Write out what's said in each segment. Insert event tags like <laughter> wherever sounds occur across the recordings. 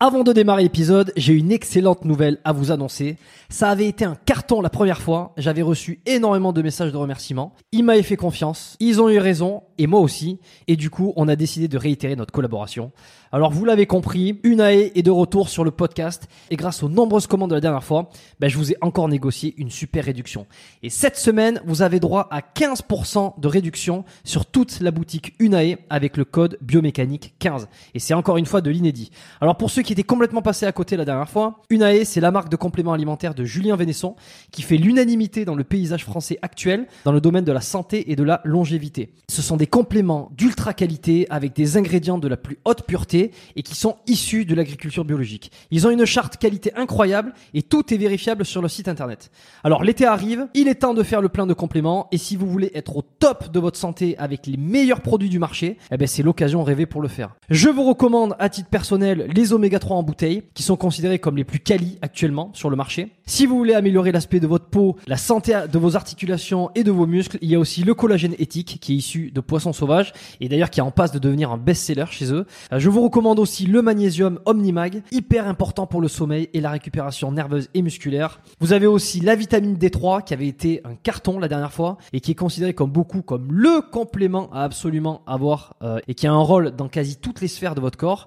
Avant de démarrer l'épisode, j'ai une excellente nouvelle à vous annoncer. Ça avait été un carton la première fois, j'avais reçu énormément de messages de remerciements. Ils m'avaient fait confiance, ils ont eu raison, et moi aussi, et du coup on a décidé de réitérer notre collaboration. Alors vous l'avez compris, Unae est de retour sur le podcast, et grâce aux nombreuses commandes de la dernière fois, ben, je vous ai encore négocié une super réduction. Et cette semaine, vous avez droit à 15% de réduction sur toute la boutique Unae avec le code biomécanique 15. Et c'est encore une fois de l'inédit. Alors pour ceux qui étaient complètement passés à côté la dernière fois, Unae c'est la marque de compléments alimentaires de Julien Vénesson qui fait l'unanimité dans le paysage français actuel dans le domaine de la santé et de la longévité. Ce sont des compléments d'ultra qualité avec des ingrédients de la plus haute pureté et qui sont issus de l'agriculture biologique. Ils ont une charte qualité incroyable et tout est vérifiable sur le site internet. Alors l'été arrive, il est temps de faire le plein de compléments et si vous voulez être au top de votre santé avec les meilleurs produits du marché, eh ben c'est l'occasion rêvée pour le faire. Je vous recommande à titre personnel les oméga 3 en bouteille qui sont considérés comme les plus quali actuellement sur le marché. Si vous voulez améliorer l'aspect de votre peau, la santé de vos articulations et de vos muscles, il y a aussi le collagène éthique qui est issu de poissons sauvages et d'ailleurs qui est en passe de devenir un best-seller chez eux. Euh, Je vous recommande aussi le magnésium Omnimag, hyper important pour le sommeil et la récupération nerveuse et musculaire. Vous avez aussi la vitamine D3 qui avait été un carton la dernière fois et qui est considéré comme beaucoup comme le complément à absolument avoir euh, et qui a un rôle dans quasi toutes les sphères de votre corps.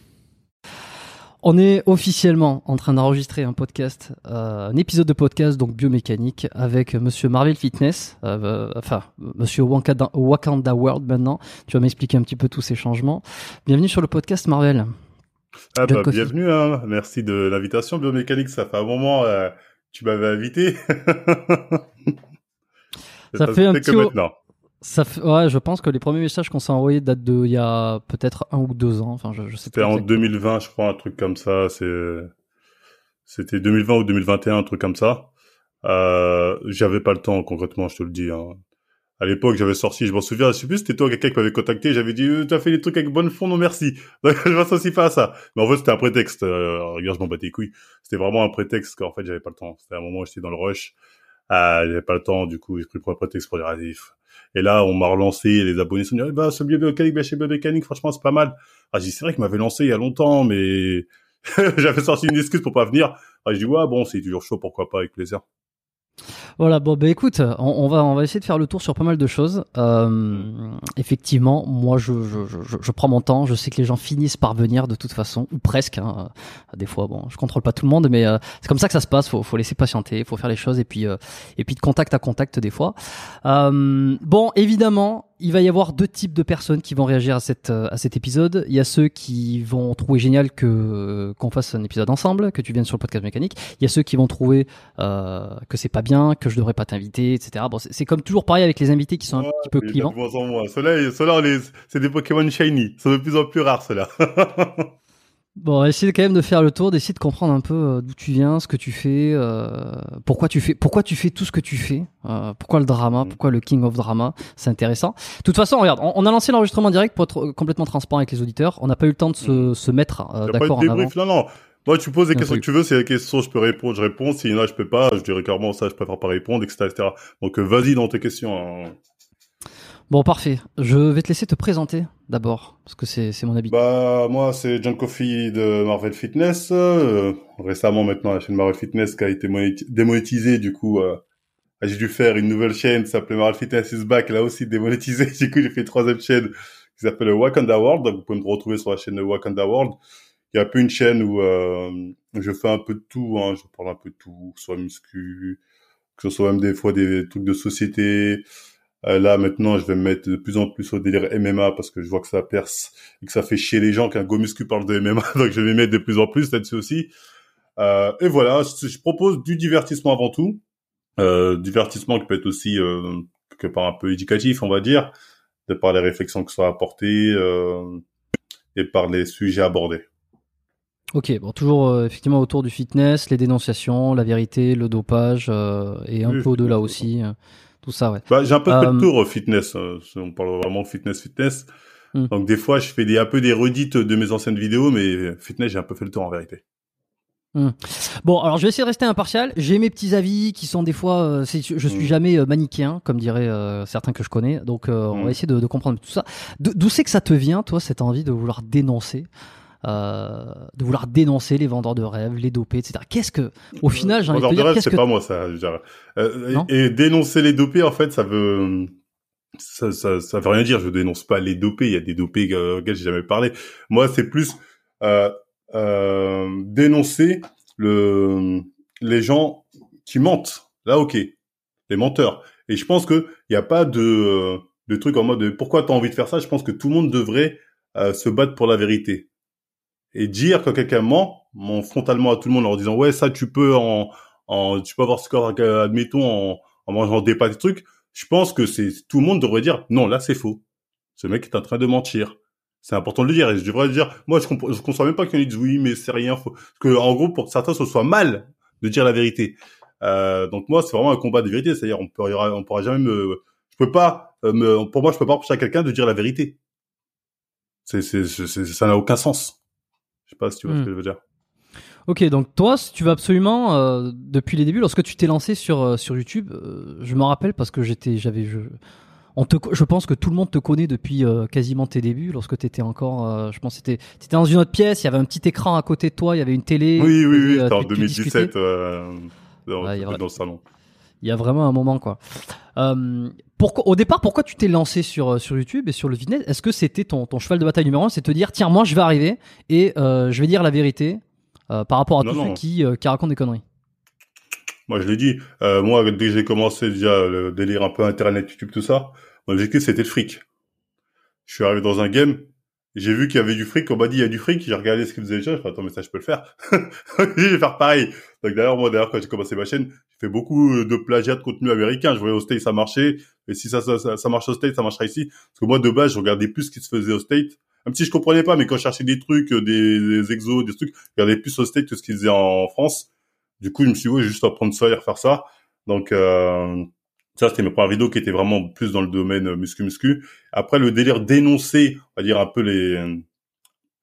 On est officiellement en train d'enregistrer un podcast, euh, un épisode de podcast donc biomécanique avec Monsieur Marvel Fitness, euh, euh, enfin Monsieur Wakanda, Wakanda World maintenant. Tu vas m'expliquer un petit peu tous ces changements. Bienvenue sur le podcast Marvel. Ah bah, bienvenue, hein. merci de l'invitation biomécanique, ça fait un moment euh, tu m'avais invité. <laughs> Ça fait un que petit- maintenant. Ça fait, ouais, je pense que les premiers messages qu'on s'est envoyés datent de il y a peut-être un ou deux ans. Enfin, je, je sais C'était en exactement. 2020, je crois, un truc comme ça. C'est c'était 2020 ou 2021, un truc comme ça. Euh, j'avais pas le temps concrètement, je te le dis. Hein. À l'époque, j'avais sorti, je m'en souviens, je sais plus, c'était toi quelqu'un qui m'avait contacté, j'avais dit, euh, tu as fait des trucs avec bonne fond, non merci. <laughs> Donc, je m'associe pas à ça. Mais en fait, c'était un prétexte. Euh, regarde, je m'en battais les couilles. C'était vraiment un prétexte qu'en fait, j'avais pas le temps. C'était un moment où j'étais dans le rush. Ah, j'avais pas le temps, du coup, j'ai pris pour un prétexte pour dire, allez, Et là, on m'a relancé, les abonnés sont dit, eh ben, ce biomécanique, ben, chez biomécanique, franchement, c'est pas mal. Ah, j'ai dit, c'est vrai qu'il m'avait lancé il y a longtemps, mais <laughs> j'avais sorti une excuse pour pas venir. Ah, je dis, ouais, bon, c'est toujours chaud, pourquoi pas, avec plaisir. Voilà, bon, bah écoute, on, on va on va essayer de faire le tour sur pas mal de choses. Euh, effectivement, moi, je, je, je, je prends mon temps. Je sais que les gens finissent par venir de toute façon, ou presque. hein. Des fois, bon, je contrôle pas tout le monde, mais euh, c'est comme ça que ça se passe. Faut, faut laisser patienter, faut faire les choses et puis euh, et puis de contact à contact des fois. Euh, bon, évidemment. Il va y avoir deux types de personnes qui vont réagir à, cette, euh, à cet épisode. Il y a ceux qui vont trouver génial que euh, qu'on fasse un épisode ensemble, que tu viennes sur le podcast mécanique. Il y a ceux qui vont trouver euh, que c'est pas bien, que je devrais pas t'inviter, etc. Bon, c'est c'est comme toujours pareil avec les invités qui sont un petit peu clivants. Ceux-là, c'est des Pokémon shiny. Sont de plus en plus rares, ceux-là. <laughs> Bon, on va essayer quand même de faire le tour, d'essayer de comprendre un peu euh, d'où tu viens, ce que tu fais, euh, pourquoi tu fais, pourquoi tu fais tout ce que tu fais, euh, pourquoi le drama, Mhm. pourquoi le King of Drama, c'est intéressant. De toute façon, regarde, on, on a lancé l'enregistrement direct pour être complètement transparent avec les auditeurs. On n'a pas eu le temps de se, se mettre euh, Y a d'accord en avant. Non, non. Moi, tu poses les questions que tu veux, c'est les questions je peux répondre, je réponds. Si là, je peux pas, je dirais clairement ça, je préfère pas répondre, etc., etc. Donc, euh, vas-y dans tes questions. Hein. Bon, parfait. Je vais te laisser te présenter d'abord, parce que c'est, mon habitude. Bah, moi, c'est John Coffey de Marvel Fitness. Euh, récemment, maintenant, la chaîne Marvel Fitness qui a été démonétisée, du coup, euh, j'ai dû faire une nouvelle chaîne qui s'appelait Marvel Fitness is Back, là aussi démonétisée. <laughs> Du coup, j'ai fait une troisième chaîne qui s'appelle Wakanda World. Vous pouvez me retrouver sur la chaîne Wakanda World. Il y a un peu une chaîne où euh, je fais un peu de tout. Hein. Je parle un peu de tout, soit muscu, que ce soit même des fois des trucs de société, là maintenant, je vais me mettre de plus en plus au délire MMA parce que je vois que ça perce et que ça fait chier les gens qu'un go muscu parle de MMA, <laughs> donc je vais mettre de plus en plus là-dessus aussi. Euh, et voilà, je, propose du divertissement avant tout, euh, divertissement qui peut être aussi euh, quelque part un peu éducatif, on va dire, de par les réflexions qui sont apportées euh, et par les sujets abordés. Ok, bon, toujours euh, effectivement autour du fitness, les dénonciations, la vérité, le dopage et un peu au-delà aussi tout ça, ouais. Bah, j'ai un peu fait le euh, tour au fitness. Hein, on parle vraiment fitness, fitness. Hmm. Donc des fois, je fais des, un peu des redites de mes anciennes vidéos, mais fitness, j'ai un peu fait le tour en vérité. Hmm. Bon, alors je vais essayer de rester impartial. J'ai mes petits avis qui sont des fois, euh, je suis hmm. jamais euh, manichéen, comme diraient certains que je connais. Donc, on va essayer de, de comprendre tout ça. D'où c'est que ça te vient, toi, cette envie de vouloir dénoncer? Euh, de vouloir dénoncer les vendeurs de rêves, les dopés, etc. Qu'est-ce que, au final, j'ai envie de te dire, c'est pas moi ça. Euh, et, dénoncer les dopés, en fait, ça veut, ça, ça, ça veut rien dire. Je dénonce pas les dopés. Il y a des dopés euh, auxquels j'ai jamais parlé. Moi, c'est plus euh, euh, dénoncer le, les gens qui mentent. Là, ok, les menteurs. Et je pense que il y a pas de, de truc en mode de, pourquoi t'as envie de faire ça? Je pense que tout le monde devrait se battre pour la vérité et dire que quelqu'un ment, ment frontalement à tout le monde en disant ouais ça tu peux en, en tu peux avoir ce corps admettons en, en mangeant des pâtes et trucs. Je pense que c'est tout le monde devrait dire non là c'est faux. Ce mec est en train de mentir. C'est important de le dire et je devrais dire moi je comprends je conçois même pas qu'on dise oui mais c'est rien faux. que en gros pour certains ce soit mal de dire la vérité. Euh, donc moi c'est vraiment un combat de vérité c'est-à-dire on peut on pourra jamais me je peux pas euh, me pour moi je peux pas reprocher à quelqu'un de dire la vérité. C'est c'est ça n'a aucun sens. Je sais pas si tu vois ce hmm. que je veux dire. Ok, donc toi, tu vas absolument euh, depuis les débuts, lorsque tu t'es lancé sur euh, sur YouTube, euh, je me rappelle parce que j'étais, j'avais, je, on te, je pense que tout le monde te connaît depuis quasiment tes débuts, lorsque tu étais encore, je pense, c'était, étais dans une autre pièce, il y avait un petit écran à côté de toi, il y avait une télé. Oui, oui, oui, en 2017 dans, dans le salon. Il y a vraiment un moment quoi. Euh, pourquoi, au départ, pourquoi tu t'es lancé sur, euh, sur YouTube et sur le fitness Est-ce que c'était ton, ton cheval de bataille numéro un C'est te dire, tiens, moi je vais arriver et euh, je vais dire la vérité euh, par rapport à tous ceux qui, qui racontent des conneries? Moi je l'ai dit, moi dès que j'ai commencé déjà le délire un peu internet, YouTube, tout ça, mon objectif c'était le fric. Je suis arrivé dans un game, j'ai vu qu'il y avait du fric, on m'a dit il y a du fric, j'ai regardé ce qu'ils faisaient déjà, je me attends mais ça je peux le faire. <laughs> je vais faire pareil. Donc d'ailleurs moi d'ailleurs quand j'ai commencé ma chaîne, fait beaucoup de plagiat de contenu américain, je voyais au State ça marchait, et si ça ça, ça, marche au State, ça marchera ici. Parce que moi de base, je regardais plus ce qui se faisait au State. Même si je comprenais pas, mais quand je cherchais des trucs, des, des exos, des trucs, je regardais plus au State que ce qu'ils faisaient en France. Du coup, je me suis dit, ouais, juste apprendre ça et refaire ça. Donc, euh, ça, c'était mes premières vidéos qui étaient vraiment plus dans le domaine euh, muscu-muscu. Après, le délire d'énoncer, on va dire un peu les,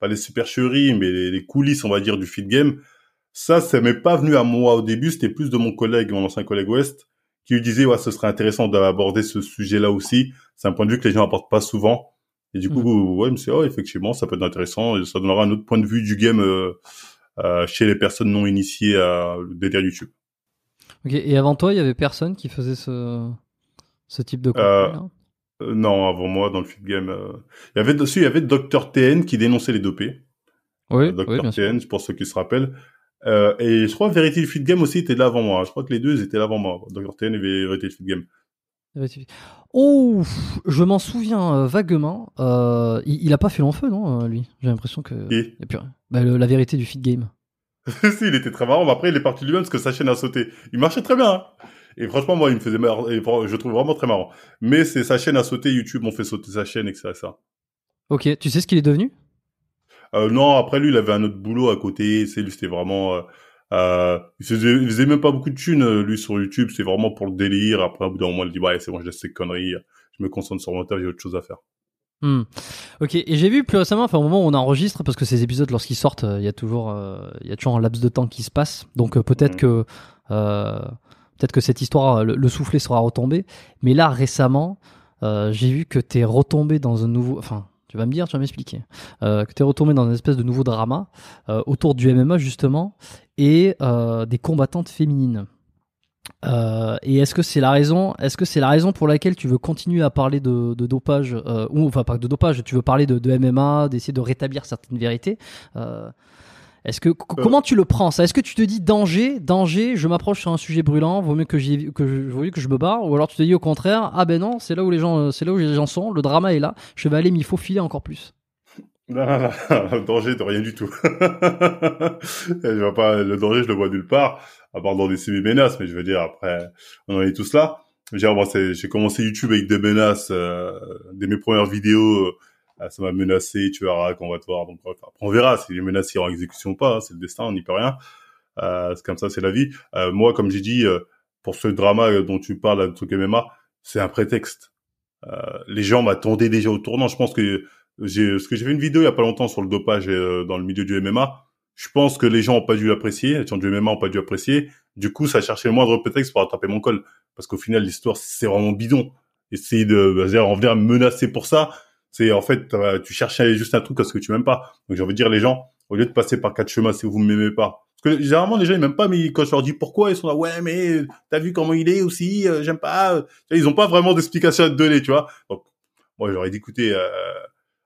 pas les supercheries, mais les, coulisses, on va dire, du fit game. Ça, ça m'est pas venu à moi au début. C'était plus de mon collègue, mon ancien collègue West, qui lui disait, ouais, ce serait intéressant d'aborder ce sujet-là aussi. C'est un point de vue que les gens apportent pas souvent. Et du coup, mmh. ouais, me oh, effectivement, ça peut être intéressant. Et ça donnera un autre point de vue du game euh, euh, chez les personnes non initiées à délire YouTube. Ok, et avant toi, il y avait personne qui faisait ce, ce type de contenu euh, Non, avant moi, dans le fit game, il y avait dessus, il y avait Dr TN qui dénonçait les dopés. Oui, Dr oui, TN, pour ceux qui se rappellent. Euh, et je crois Verity Fit Game aussi était là avant moi. Je crois que les deux étaient là avant moi. Dr TN et Verity Fit Game. Oh, je m'en souviens vaguement. Euh, il, il, a pas fait long feu, non, lui? J'ai l'impression que. Et plus... bah, la vérité du fit game. <laughs> si, il était très marrant, mais après, il est parti lui-même parce que sa chaîne a sauté. Il marchait très bien. Hein. Et franchement, moi, il me faisait marre, et je trouve vraiment très marrant. Mais c'est sa chaîne a sauté, YouTube on fait sauter sa chaîne, et que ça. Ok, tu sais ce qu'il est devenu? Euh, Non, après lui, il avait un autre boulot à côté. C'est lui, c'était vraiment. Euh, euh, il, faisait, il faisait même pas beaucoup de thunes, euh, lui, sur YouTube. C'est vraiment pour le délire. Après, au bout d'un moment, il dit, ouais, c'est bon, je laisse ces conneries. Je me concentre sur mon taf, j'ai autre chose à faire. Hmm. Ok, et j'ai vu plus récemment, enfin au moment où on enregistre, parce que ces épisodes, lorsqu'ils sortent, euh, il y a toujours, euh, il y a toujours un laps de temps qui se passe. Donc peut-être Mhm. que, euh, peut-être que cette histoire, le, le soufflet sera retombé. Mais là récemment, euh, j'ai vu que t'es retombé dans un nouveau, enfin, tu vas me dire, tu vas m'expliquer, euh, que t'es retombé dans une espèce de nouveau drama euh, autour du MMA justement et euh, des combattantes féminines. Et est-ce que c'est la raison Est-ce que c'est la raison pour laquelle tu veux continuer à parler de, dopage ou enfin pas de dopage Tu veux parler de, MMA, d'essayer de rétablir certaines vérités Est-ce que c- comment tu le prends ça? Est-ce que tu te dis danger, danger Je m'approche sur un sujet brûlant, vaut mieux que j'y que je, vaut mieux que je me barre? Ou alors tu te dis au contraire Ah ben non, c'est là où les gens, euh, c'est là où les gens sont. Le drama est là. Je vais aller m'y faufiler encore plus. <laughs> Non, non, non, danger de rien du tout. <laughs> je vois pas, le danger, je le vois nulle part, à part dans des semi-menaces, mais je veux dire, après, on en est tous là. J'ai commencé YouTube avec des menaces, euh, dès mes premières vidéos, euh, ça m'a menacé, tu verras qu'on va te voir. Donc, après, on verra si les menaces iront en exécution ou pas, hein, c'est le destin, on n'y peut rien. Euh, c'est comme ça, c'est la vie. Euh, moi, comme j'ai dit, euh, pour ce drama dont tu parles, le truc MMA, c'est un prétexte. Les gens m'attendaient déjà au tournant. Je pense que j'ai, parce que j'ai fait une vidéo il y a pas longtemps sur le dopage dans le milieu du MMA. Je pense que les gens ont pas dû l'apprécier, les gens du MMA ont pas dû apprécier. Du coup, ça cherchait le moindre prétexte pour attraper mon col. Parce qu'au final, l'histoire, c'est vraiment bidon. Essayer de, bah, en venir me menacer pour ça, c'est, en fait, euh, tu cherchais juste un truc parce que tu m'aimes pas. Donc, j'ai envie de dire, les gens, au lieu de passer par quatre chemins si vous m'aimez pas. Parce que, généralement, les gens, ils m'aiment pas, mais quand je leur dis pourquoi, ils sont là, ouais, mais, t'as vu comment il est aussi, euh, j'aime pas. Vois, Ils ont pas vraiment d'explication à te donner, tu vois. Donc, moi, j'aurais dit, écoutez, euh,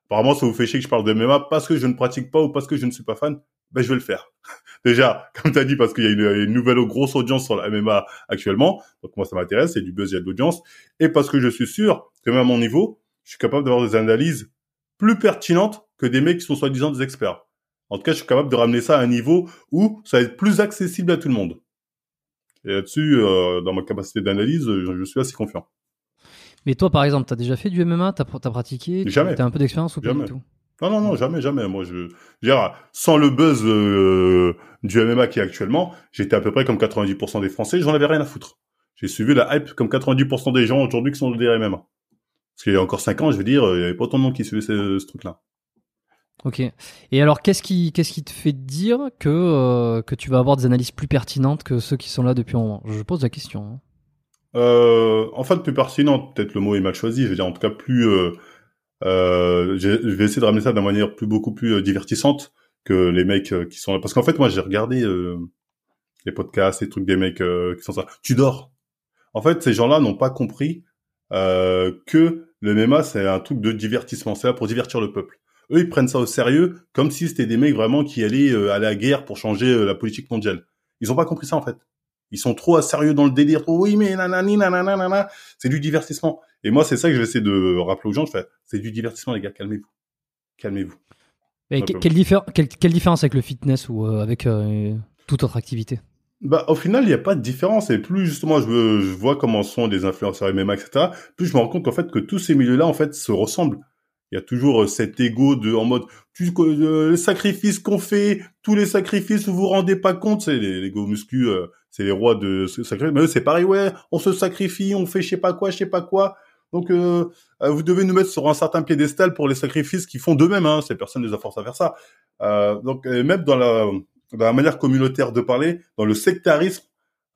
apparemment, ça vous fait chier que je parle de MMA parce que je ne pratique pas ou parce que je ne suis pas fan. Ben, je vais le faire. <laughs> Déjà, comme tu as dit, parce qu'il y a une, une nouvelle grosse audience sur la MMA actuellement. Donc, moi, ça m'intéresse. A du buzz, il y a de l'audience. Et parce que je suis sûr que même à mon niveau, je suis capable d'avoir des analyses plus pertinentes que des mecs qui sont soi-disant des experts. En tout cas, je suis capable de ramener ça à un niveau où ça va être plus accessible à tout le monde. Et là-dessus, euh, dans ma capacité d'analyse, je, je suis assez confiant. Mais toi, par exemple, t'as déjà fait du MMA T'as as pratiqué? Jamais. T'as un peu d'expérience ou pas du tout? Non, non, non, jamais, jamais. Moi, je, je dire, sans le buzz euh, du MMA qui est actuellement, j'étais à peu près comme 90% des Français, j'en avais rien à foutre. J'ai suivi la hype comme 90% des gens aujourd'hui qui sont dans le MMA. Parce qu'il y a encore 5 ans, je veux dire, il y avait pas autant de monde qui suivait ce, ce truc-là. Ok. Et alors, qu'est-ce qui, qu'est-ce qui te fait dire que, euh, que tu vas avoir des analyses plus pertinentes que ceux qui sont là depuis un moment? Je pose la question. hein. Euh, enfin, plus pertinent, peut-être le mot est mal choisi, je veux dire, en tout cas, plus... Euh, euh, je vais essayer de ramener ça d'une manière plus beaucoup plus divertissante que les mecs qui sont là. Parce qu'en fait, moi, j'ai regardé les podcasts, les trucs des mecs qui sont ça. Tu dors. En fait, ces gens-là n'ont pas compris euh, que le MMA, c'est un truc de divertissement. C'est là pour divertir le peuple. Eux, ils prennent ça au sérieux, comme si c'était des mecs vraiment qui allaient euh, à la guerre pour changer euh, la politique mondiale. Ils ont pas compris ça, en fait. Ils sont trop à sérieux dans le délire. Trop, oui, mais nanani, nanana, nanana. C'est du divertissement. Et moi, c'est ça que je vais essayer de rappeler aux gens. Je fais, c'est du divertissement, les gars. Calmez-vous. Calmez-vous. Pas quelle, diffé- quelle, quelle différence avec le fitness ou avec toute autre activité? Bah, au final, il n'y a pas de différence. Et plus justement, je, veux- je vois comment sont les influenceurs MMA, etc., plus je me rends compte qu'en fait, que tous ces milieux-là, en fait, se ressemblent. Il y a toujours euh, cet ego de, en mode, tu, euh, les sacrifices qu'on fait, tous les sacrifices, vous vous rendez pas compte, c'est les, les go muscu, euh, c'est les rois de ce sacrifice. Mais eux, c'est pareil, ouais, on se sacrifie, on fait je sais pas quoi, je sais pas quoi. Donc, euh, euh, vous devez nous mettre sur un certain piédestal pour les sacrifices qu'ils font d'eux-mêmes, hein. Ces personnes les a forcés à faire ça. Euh, donc, même dans la, dans la manière communautaire de parler, dans le sectarisme,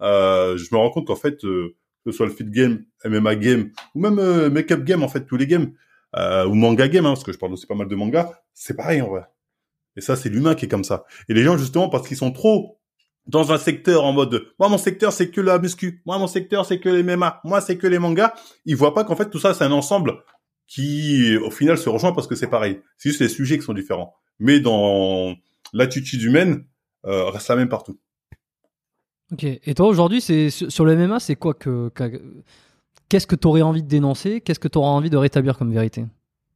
euh, je me rends compte qu'en fait, euh, que ce soit le fit game, MMA game, ou même euh, make-up game, en fait, tous les games, euh, ou manga game, hein, parce que je parle aussi pas mal de manga, c'est pareil en vrai. Et ça, c'est l'humain qui est comme ça. Et les gens, justement, parce qu'ils sont trop dans un secteur en mode, moi, mon secteur, c'est que la muscu, moi, mon secteur, c'est que les MMA, moi, c'est que les mangas, ils voient pas qu'en fait, tout ça, c'est un ensemble qui, au final, se rejoint parce que c'est pareil. C'est juste les sujets qui sont différents. Mais dans l'attitude humaine, reste la même partout. Ok. Et toi, aujourd'hui, c'est sur le MMA, c'est quoi que. que- Qu'est-ce que tu aurais envie de dénoncer? Qu'est-ce que tu aurais envie de rétablir comme vérité?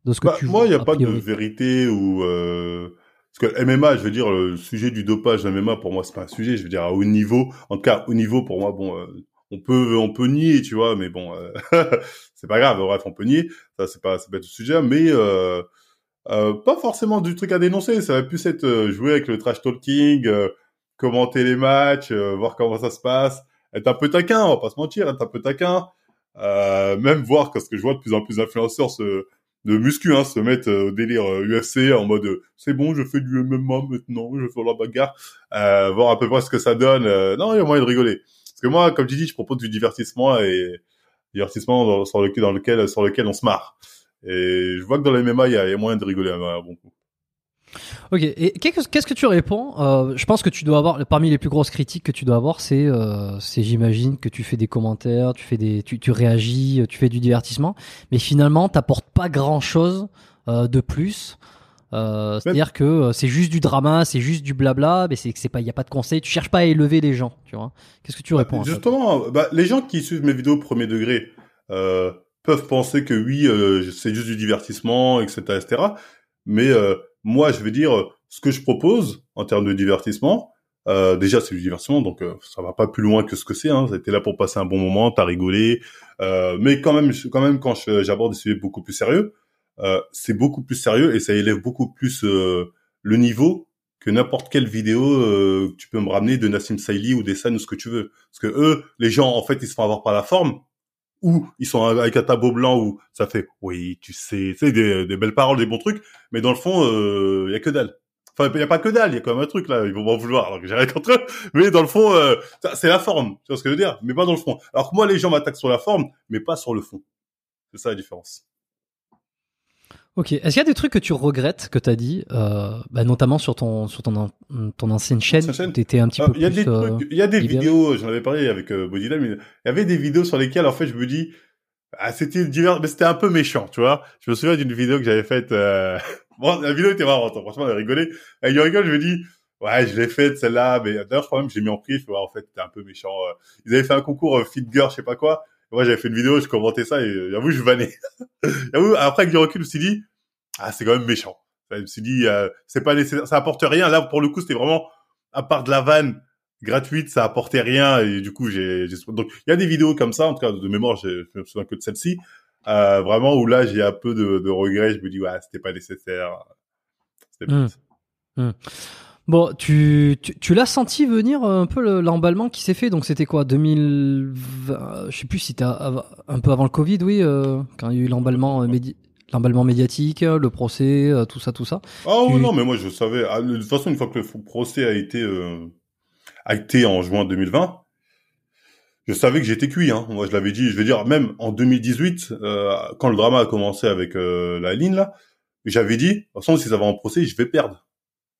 De ce que Bah, tu moi, il n'y a pas de vérité ou euh... parce que MMA, je veux dire, le sujet du dopage MMA pour moi, c'est pas un sujet. Je veux dire à haut niveau. En tout cas, haut niveau pour moi, bon, euh, on peut, on peut nier, tu vois, mais bon, euh, <laughs> c'est pas grave. Bref, on peut nier. Ça, c'est pas, c'est pas le sujet, mais euh, pas forcément du truc à dénoncer. Ça va plus être euh, jouer avec le trash talking, euh, commenter les matchs, euh, voir comment ça se passe, être un peu taquin. On va pas se mentir, être un peu taquin. Même voir parce que je vois de plus en plus d'influenceurs se de muscu, hein, se mettre au délire UFC en mode c'est bon, je fais du MMA maintenant, je fais la bagarre, voir à peu près ce que ça donne. non, il y a moyen de rigoler. Parce que moi, comme tu dis, je propose du divertissement et divertissement dans, sur lequel, dans lequel, sur lequel on se marre. Et je vois que dans les MMA, il y a, moyen de rigoler un bon coup. Ok, et qu'est-ce que tu réponds euh, Je pense que tu dois avoir, parmi les plus grosses critiques que tu dois avoir, c'est, euh, j'imagine que tu fais des commentaires, tu fais des, tu, tu réagis, tu fais du divertissement, mais finalement, t'apportes pas grand-chose euh, de plus. Euh, c'est-à-dire que euh, c'est juste du drama, c'est juste du blabla, mais c'est c'est pas, il y a pas de conseil. Tu cherches pas à élever les gens, tu vois. Qu'est-ce que tu bah, réponds Justement, bah, les gens qui suivent mes vidéos premier degré euh, peuvent penser que oui, euh, c'est juste du divertissement, etc., etc. Mais euh, moi, je veux dire, ce que je propose en termes de divertissement, euh, déjà c'est du divertissement, donc ça va pas plus loin que ce que c'est. Hein. C'était là pour passer un bon moment, t'as rigolé, mais quand même, quand même, quand j'aborde des sujets beaucoup plus sérieux, c'est beaucoup plus sérieux et ça élève beaucoup plus le niveau que n'importe quelle vidéo que tu peux me ramener de Nassim Saïli ou des scènes ou ce que tu veux. Parce que eux, les gens, en fait, ils se font avoir par la forme, ou ils sont avec un tableau blanc où ça fait oui tu sais c'est des, des belles paroles des bons trucs mais dans le fond il euh, y a que dalle. Enfin il y a pas que dalle il y a quand même un truc là ils vont m'en vouloir alors que j'ai rien contre eux mais dans le fond euh, c'est la forme tu vois ce que je veux dire mais pas dans le fond. Alors que moi les gens m'attaquent sur la forme mais pas sur le fond. C'est ça la différence Ok. Est-ce qu'il y a des trucs que tu regrettes que tu as dit, euh, bah, notamment sur ton sur ton ton ancienne chaîne, tu étais un petit peu Il y a des euh, il y a des vidéos. J'en avais parlé avec euh, mais il y avait des vidéos sur lesquelles en fait je me dis, ah, c'était divers, mais c'était un peu méchant, tu vois. Je me souviens d'une vidéo que j'avais faite. Euh... <laughs> Bon, la vidéo était marrante. Hein. Franchement, on a rigolé. Avec du rigole, je me dis, ouais, je l'ai faite celle-là, mais d'ailleurs, je crois même que j'ai mis en prix. Ouais, en fait, c'était un peu méchant. Euh. Ils avaient fait un concours euh, Fit Girl, je sais pas quoi. Moi, j'avais fait une vidéo, je commentais ça et j'avoue, je vannais. <laughs> j'avoue, après avec du recul, je me suis dit ah c'est quand même méchant. Je me suis dit euh, c'est pas nécessaire, ça apporte rien. Là pour le coup c'était vraiment à part de la vanne gratuite, ça apportait rien et du coup j'ai donc il y a des vidéos comme ça en tout cas de mémoire, je, je me souviens que de celle-ci. Euh, vraiment où là j'ai un peu de, de regret, je me dis ouais c'était pas nécessaire. C'était mmh. Mmh. Bon, tu, tu, tu l'as senti venir un peu l'emballement qui s'est fait. Donc c'était quoi 2020 Je sais plus si c'était un peu avant le Covid, oui, euh, quand il y a eu l'emballement euh, médi l'emballement médiatique, le procès, euh, tout ça, tout ça. Ah non, mais moi je savais. Ah, de toute façon, une fois que le procès a été euh, acté en juin 2020, je savais que j'étais cuit. Hein. Moi, je l'avais dit. Je veux dire, même en 2018, euh, quand le drama a commencé avec euh, la ligne là, j'avais dit, de toute façon, si ça va en procès, je vais perdre.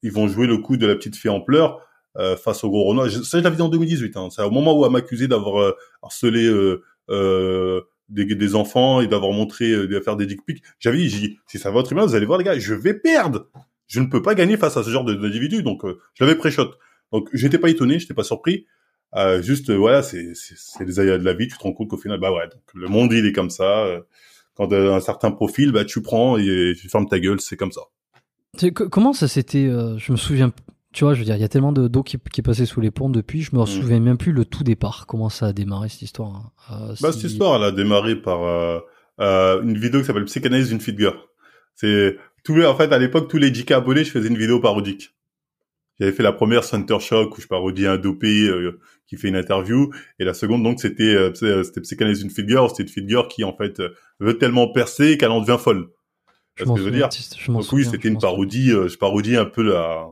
Ils vont jouer le coup de la petite fille en pleurs face au gros Renoir. Ça, je l'avais dit en 2018. Hein. C'est au moment où elle m'accusait d'avoir harcelé des, des enfants et d'avoir montré, euh, de faire des dick pics. J'avais dit, si ça va très bien, vous allez voir les gars, je vais perdre. Je ne peux pas gagner face à ce genre d'individu, donc euh, je l'avais pré-shot. Donc j'étais pas étonné, j'étais pas surpris. Euh, juste, euh, voilà, c'est les aléas de la vie. Tu te rends compte qu'au final, bah ouais, donc, le monde il est comme ça. quand t'as un certain profil, bah tu prends et tu fermes ta gueule, c'est comme ça. Comment ça s'était Je me souviens tu vois, je veux dire, il y a tellement d'eau qui, qui est passée sous les ponts depuis, je me mm. souviens même plus le tout départ, comment ça a démarré cette histoire. Hein. Euh, bah, cette histoire, elle a démarré par euh, euh, une vidéo qui s'appelle Psychanalyse d'une figure. C'est en fait, à l'époque, tous les JK abonnés, je faisais une vidéo parodique. J'avais fait la première Center Shock où je parodie un dopé euh, qui fait une interview, et la seconde donc c'était euh, c'était Psychanalyse d'une figure, c'était une figure qui en fait veut tellement percer qu'elle en devient folle. Je ce que je veux dire. Donc oui, c'était une parodie. je parodie un peu la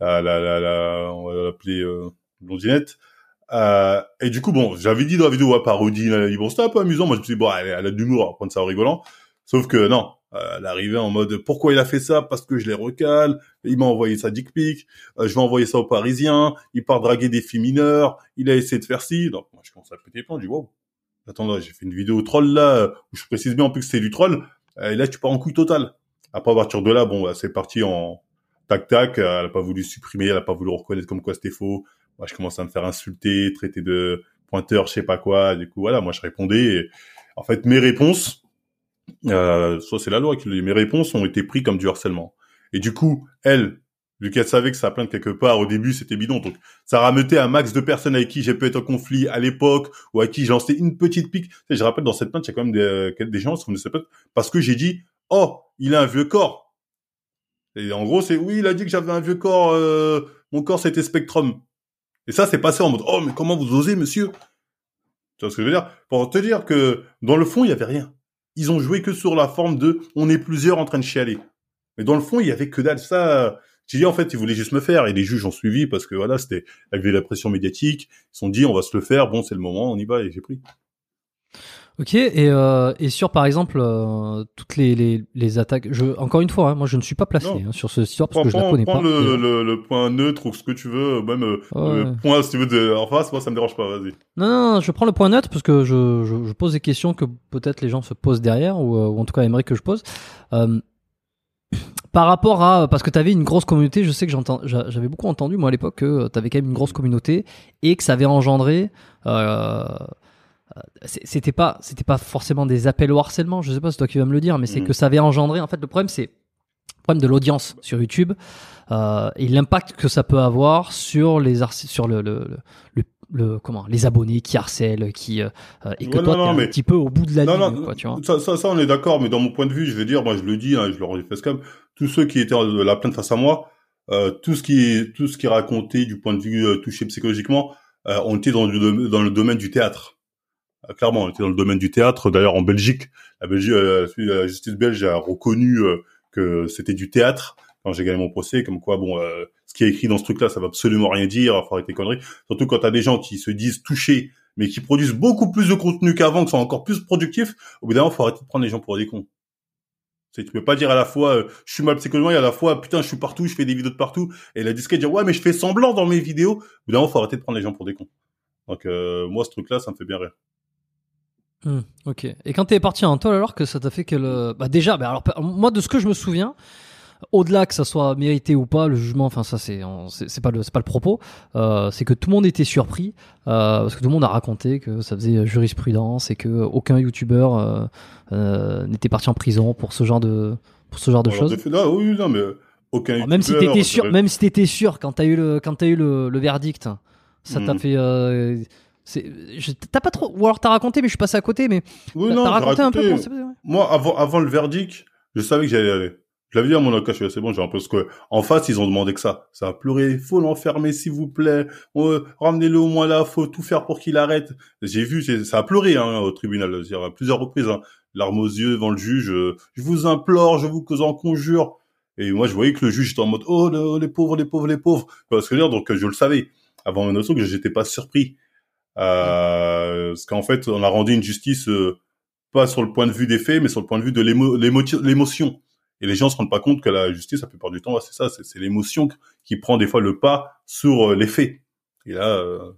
la, la, la, on va l'appeler euh, blondinette. Euh, et du coup, bon, j'avais dit dans la vidéo, à parodie, elle a dit, bon, c'était un peu amusant. Moi, je me suis dit, bon, elle, elle a de l'humour, prendre ça en rigolant. Sauf que non, euh, elle arrivait en mode, pourquoi il a fait ça? Parce que je les recale. Il m'a envoyé sa dick pic. Euh, je vais envoyer ça aux Parisiens. Il part draguer des filles mineures. Il a essayé de faire ci. Donc, moi, je commence à péter les plans. Je dis, wow. Attends, j'ai fait une vidéo troll là, où je précise bien en plus que c'est du troll. Et là, tu pars en couille totale. Après, à partir de là, bon, bah, c'est parti en, tac tac, euh, elle a pas voulu supprimer, elle a pas voulu reconnaître comme quoi c'était faux. Moi, je commence à me faire insulter, traiter de pointeur, je sais pas quoi. Du coup, voilà, moi, je répondais. en fait, mes réponses, euh, soit c'est la loi qui mes réponses ont été prises comme du harcèlement. Et du coup, elle, vu qu'elle savait que ça plainte quelque part, au début, c'était bidon. Donc, ça rameutait un max de personnes avec qui j'ai pu être en conflit à l'époque, ou à qui j'ai lancé une petite pique. Je rappelle, dans cette plainte, il y a quand même des, euh, gens qui sont cette plainte parce que j'ai dit, oh, il a un vieux corps. Et en gros, c'est oui, il a dit que j'avais un vieux corps, euh, mon corps c'était Spectrum. Et ça, c'est passé en mode oh mais comment vous osez, monsieur? Tu vois ce que je veux dire? Pour te dire que dans le fond, il y avait rien. ils ont joué que sur la forme de on est plusieurs en train de chialer. Mais dans le fond, il y avait que dalle. Ça, j'ai dit en fait, ils voulaient juste me faire et les juges ont suivi parce que voilà, c'était avec la pression médiatique. Ils se sont dit on va se le faire. Bon, c'est le moment, on y va et j'ai pris. Ok, et, euh, et sur par exemple euh, toutes les, les, les, attaques, je, encore une fois, hein, moi je ne suis pas placé hein, sur ce histoire parce que je la connais prends pas. Le, le, le, point neutre ou ce que tu veux, même euh, le point si tu veux de, en face, moi ça me dérange pas, vas-y. Non, non, non, je prends le point neutre parce que je, je, je pose des questions que peut-être les gens se posent derrière ou, ou en tout cas aimeraient que je pose. Par rapport à parce que tu avais une grosse communauté, je sais que j'entends, j'avais beaucoup entendu moi à l'époque que tu avais quand même une grosse communauté et que ça avait engendré euh, euh, c'était pas c'était pas forcément des appels au harcèlement je sais pas c'est toi qui vas me le dire mais c'est mm. que ça avait engendré en fait le problème c'est le problème de l'audience sur YouTube euh, et l'impact que ça peut avoir sur les sur le, le, le, le, comment les abonnés qui harcèlent qui euh, et que toi t'es un petit peu au bout de la ligne quoi, tu vois. Ça, ça, ça on est d'accord mais dans mon point de vue je vais dire moi je le dis hein, je leur ai fait comme tous ceux qui étaient de la plainte face à moi euh, tout ce qui tout ce qui est raconté du point de vue euh, touché psychologiquement euh, on était dans, dans le domaine du théâtre ah, clairement, on était dans le domaine du théâtre. D'ailleurs, en Belgique, la, Belgique, euh, la justice belge a reconnu euh, que c'était du théâtre quand j'ai gagné mon procès, comme quoi, bon, euh, ce qui est écrit dans ce truc-là, ça va absolument rien dire, faut arrêter conneries. Surtout quand t'as des gens qui se disent touchés, mais qui produisent beaucoup plus de contenu qu'avant, qui sont encore plus productifs, au bout d'un moment, faut arrêter de prendre les gens pour des cons. Tu peux pas dire à la fois je suis mal psychologiquement et à la fois putain je suis partout, je fais des vidéos de partout et la disquette dire ouais mais je fais semblant dans mes vidéos. Au bout faut arrêter de prendre les gens pour des cons. Donc moi ce truc là ça me fait bien rire. Hmm, ok. Et quand t'es parti en toile, alors que ça t'a fait quel Bah déjà, bah alors moi de ce que je me souviens, au-delà que ça soit mérité ou pas, le jugement, enfin ça c'est c'est pas le c'est pas le propos, euh, c'est que tout le monde était surpris euh, parce que tout le monde a raconté que ça faisait jurisprudence et que aucun youtubeur euh, n'était parti en prison pour ce genre de pour ce genre de choses. Non, oui, non, mais aucun. même si t'étais sûr, même si t'étais sûr quand t'as eu le quand t'as eu le, le verdict, ça t'a hmm. fait T'as pas trop. Ou alors t'as raconté, mais je suis passé à côté, mais. Oui, non, raconté, un peu. Moi, avant, avant le verdict, je savais que j'allais aller. Je l'avais dit à mon avocat, c'est bon, j'ai ce que, en face, ils ont demandé que ça. Ça a pleuré, faut l'enfermer, s'il vous plaît. ramenez-le au moins là, faut tout faire pour qu'il arrête. J'ai vu, ça a pleuré, hein, au tribunal, à plusieurs reprises, hein. Larmes aux yeux devant le juge. je vous implore, je vous en conjure. Et moi, je voyais que le juge était en mode, oh, les pauvres, les pauvres, les pauvres. Parce que dire, donc, je le savais. Avant une autre que j'étais pas surpris. Euh, parce qu'en fait, on a rendu une justice euh, pas sur le point de vue des faits, mais sur le point de vue de l'émotion. Et les gens se rendent pas compte que la justice, la plupart du temps, c'est ça, c'est l'émotion qui prend des fois le pas sur euh, les faits. Et là, euh,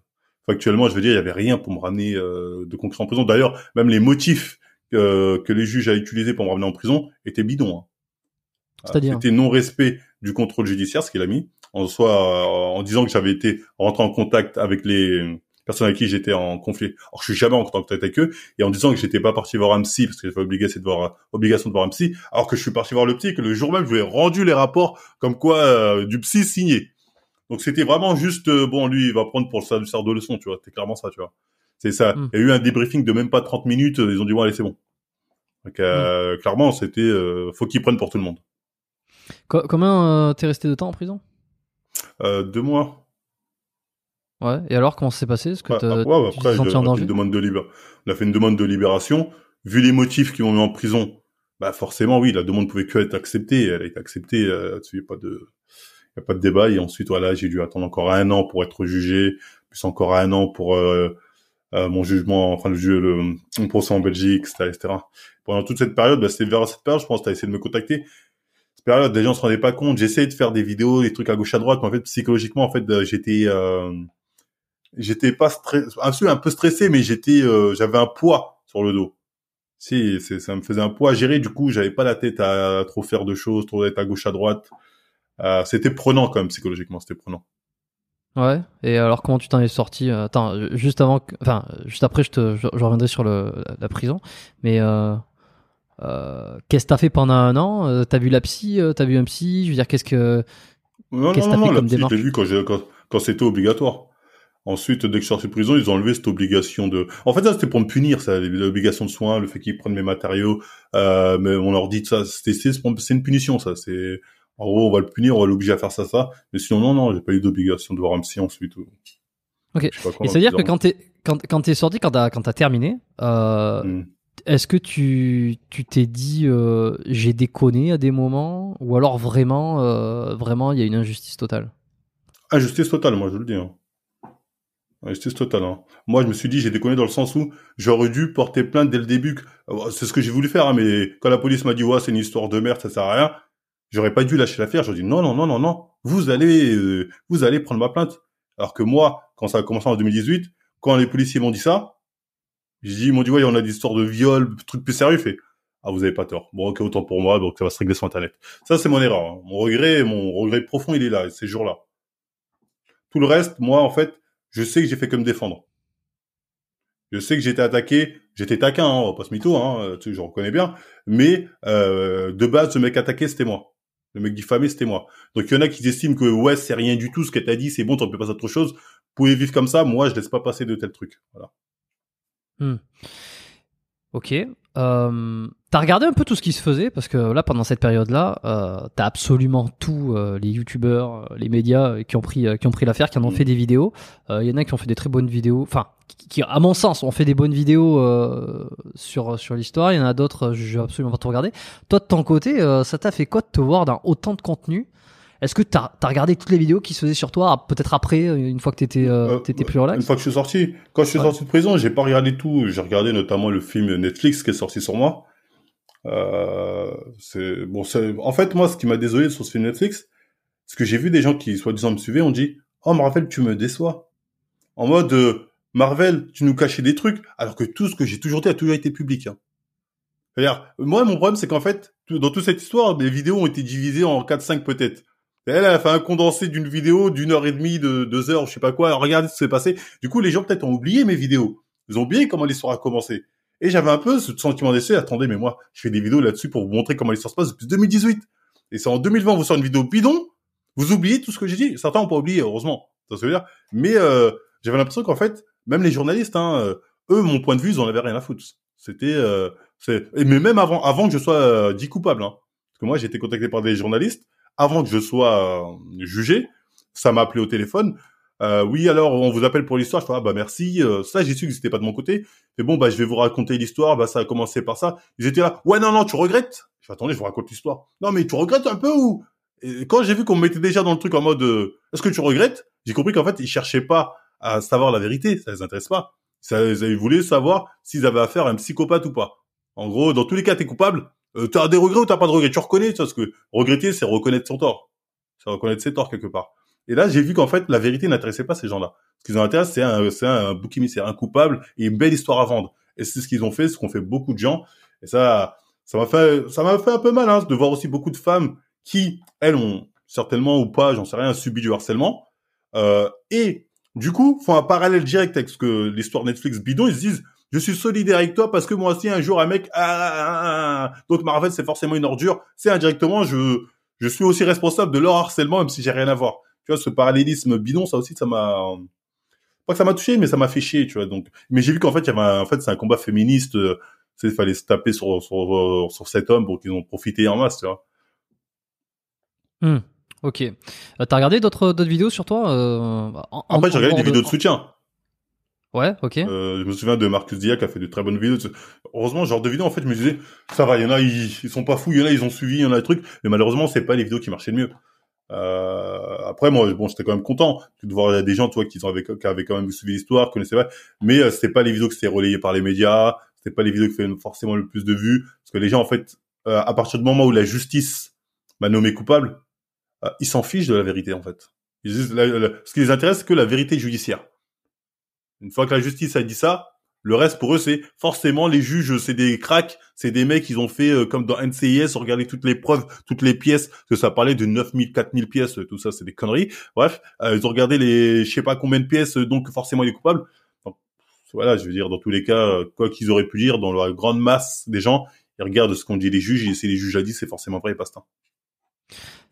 factuellement, je veux dire, il y avait rien pour me ramener euh, de concret en prison. D'ailleurs, même les motifs que les juges a utilisés pour me ramener en prison étaient bidons. Hein. C'est-à-dire C'était non-respect du contrôle judiciaire, ce qu'il a mis, en soit en disant que j'avais été rentré en contact avec les personnes avec qui j'étais en conflit. Alors je suis jamais en contact avec eux et en disant que j'étais pas parti voir un psy parce que j'avais obligation de voir obligation de voir un psy, alors que je suis parti voir le psy que le jour même je lui ai rendu les rapports comme quoi euh, du psy signé. Donc c'était vraiment juste euh, bon lui il va prendre pour le sort de leçon, tu vois, c'était clairement ça, tu vois. C'est ça. Hmm. Il y a eu un débriefing de même pas 30 minutes, ils ont dit bon allez c'est bon. Donc euh, hmm. clairement c'était euh, faut qu'ils prennent pour tout le monde. Combien t'es resté de temps en prison? Deux mois. Ouais. Et alors, comment ça s'est passé? Est-ce que bah, ouais, après, tu en danger une demande de libération. On a fait une demande de libération. Vu les motifs qui m'ont mis en prison, bah forcément, oui, la demande pouvait que être acceptée. Elle a été acceptée. Euh, il n'y a pas de, y a pas de débat. Et ensuite, voilà, j'ai dû attendre encore un an pour être jugé, plus encore un an pour euh, euh, mon jugement, enfin le, le mon procès en Belgique, etc., etc. Pendant toute cette période, bah, c'était vers cette période, je pense, tu as essayé de me contacter cette période, des gens se rendaient pas compte. J'essayais de faire des vidéos, des trucs à gauche à droite, mais en fait, psychologiquement, en fait, j'étais, euh, j'étais pas stressé, un peu stressé, mais j'étais, euh, j'avais un poids sur le dos. Si, ça me faisait un poids à gérer. Du coup, j'avais pas la tête à, trop faire de choses, trop être à gauche à droite. Euh, c'était prenant quand même psychologiquement, c'était prenant. Ouais. Et alors, comment tu t'en es sorti euh, Attends, juste avant, enfin, juste après, je te, je, reviendrai sur le, la prison. Mais euh, qu'est-ce que t'as fait pendant un an? T'as vu la psy? T'as vu un psy? Je veux dire, qu'est-ce que non, non, non, la psy, vu quand, quand, quand c'était obligatoire. Ensuite, dès que je suis sorti de prison, ils ont enlevé cette obligation de. En fait, ça c'était pour me punir, ça, l'obligation de soins, le fait qu'ils prennent mes matériaux. Euh, mais on leur dit ça, c'est c'est une punition, ça. C'est en gros, on va le punir, on va l'obliger à faire ça, ça. Mais sinon, non, non, j'ai pas eu d'obligation de voir un psy ensuite. Ok. Et c'est à dire que quand t'es quand quand t'es sorti, quand t'as quand t'as terminé, euh, hmm. est-ce que tu tu t'es dit euh, j'ai déconné à des moments ou alors vraiment euh, vraiment il y a une injustice totale? Injustice totale, moi je le dis. Hein. Injustice totale. Hein. Moi je me suis dit j'ai déconné dans le sens où j'aurais dû porter plainte dès le début. Euh, c'est ce que j'ai voulu faire, hein, mais quand la police m'a dit ouais c'est une histoire de merde, ça sert à rien, j'aurais pas dû lâcher l'affaire. J'aurais dit non non non non non, vous allez euh, vous allez prendre ma plainte. Alors que moi quand ça a commencé en 2018, quand les policiers m'ont dit ça, j'ai dit, ils m'ont dit, ouais, on a des histoires de viol, trucs plus sérieux. Fait, ah, vous avez pas tort. Bon, ok, autant pour moi, donc ça va se régler sur Internet. Ça, c'est mon erreur. Hein. Mon regret, mon regret profond, il est là, ces jours-là. Tout le reste, moi, en fait, je sais que j'ai fait que me défendre. Je sais que j'étais attaqué, j'étais taquin, pas se mytho, je reconnais bien. Mais euh, de base, ce mec attaqué, c'était moi. Le mec diffamé, c'était moi. Donc il y en a qui estiment que ouais, c'est rien du tout ce que t'as dit, c'est bon, t'en peux pas autre chose. Vous pouvez vivre comme ça. Moi, je laisse pas passer de tels trucs. Voilà. Hmm. Ok. Euh, t'as regardé un peu tout ce qui se faisait parce que là, pendant cette période-là, euh, t'as absolument tous euh, les youtubeurs, euh, les médias qui ont pris, qui ont pris l'affaire, qui en ont fait des vidéos. Il y en a qui ont fait des très bonnes vidéos, enfin, qui, à mon sens, ont fait des bonnes vidéos sur sur l'histoire. Il y en a d'autres, je vais absolument pas tout regarder. Toi, de ton côté, ça t'a fait quoi de te voir dans autant de contenu est-ce que tu as, regardé toutes les vidéos qui se faisaient sur toi, peut-être après, une fois que tu étais, euh, euh plus relax Une fois que je suis sorti. Quand je suis sorti de prison, j'ai pas regardé tout. J'ai regardé notamment le film Netflix qui est sorti sur moi. Euh, c'est bon. En fait, moi, ce qui m'a désolé sur ce film Netflix, c'est que j'ai vu des gens qui, soi-disant, me suivaient, on dit "Oh Marvel, tu me déçois." En mode euh, Marvel, tu nous cachais des trucs, alors que tout ce que j'ai toujours dit a toujours été public. Hein. C'est-à-dire, moi, mon problème, c'est qu'en fait, dans toute cette histoire, les vidéos ont été divisées en 4-5 peut-être. Elle a fait un condensé d'une vidéo d'une heure et demie, de deux heures, je sais pas quoi. regardez ce qui s'est passé. Du coup, les gens peut-être ont oublié mes vidéos. Ils ont oublié comment l'histoire a commencé. Et j'avais un peu ce sentiment d'essai. Attendez, mais moi, je fais des vidéos là-dessus pour vous montrer comment l'histoire se passe depuis 2018. Et c'est en 2020, vous sortez une vidéo bidon. Vous oubliez tout ce que j'ai dit. Certains n'ont pas oublié, heureusement. Ça se veut dire. Mais euh, j'avais l'impression qu'en fait, même les journalistes, hein, euh, eux, mon point de vue, ils en avaient rien à foutre. C'était, euh, c'est, mais même avant, avant que je sois euh, dit coupable, hein. parce que moi, j'ai été contacté par des journalistes avant que je sois euh, jugé, ça m'a appelé au téléphone. Euh, oui, alors on vous appelle pour l'histoire. Je fais ah bah merci. Euh, ça j'ai su que c'était pas de mon côté. Mais bon bah je vais vous raconter l'histoire. Bah ça a commencé par ça. Ils étaient là. Ouais non non tu regrettes? Je fais attendez je vous raconte l'histoire. Non mais tu regrettes un peu ou? Quand j'ai vu qu'on me mettait déjà dans le truc en mode est-ce que tu regrettes? J'ai compris qu'en fait ils cherchaient pas à savoir la vérité. Ça les intéresse pas. Ça, ils voulaient savoir s'ils avaient affaire à un psychopathe ou pas. En gros dans tous les cas t'es coupable. Euh, t'as des regrets ou t'as pas de regrets? Tu reconnais, parce que regretter, c'est reconnaître son tort. C'est reconnaître ses torts quelque part. Et là, j'ai vu qu'en fait, la vérité n'intéressait pas ces gens-là. Ce qui les intéresse, c'est un, c'est un bouc émissaire, un coupable et une belle histoire à vendre. Et c'est ce qu'ils ont fait, ce qu'ont fait beaucoup de gens. Et ça, ça m'a fait, ça m'a fait un peu mal, hein, de voir aussi beaucoup de femmes qui, elles, ont certainement ou pas, j'en sais rien, subi du harcèlement. Euh, et du coup, font un parallèle direct avec ce que l'histoire Netflix bidon. Ils se disent, je suis solidaire avec toi parce que moi aussi un jour un mec ah, ah, ah, ah. donc Marvel c'est forcément une ordure. C'est indirectement je je suis aussi responsable de leur harcèlement même si j'ai rien à voir. Tu vois ce parallélisme bidon ça aussi ça m'a pas que ça m'a touché mais ça m'a fait chier tu vois donc. Mais j'ai vu qu'en fait il y avait un... en fait c'est un combat féministe euh, il fallait se taper sur sur sur cet homme pour qu'ils ont profité en masse tu vois. Hmm, ok. Euh, t'as regardé d'autres d'autres vidéos sur toi euh, en, fait j'ai regardé des vidéos de soutien Ouais, ok. Euh, je me souviens de Marcus Dia qui a fait de très bonnes vidéos. Heureusement, genre de vidéos, en fait, je me disais, ça va, il y en a, ils, sont pas fous, il y en a, ils ont suivi, il y en a des trucs, mais malheureusement, c'est pas les vidéos qui marchaient le mieux. Euh, après, moi, bon, j'étais quand même content de voir des gens, toi, qui, avaient, qui avaient quand même suivi l'histoire, connaissaient pas, mais euh, c'était pas les vidéos qui étaient relayées par les médias, c'était pas les vidéos qui faisaient forcément le plus de vues, parce que les gens, en fait, euh, à partir du moment où la justice m'a nommé coupable, euh, ils s'en fichent de la vérité, en fait. Ils ce qui les intéresse, c'est que la vérité judiciaire. Une fois que la justice a dit ça, le reste pour eux c'est forcément les juges, c'est des cracks, c'est des mecs ils ont fait euh, comme dans NCIS, regarder toutes les preuves, toutes les pièces, que ça parlait de 9000, 4000 pièces, tout ça c'est des conneries. Bref, euh, ils ont regardé les je sais pas combien de pièces, donc forcément il est coupable. voilà, je veux dire dans tous les cas, quoi qu'ils auraient pu dire dans la grande masse des gens, ils regardent ce qu'ont dit les juges et si les juges a dit c'est forcément vrai et pas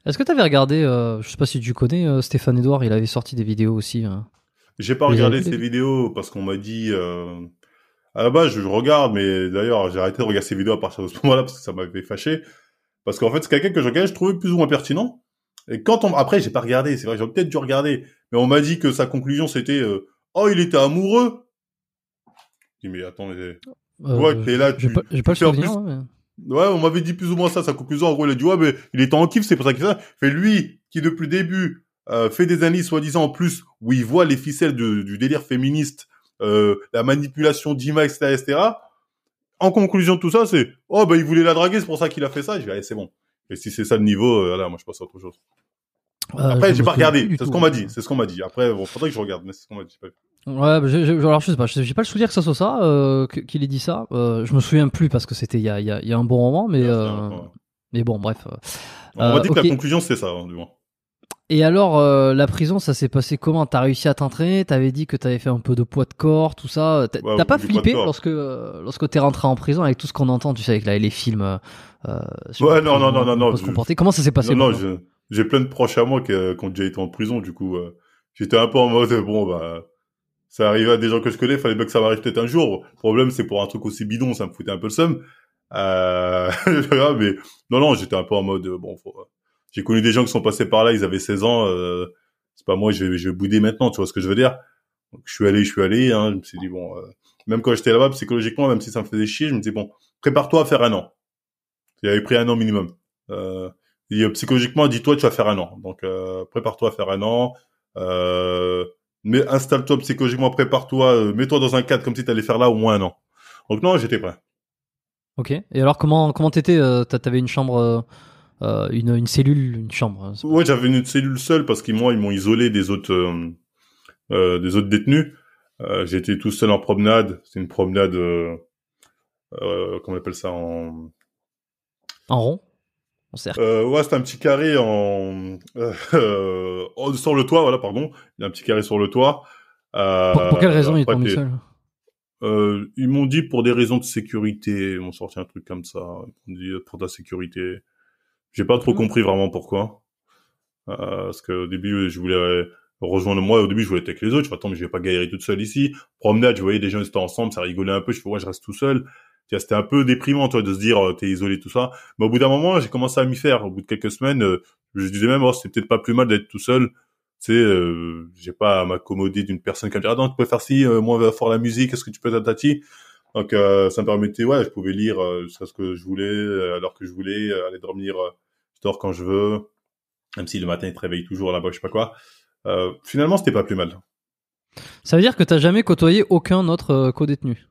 Est-ce que tu avais regardé, euh, je sais pas si tu connais Stéphane Edouard, il avait sorti des vidéos aussi. Hein. J'ai pas regardé ces vidéos parce qu'on m'a dit. Euh... À la base, je regarde, mais d'ailleurs, j'ai arrêté de regarder ces vidéos à partir de ce moment-là parce que ça m'avait fâché. Parce qu'en fait, c'est quelqu'un que je regardais, je trouvais plus ou moins pertinent. Et quand on, après, j'ai pas regardé, c'est vrai, j'ai peut-être dû regarder, mais on m'a dit que sa conclusion c'était, euh, oh, il était amoureux. Je dis, mais attends, mais... Euh, Ouais, t'es là, tu- pas, j'ai pas le tu fais en souvenir. ouais. Ouais, on m'avait dit plus ou moins ça. Sa conclusion, en gros, il a dit, ouais, mais il était en kiff, c'est pour ça qu'il fait ça. Fait lui, qui depuis le début, euh, fait des analyses, soi-disant, en plus, où il voit les ficelles de- du délire féministe, euh, la manipulation d'images, etc., etc. En conclusion de tout ça, c'est, oh, bah, il voulait la draguer, c'est pour ça qu'il a fait ça. Je vais, c'est bon. Et si c'est ça le niveau, euh, là, moi, je passe à autre chose. Euh, Après, je j'ai pas regardé. C'est ce qu'on m'a dit. C'est ce qu'on m'a dit. Après, bon, faudrait que je regarde, mais c'est ce qu'on m'a dit. Ouais, j'ai- j'ai- alors je sais pas, j'ai pas le souvenir que ça soit ça, euh, qu'il ait dit ça. Euh, je me souviens plus parce que c'était il y a, il y, a, y a un bon moment, mais, Ouais, euh, mais bon, bref. euh. On m'a dit que la conclusion, c'est ça, hein, du moins. Et alors, euh, la prison, ça s'est passé comment? T'as réussi à t'entraîner? T'avais dit que t'avais fait un peu de poids de corps, tout ça. T'as Ouais, pas flippé lorsque euh, lorsque t'es rentré en prison avec tout ce qu'on entend, tu sais, avec la- les films. euh, sur Ouais, non, non, non, non, non, je- comporter. Comment ça s'est passé non, non, j'ai plein de proches à moi qui, euh, qui ont déjà été en prison, du coup, euh, j'étais un peu en mode, bon, bah, ça arrive à des gens que je connais, fallait bien que ça m'arrive peut-être un jour. Le problème, c'est pour un truc aussi bidon, ça me foutait un peu le seum. Euh, <laughs> mais non, non, j'étais un peu en mode, bon, faut- j'ai connu des gens qui sont passés par là, ils avaient 16 ans, euh, c'est pas moi, je vais, je vais bouder maintenant, tu vois ce que je veux dire? Donc, je suis allé, je suis allé, hein, je me suis dit, bon, euh, même quand j'étais là-bas, psychologiquement, même si ça me faisait chier, je me disais, bon, prépare-toi à faire un an. J'avais pris un an minimum. Euh, psychologiquement, dis-toi, tu vas faire un an. Donc, euh, prépare-toi à faire un an. Euh, mais installe-toi psychologiquement, prépare-toi, euh, mets-toi dans un cadre comme si tu allais faire là au moins un an. Donc non, j'étais prêt. Ok. Et alors, comment comment t'étais t'a- T'avais une chambre, euh, une, une cellule, une chambre. hein, Ouais, j'avais une cellule seule parce qu'ils moi ils m'ont isolé des autres euh, euh, des autres détenus. J'étais tout seul en promenade. C'est une promenade, comment on appelle ça en En rond, en cercle? Ouais, c'est un petit carré en euh, <laughs> sur le toit, voilà, pardon. Il y a un petit carré sur le toit. Pour, pour quelle raison ils t'ont mis seul? Euh, Ils m'ont dit pour des raisons de sécurité. Ils m'ont sorti un truc comme ça. Ils m'ont dit pour ta sécurité. J'ai pas trop Mhm. compris vraiment pourquoi. Euh, parce qu'au début, je voulais rejoindre moi. Au début, je voulais être avec les autres. Je fais attends, mais je vais pas galérer toute seule ici. Promenade, je voyais des gens étaient ensemble, ça rigolait un peu. Je fais ouais, je reste tout seul. C'était un peu déprimant, toi, de se dire euh, t'es isolé tout ça. Mais au bout d'un moment, j'ai commencé à m'y faire. Au bout de quelques semaines, euh, je disais même, oh, c'est peut-être pas plus mal d'être tout seul. Tu sais, euh, j'ai pas à m'accommoder d'une personne qui me dit, ah non, tu peux faire ci, euh, moi, va faire la musique, est-ce que tu peux tatati? Donc, euh, ça me permettait, ouais, je pouvais lire euh, ce que je voulais, euh, l'heure que je voulais, euh, aller dormir, euh, je dors quand je veux, même si le matin, il te réveille toujours là-bas, je sais pas quoi. Euh, finalement, c'était pas plus mal. Ça veut dire que t'as jamais côtoyé aucun autre euh, co-détenu?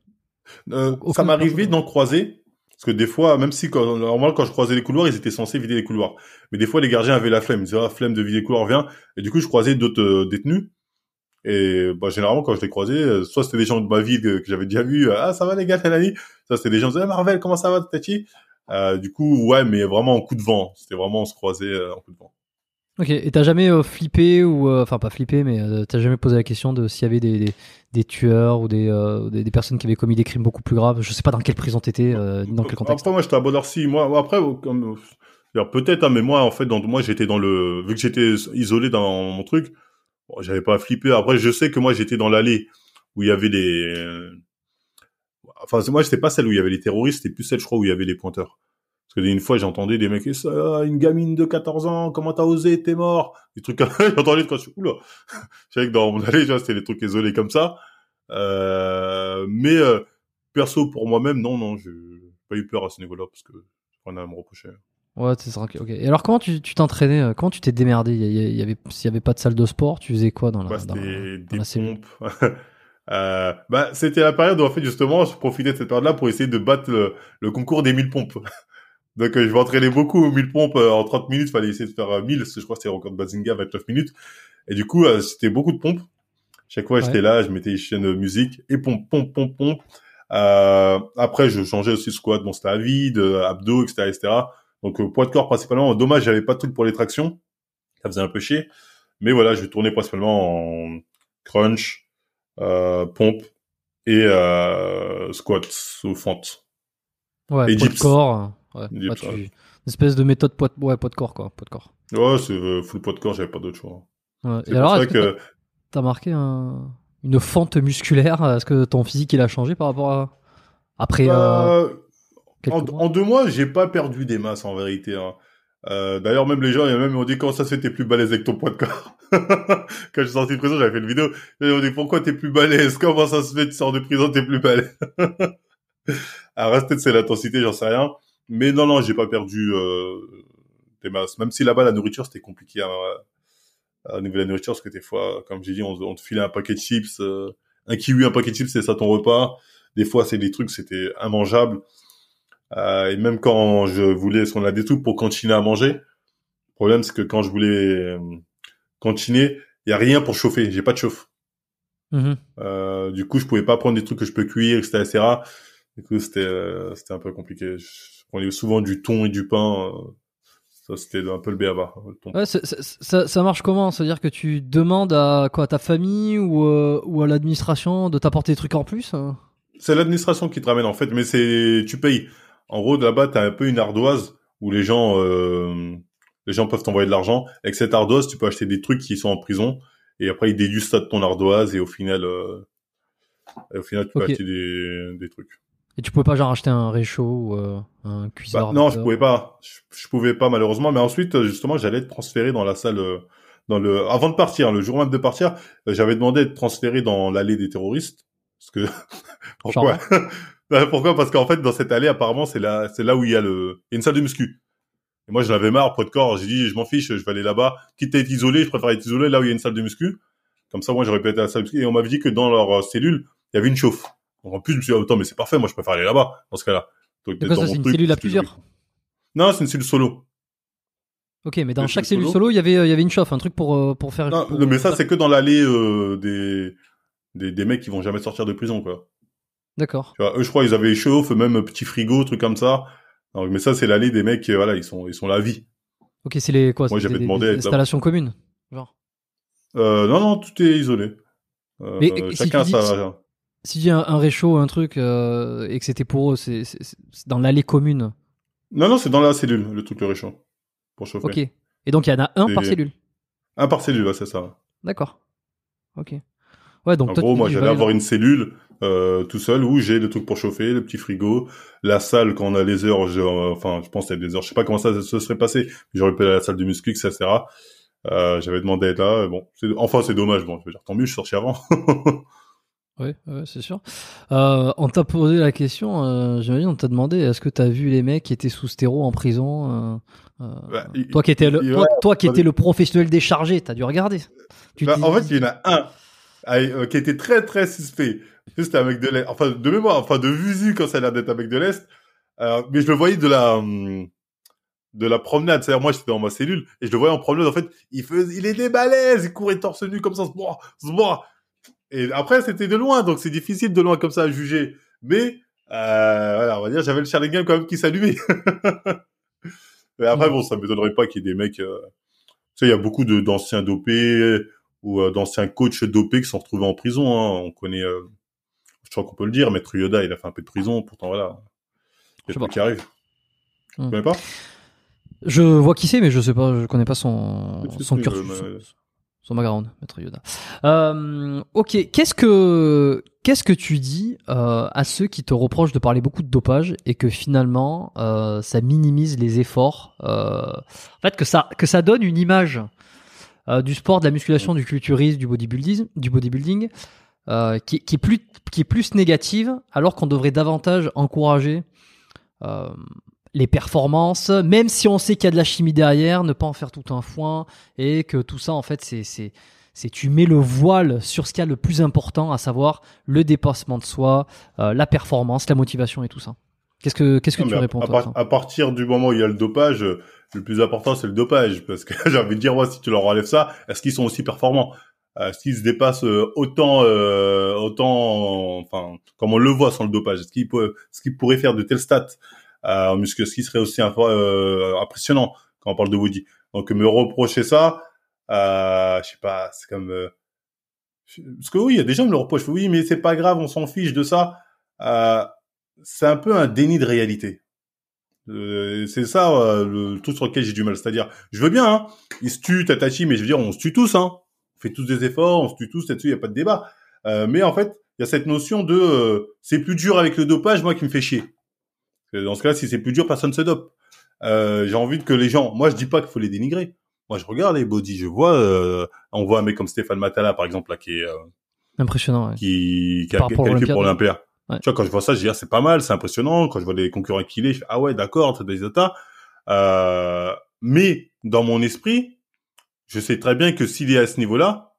Euh, ça m'arrivait problème. d'en croiser. Parce que des fois, même si quand, normalement, quand je croisais les couloirs, ils étaient censés vider les couloirs. Mais des fois, les gardiens avaient la flemme. Ils disaient, ah, flemme de vider les couloirs, viens. Et du coup, je croisais d'autres euh, détenus. Et bah, généralement, quand je les croisais, euh, soit c'était des gens de ma vie que, que j'avais déjà euh, ah, ça va les gars, Tanani? Ça, c'était des gens qui disaient, ah, Marvel, comment ça va, Tati? Euh, Du coup, ouais, mais vraiment en coup de vent. C'était vraiment, on se croisait euh, en coup de vent. Ok. Et t'as jamais euh, flippé ou euh, enfin pas flippé, mais euh, t'as jamais posé la question de s'il y avait des, des, des tueurs ou des, euh, des des personnes qui avaient commis des crimes beaucoup plus graves? Je sais pas dans quelle prison t'étais, euh, dans quel contexte. Après, moi, j'étais à Bonne-Orsi. Moi, après, euh, comme, peut-être, hein, mais moi, en fait, dans, moi, j'étais dans le, vu que j'étais isolé dans mon truc, bon, j'avais pas flippé. Après, je sais que moi, j'étais dans l'allée où il y avait euh, enfin, moi, c'était pas celle où il y avait les terroristes, c'était plus celle, je crois, où il y avait les pointeurs. Parce que une fois, j'entendais des mecs, ça, une gamine de 14 ans, comment t'as osé, t'es mort? Des trucs comme ça. <laughs> J'entendais quand je suis, oula. <laughs> Je savais que dans mon allée, c'était des trucs isolés comme ça. Euh, mais, euh, perso, pour moi-même, non, non, j'ai pas eu peur à ce niveau-là parce que on a à me reprocher. Ouais, c'est ça. Ok. Et alors comment tu t'entraînais euh, Comment tu t'es démerdé? Il y, avait s'il y avait pas de salle de sport, tu faisais quoi dans la Bah, dans, c'était dans des la pompes. <laughs> euh, bah, c'était la période où, en fait, justement, je profitais de cette période-là pour essayer de battre le, le concours des 1000 pompes. <laughs> Donc, euh, je m'entraînais beaucoup aux 1000 pompes. euh, en 30 minutes, fallait essayer de faire euh, 1000, parce que je crois que c'était le record de Bazinga, 29 minutes. Et du coup, euh, c'était beaucoup de pompes. Chaque fois, Ouais. j'étais là, je mettais les chaînes de musique et pompe, pompe, pompe, pompe. Euh, après, je changeais aussi squat, bon, c'était à vide, euh, abdos, etc., etc. Donc, euh, poids de corps principalement. Dommage, j'avais pas de truc pour les tractions. Ça faisait un peu chier. Mais voilà, je tournais principalement en crunch, euh, pompe et euh, squat ou fente. Ouais, Et poids de corps. euh, Ouais. Dips, Ouais, tu- ouais. Une espèce de méthode poids de, ouais, poids de corps quoi, poids de corps. Ouais, c'est euh, full poids de corps, j'avais pas d'autre choix. Ouais. Et alors, ça que, t'as- marqué un, une fente musculaire? Est-ce que ton physique il a changé par rapport à après euh, euh, en, mois? en deux mois, j'ai pas perdu des masses en vérité. Hein. Euh, D'ailleurs, même les gens, ils m'ont dit comment ça se fait t'es plus balèze avec ton poids de corps? <laughs> Quand je suis sorti de prison, j'avais fait une vidéo. Ils m'ont dit pourquoi t'es plus balèze? Comment ça se fait tu sors de prison t'es plus balèze? <laughs> À rester c'est l'intensité, j'en sais rien. Mais non, non, j'ai pas perdu euh, des masses. Même si là-bas la nourriture c'était compliqué à, à niveau de la nourriture, parce que des fois, comme j'ai dit, on, on, te filait un paquet de chips, euh, un kiwi, un paquet de chips, c'est ça ton repas. Des fois, c'est des trucs, c'était immangeable. Euh, et même quand je voulais, parce qu'on a des trucs pour continuer à manger. Le problème, c'est que quand je voulais euh, continuer, il y a rien pour chauffer. J'ai pas de chauffe. Mhm. Euh, du coup, je pouvais pas prendre des trucs que je peux cuire, etc. etc. Du coup, c'était euh, c'était un peu compliqué. Je prenais souvent du thon et du pain. euh, ça, c'était un peu le béaba. Ouais, ça, ça marche comment? C'est-à-dire que tu demandes à quoi à ta famille ou, euh, ou à l'administration de t'apporter des trucs en plus hein? C'est l'administration qui te ramène en fait, mais c'est tu payes. En gros, là-bas, t'as un peu une ardoise où les gens euh, les gens peuvent t'envoyer de l'argent. Avec cette ardoise, tu peux acheter des trucs qui sont en prison et après ils déduisent ça de ton ardoise et au final, euh, et au final, tu peux acheter des, des trucs. Et tu pouvais pas genre acheter un réchaud ou euh, un cuiseur Bah, non, je pouvais pas. Je, je pouvais pas malheureusement. Mais ensuite, justement, j'allais être transféré dans la salle. euh, Dans le avant de partir, le jour même de partir, euh, j'avais demandé d'être transféré dans l'allée des terroristes. Parce que <laughs> pourquoi Bah, Pourquoi? Parce qu'en fait, dans cette allée, apparemment, c'est là, c'est là où il y a le, il y a une salle de muscu. Et moi, j'en avais marre, poids de corps. J'ai dit, je m'en fiche, je vais aller là-bas. Quitte à être isolé, je préfère être isolé là où il y a une salle de muscu. Comme ça, moi, j'aurais pu être à la salle de muscu. Et on m'avait dit que dans leur euh, cellule, il y avait une chauffe. Donc, en plus, je me suis dit, attends, mais c'est parfait. Moi, je préfère aller là-bas dans ce cas-là. Donc, ça, c'est une truc, cellule à plusieurs? Non, c'est une cellule solo. Ok, mais dans chaque cellule solo il y avait, il y avait une chauffe, un truc pour, euh, pour faire. Non, pour- mais ça, c'est que dans l'allée euh, des, des des mecs qui vont jamais sortir de prison, quoi. D'accord. Tu vois, eux, je crois, ils avaient chauffe, même petit frigo, truc comme ça. Mais ça, c'est l'allée des mecs, euh, voilà, ils sont ils sont la vie. Ok, c'est les quoi Moi, c'est j'avais demandé des installations communes. Genre. Euh, non, non, tout est isolé. Euh, Mais, euh, si chacun tu dis- sa. Si il y a un, un réchaud, un truc, et que c'était pour eux, c'est dans l'allée commune. Non, non, c'est dans la cellule, le truc le réchaud pour chauffer. Ok. Et donc il y en a un par cellule. Un par cellule, ouais, c'est ça. D'accord. Ok. Ouais, donc En toi, gros, tu moi, dis, j'allais aller avoir une cellule euh, tout seul où j'ai le truc pour chauffer, le petit frigo, la salle quand on a les heures. je- euh, enfin, je pense qu'il y a des heures. Je sais pas comment ça se serait passé. J'aurais pu aller à la salle de muscu, etc. Euh, J'avais demandé à être là. et Bon, enfin, c'est dommage. Bon, je veux dire, tant mieux, je suis sorti avant. <laughs> Oui, ouais, c'est sûr. Euh, on t'a posé la question, euh, j'imagine, on t'a demandé est-ce que t'as vu les mecs qui étaient sous stéro en prison euh, euh, Bah, il- Toi qui étais le, il- toi, ouais, toi qui étais le professionnel déchargé, t'as dû regarder. Tu Bah, en fait, il y en a un euh, qui était très très suspect. Juste un mec de l'Est. Enfin, de mémoire, enfin de visu quand ça a l'air d'être un mec de l'Est. Euh, mais je le voyais de la hum, de la promenade. C'est-à-dire, moi, j'étais dans ma cellule et je le voyais en promenade. En fait, il faisait, il était balèze, il courait torse nu comme ça, zboah, zboah. Et après, c'était de loin, donc c'est difficile de loin comme ça à juger. Mais euh, voilà, on va dire, j'avais le Charlie Game quand même qui s'allumait. <laughs> Mais après, Ouais. bon, ça m'étonnerait pas qu'il y ait des mecs. euh, Tu sais, il y a beaucoup de d'anciens dopés ou euh, d'anciens coachs dopés qui sont retrouvés en prison. Hein. On connaît, euh, je crois qu'on peut le dire, Maître Yoda, il a fait un peu de prison. Pourtant, voilà, il y a sais tout pas. qui arrive. Tu Hmm. connais pas? Je vois qui c'est, mais je sais pas, je connais pas son, son cursus, euh, son, son background, Maître Yoda. Euh, ok, qu'est-ce que qu'est-ce que tu dis euh, à ceux qui te reprochent de parler beaucoup de dopage et que finalement euh, ça minimise les efforts, en fait que ça que ça donne une image euh, du sport, de la musculation, du culturisme, du bodybuilding, euh, qui, est plus qui est négative, alors qu'on devrait davantage encourager euh, les performances, même si on sait qu'il y a de la chimie derrière, ne pas en faire tout un foin et que tout ça en fait c'est c'est tu mets le voile sur ce qu'il y a le plus important, à savoir le dépassement de soi, la performance, la motivation et tout ça. Qu'est-ce que qu'est-ce que Non, tu à- réponds à, toi partir du moment où il y a le dopage, euh, le plus important c'est le dopage, parce que <laughs> j'ai envie de dire moi si tu leur enlèves ça, est-ce qu'ils sont aussi performants? Euh, Est-ce qu'ils se dépassent euh, autant, euh, autant, enfin comme on le voit sans le dopage Est-ce qu'ils peuvent, ce qu'ils pourraient faire de telles stats euh, en muscu, ce qui serait aussi euh, impressionnant quand on parle de Woody? Donc me reprocher ça, euh, je sais pas, c'est comme euh, parce que oui, il y a des gens qui me le reprochent. Oui, mais c'est pas grave, on s'en fiche de ça. Euh, c'est un peu un déni de réalité. Euh, c'est ça euh, le truc sur lequel j'ai du mal. C'est-à-dire, je veux bien, hein, ils se tuent, tatachi, mais je veux dire, on se tue tous, hein. On fait tous des efforts, on se tue tous, là-dessus, il n'y a pas de débat. Euh, mais en fait, il y a cette notion de euh, c'est plus dur avec le dopage, moi qui me fait chier. Que Dans ce cas-là, si c'est plus dur, personne se dope. Euh, j'ai envie que les gens, moi je dis pas qu'il faut les dénigrer. Moi je regarde les body, je vois, euh, on voit un mec comme Stéphane Matala par exemple là qui est euh, Impressionnant. ouais. qui, qui a qualifié pour l'Olympiade. Tu vois, quand je vois ça, je dis, ah, c'est pas mal, c'est impressionnant. Quand je vois des concurrents qui je fais, ah ouais, d'accord, des états. Euh, mais dans mon esprit, je sais très bien que s'il est à ce niveau-là,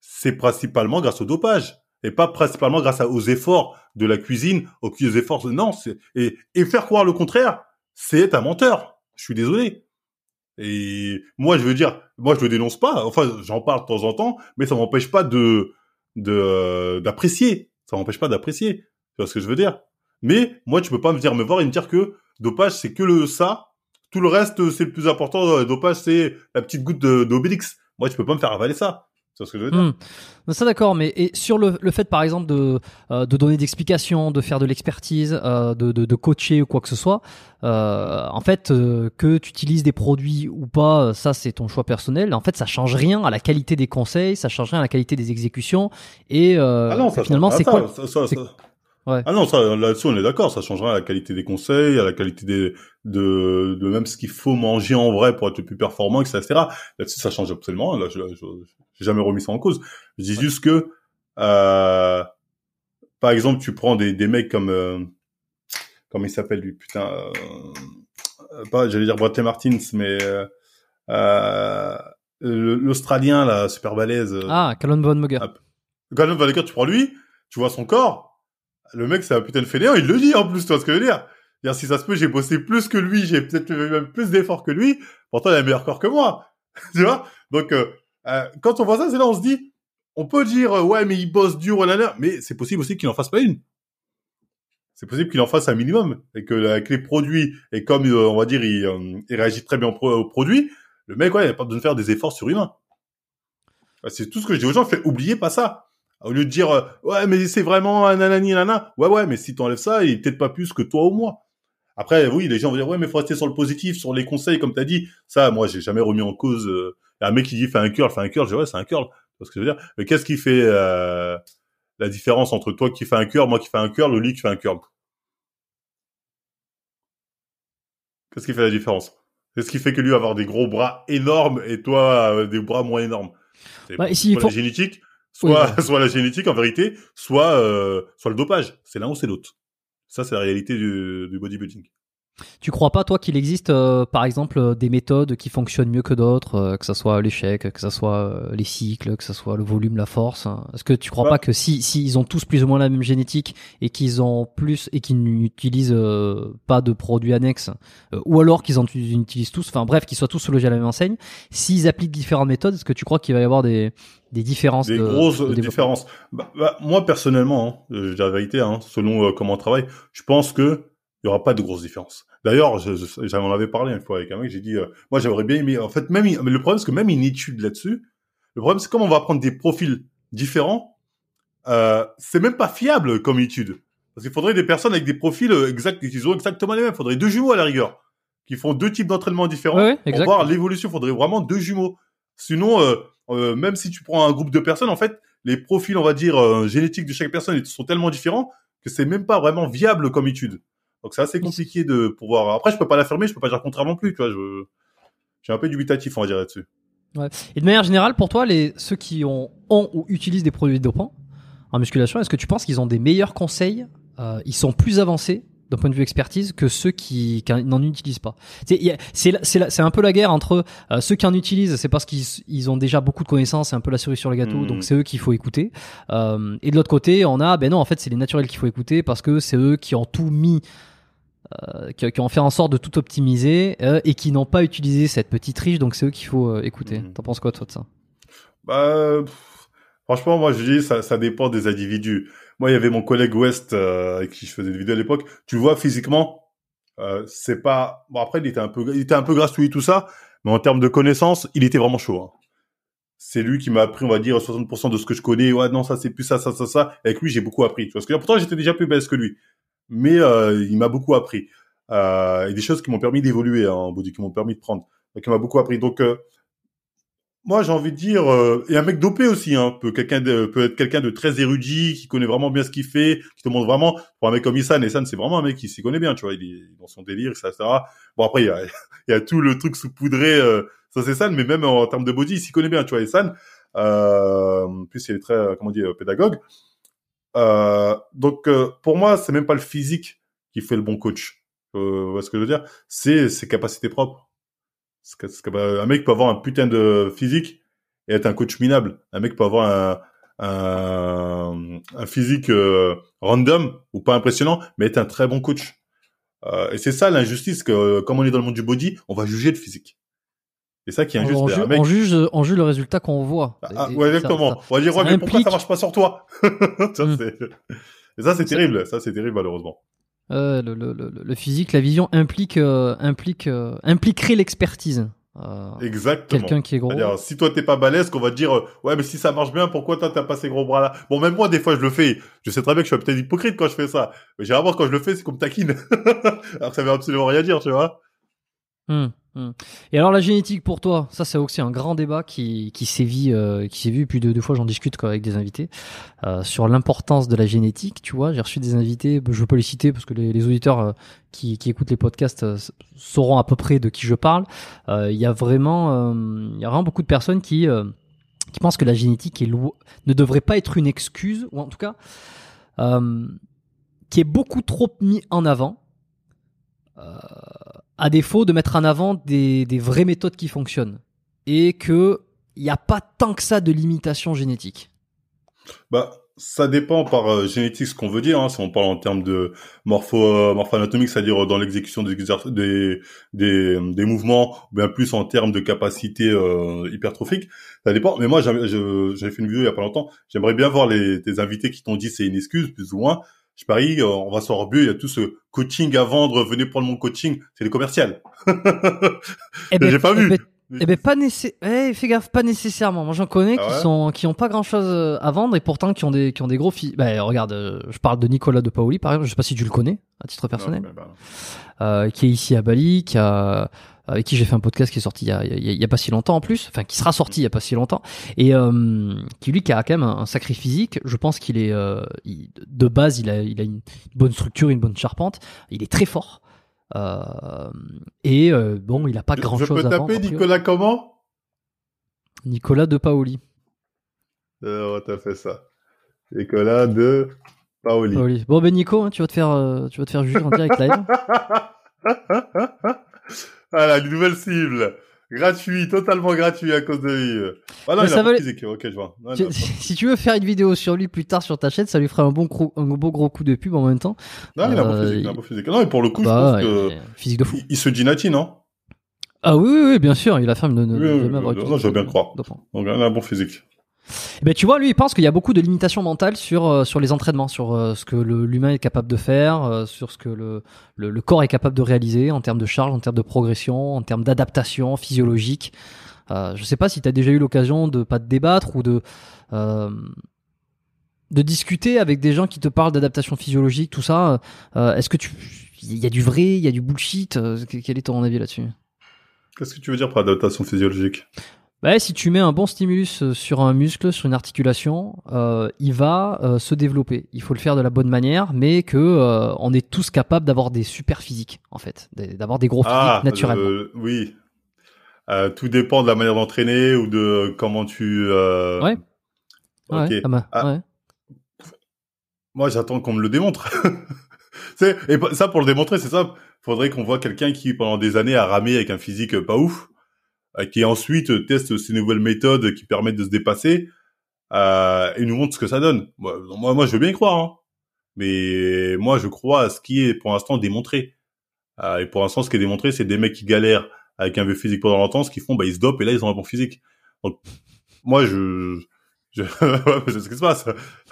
c'est principalement grâce au dopage et pas principalement grâce aux efforts de la cuisine, aux efforts. Non, c'est et, et faire croire le contraire, c'est un menteur. Je suis désolé. Et moi, je veux dire, moi, je le dénonce pas. Enfin, j'en parle de temps en temps, mais ça m'empêche pas de de d'apprécier. Ça m'empêche pas d'apprécier. Tu vois ce que je veux dire Mais moi, tu peux pas me dire me voir et me dire que dopage, c'est que le ça. Tout le reste, c'est le plus important. Dopage, c'est la petite goutte d'Obélix. Moi, tu peux pas me faire avaler ça. C'est ce que je veux dire. Hmm. Ça d'accord, mais et sur le, le fait par exemple de, euh, de donner d'explications, de faire de l'expertise, euh, de, de, de, coacher ou quoi que ce soit, euh, en fait que tu utilises des produits ou pas, ça c'est ton choix personnel. En fait, ça change rien à la qualité des conseils, ça change rien à la qualité des exécutions et ah non, ça, finalement c'est quoi ça, Ouais. Ah non, ça, là-dessus on est d'accord, ça changera la qualité des conseils, à la qualité des, de, de même ce qu'il faut manger en vrai pour être le plus performant, etc. Là-dessus ça change absolument. Là, je, j'ai jamais remis ça en cause. Je dis juste que, euh, par exemple, tu prends des, des mecs comme, euh, comment il s'appelle lui, putain, euh, pas, j'allais dire Bradley Martins, mais l'Australien là, super balèze. Ah, Callum Von Mugger. Callum Von Mugger, tu prends lui, tu vois son corps le mec, c'est un putain de fainéant, il le dit en plus, tu vois ce que je veux dire. dire si ça se peut, j'ai bossé plus que lui, j'ai peut-être fait même plus d'efforts que lui, pourtant il a un meilleur corps que moi. <laughs> tu vois? Donc, euh, euh, quand on voit ça, c'est là on se dit, on peut dire, euh, ouais, mais il bosse dur, voilà, mais c'est possible aussi qu'il en fasse pas une. C'est possible qu'il en fasse un minimum, et que avec les produits, et comme, on va dire, il, il réagit très bien aux produits, le mec, ouais, il n'a pas besoin de faire des efforts surhumains. C'est tout ce que je dis aux gens, fait oublier pas ça. Au lieu de dire euh, ouais mais c'est vraiment un nanani nana. Ouais ouais mais si t'enlèves ça, il est peut-être pas plus que toi ou moi. Après oui, les gens vont dire ouais mais faut rester sur le positif, sur les conseils comme t'as dit. Ça moi j'ai jamais remis en cause. Euh, un mec qui dit fais un curl, fais un curl, je dis ouais c'est un curl. C'est ce que je veux dire? Mais qu'est-ce qui fait euh, la différence entre toi qui fais un curl, moi qui fais un curl, ou lui qui fait un curl? Qu'est-ce qui fait la différence? Qu'est-ce qui fait que lui avoir des gros bras énormes et toi des bras moins énormes C'est bah, faut... génétique? Soit, <laughs> soit la génétique en vérité, soit, euh, soit le dopage. C'est l'un ou c'est l'autre. Ça, c'est la réalité du, du bodybuilding. Tu crois pas, toi, qu'il existe, euh, par exemple, euh, des méthodes qui fonctionnent mieux que d'autres, euh, que ce soit l'échec, que ce soit les cycles, que ce soit le volume, la force hein? Est-ce que tu crois pas que si, si ils ont tous plus ou moins la même génétique et qu'ils ont plus et qu'ils n'utilisent pas de produits annexes, ou alors qu'ils en utilisent tous, enfin bref, qu'ils soient tous logés à la même enseigne, s'ils appliquent différentes méthodes, est-ce que tu crois qu'il va y avoir des, des différences Des grosses différences. Bah, bah, moi, personnellement, hein, je dis la vérité, hein, selon comment on travaille, je pense que il y aura pas de grosses différences. D'ailleurs, j'en avais parlé une fois avec un mec, j'ai dit, euh, moi j'aimerais bien aimé, en fait, même, mais le problème c'est que même une étude là-dessus, le problème c'est comme on va prendre des profils différents, euh, c'est même pas fiable comme étude. Parce qu'il faudrait des personnes avec des profils euh, exacts, qui ont exactement les mêmes. Il faudrait deux jumeaux à la rigueur, qui font deux types d'entraînement différents. pour voir l'évolution, il faudrait vraiment deux jumeaux. Sinon, euh, euh, même si tu prends un groupe de personnes, en fait, les profils, on va dire, génétiques de chaque personne sont tellement différents que c'est même pas vraiment viable comme étude. Donc c'est assez compliqué de pouvoir. Après, je peux pas l'affirmer, je peux pas dire contraire non plus. Tu vois, je j'ai un peu dubitatif, on va dire là-dessus. Ouais. Et de manière générale, pour toi, les ceux qui ont, ont ou utilisent des produits dopants en musculation, est-ce que tu penses qu'ils ont des meilleurs conseils euh, Ils sont plus avancés d'un point de vue expertise que ceux qui, qui n'en utilisent pas? C'est un peu la guerre entre euh, ceux qui en utilisent, c'est parce qu'ils ils ont déjà beaucoup de connaissances, c'est un peu la cerise sur le gâteau, mmh. donc c'est eux qu'il faut écouter. Euh, et de l'autre côté, on a, ben non, en fait, c'est les naturels qu'il faut écouter parce que c'est eux qui ont tout mis euh, qui, ont fait en sorte de tout optimiser euh, et qui n'ont pas utilisé cette petite riche, donc c'est eux qu'il faut euh, écouter. Mmh. T'en penses quoi toi de ça? Bah franchement, moi je dis ça, ça dépend des individus. Moi, il y avait mon collègue West avec qui je faisais des vidéos à l'époque. Tu vois physiquement, c'est pas bon. Après, il était un peu, il était un peu tout ça, mais en termes de connaissances, il était vraiment chaud. Hein. C'est lui qui m'a appris, on va dire, 60% de ce que je connais. Ouais, non, ça c'est plus ça, ça, ça, ça. avec lui, j'ai beaucoup appris. Parce que pourtant, j'étais déjà plus bête que lui mais euh, il m'a beaucoup appris. Euh, et des choses qui m'ont permis d'évoluer hein, en body, qui m'ont permis de prendre. Il m'a beaucoup appris. Donc, euh, moi, j'ai envie de dire, euh, et un mec dopé aussi, hein, peut quelqu'un peut être quelqu'un de très érudit, qui connaît vraiment bien ce qu'il fait, qui te montre vraiment. Pour un mec comme Issan, Issan, c'est vraiment un mec qui s'y connaît bien, tu vois, il est dans son délire, etc. Bon, après, il y a, <laughs> y a tout le truc saupoudré, euh, ça c'est San, mais même en, termes de body, il s'y connaît bien, tu vois, Issan. Euh, en plus, il est très, comment dire, pédagogue. Euh, donc euh, pour moi, c'est même pas le physique qui fait le bon coach. Euh, ce que je veux dire, c'est ses capacités propres. Un mec peut avoir un putain de physique et être un coach minable. Un mec peut avoir un, un, un physique euh, random ou pas impressionnant, mais être un très bon coach. Euh, et c'est ça l'injustice que, comme on est dans le monde du body, on va juger le physique. C'est ça qui est injuste. On, Un ju- mec- on juge, on juge le résultat qu'on voit. ah, Et- ouais, et ça- exactement. ça- on va dire, ouais, mais pourquoi ça marche pas sur toi <laughs> ça, Mm. c'est- Et ça, c'est terrible. Ça, c'est terrible, malheureusement. Euh, le, le- le- le physique, la vision implique, euh, implique, euh, impliquerait l'expertise. Euh, Exactement. Quelqu'un qui est gros. Si toi t'es pas balèze, qu'on va te dire, euh, ouais, mais si ça marche bien, pourquoi toi t'as pas ces gros bras là Bon, même moi, des fois, je le fais. Je sais très bien que je suis peut-être hypocrite quand je fais ça. Mais généralement, quand je le fais, c'est comme taquine. <laughs> Alors que ça veut absolument rien dire, tu vois. Hum. Et alors la génétique pour toi, ça c'est aussi un grand débat qui, qui sévit, euh, qui sévit. Puis deux, deux fois j'en discute quoi, avec des invités euh, sur l'importance de la génétique. Tu vois, j'ai reçu des invités, je peux les citer parce que les, les auditeurs euh, qui, qui écoutent les podcasts euh, sauront à peu près de qui je parle. Euh, Il y a vraiment, euh, il y a vraiment beaucoup de personnes qui qui pensent que la génétique est loi- ne devrait pas être une excuse ou en tout cas qui est beaucoup trop mis en avant. Euh, à défaut de mettre en avant des, des vraies méthodes qui fonctionnent et que il n'y a pas tant que ça de limitation génétique. Bah, ça dépend par euh, génétique ce qu'on veut dire. Hein, si on parle en termes de morpho, euh, morpho-anatomique, c'est-à-dire euh, dans l'exécution des, des, des, des mouvements, ou bien plus en termes de capacité euh, hypertrophique, ça dépend. Mais moi, j'avais fait une vidéo il y a pas longtemps. J'aimerais bien voir les tes invités qui t'ont dit c'est une excuse, plus ou moins. Je parie, euh, on va s'en rebuer. Il y a tout ce coaching à vendre. Venez prendre mon coaching. C'est les commerciales. Eh <laughs> J'ai pas eh vu. ben, eh ben, pas nécess- eh, fais gaffe, pas nécessairement. Moi, j'en connais Ah qui sont, qui ont pas grand chose à vendre et pourtant qui ont des, qui ont des gros filles. Ben, regarde, euh, je parle de Nicolas de Paoli, par exemple. Je sais pas si tu le connais, à titre personnel. Non, bah, bah, euh, qui est ici à Bali, qui a, avec qui j'ai fait un podcast qui est sorti il y, a, il, y pas si longtemps en plus, enfin qui sera sorti il y a pas si longtemps, et euh, qui lui qui a quand même un, un sacré physique. Je pense qu'il est euh, il- de base il a, il a une bonne structure, une bonne charpente. Il est très fort. Euh, et bon, il a pas grand je chose peux à vendre. taper. Nicolas comment? Nicolas de Paoli. euh, On t'a fait ça. Nicolas de Paoli. Paoli. Bon ben Nico, hein, tu vas te faire, tu vas te faire juger en direct live. <laughs> voilà, une nouvelle cible. Gratuit, totalement gratuit à cause de lui. Ah non, Mais il ça a pas valait- physique. Ok, je vois. Ouais, Tu- non, si tu veux faire une vidéo sur lui plus tard sur ta chaîne, ça lui ferait un bon, gros- un beau gros coup de pub en même temps. non, il a un bon Euh, physique. il a un bon physique. Non, mais pour le coup, Bah, je pense que physique de fou. il, il se dit nati, non? Ah oui, oui, oui, bien sûr, il affirme de ne Oui, de oui, jamais oui, avoir non, utilisé je veux bien de- croire. Donc, il a un bon physique. Eh ben, tu vois, lui, il pense qu'il y a beaucoup de limitations mentales sur, euh, sur les entraînements, sur euh, ce que l'humain est capable de faire, euh, sur ce que le, le, corps est capable de réaliser en termes de charge, en termes de progression, en termes d'adaptation physiologique. Je sais pas si tu as déjà eu l'occasion de pas de débattre ou de de discuter avec des gens qui te parlent d'adaptation physiologique, tout ça. Est-ce que tu il y a du vrai, il y a du bullshit? Quel est ton avis là-dessus? Qu'est-ce que tu veux dire par adaptation physiologique? Bah, si tu mets un bon stimulus euh, sur un muscle, sur une articulation, euh, il va euh, se développer. Il faut le faire de la bonne manière, mais que euh, on est tous capables d'avoir des super physiques, en fait, d'avoir des gros physiques Ah, naturellement. euh, oui. Euh, tout dépend de la manière d'entraîner ou de comment tu. Euh... Ouais. Ok. Ouais, ah bah, Ah. ouais. Moi, j'attends qu'on me le démontre. <laughs> et ça pour le démontrer, c'est ça. Faudrait qu'on voit quelqu'un qui pendant des années a ramé avec un physique pas ouf, qui ensuite euh, teste ces nouvelles méthodes qui permettent de se dépasser euh, et nous montre ce que ça donne. Moi, moi, je veux bien y croire, hein. mais moi, je crois à ce qui est pour l'instant démontré. Euh, et pour l'instant, ce qui est démontré, c'est des mecs qui galèrent avec un vieux physique pendant longtemps, ce qu'ils font, bah, ils se dopent et là, ils ont un bon physique. Donc, moi, je, je, <laughs> ouais, c'est ce qui se passe.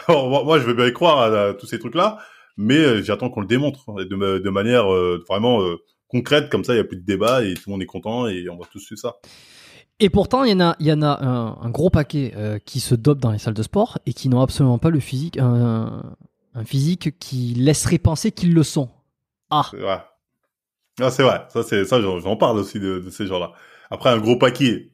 Moi, je veux bien y croire à, tous ces trucs-là, mais euh, j'attends qu'on le démontre de manière euh, vraiment euh, concrète, comme ça, il y a plus de débat et tout le monde est content et on va tous suivre ça. Et pourtant, il y en a, il y en a un, un gros paquet euh, qui se dopent dans les salles de sport et qui n'ont absolument pas le physique, un, un physique qui laisserait penser qu'ils le sont. Ah, C'est vrai. Ah, c'est vrai. Ça, c'est ça. J'en parle aussi de, de ces gens-là. Après, un gros paquet.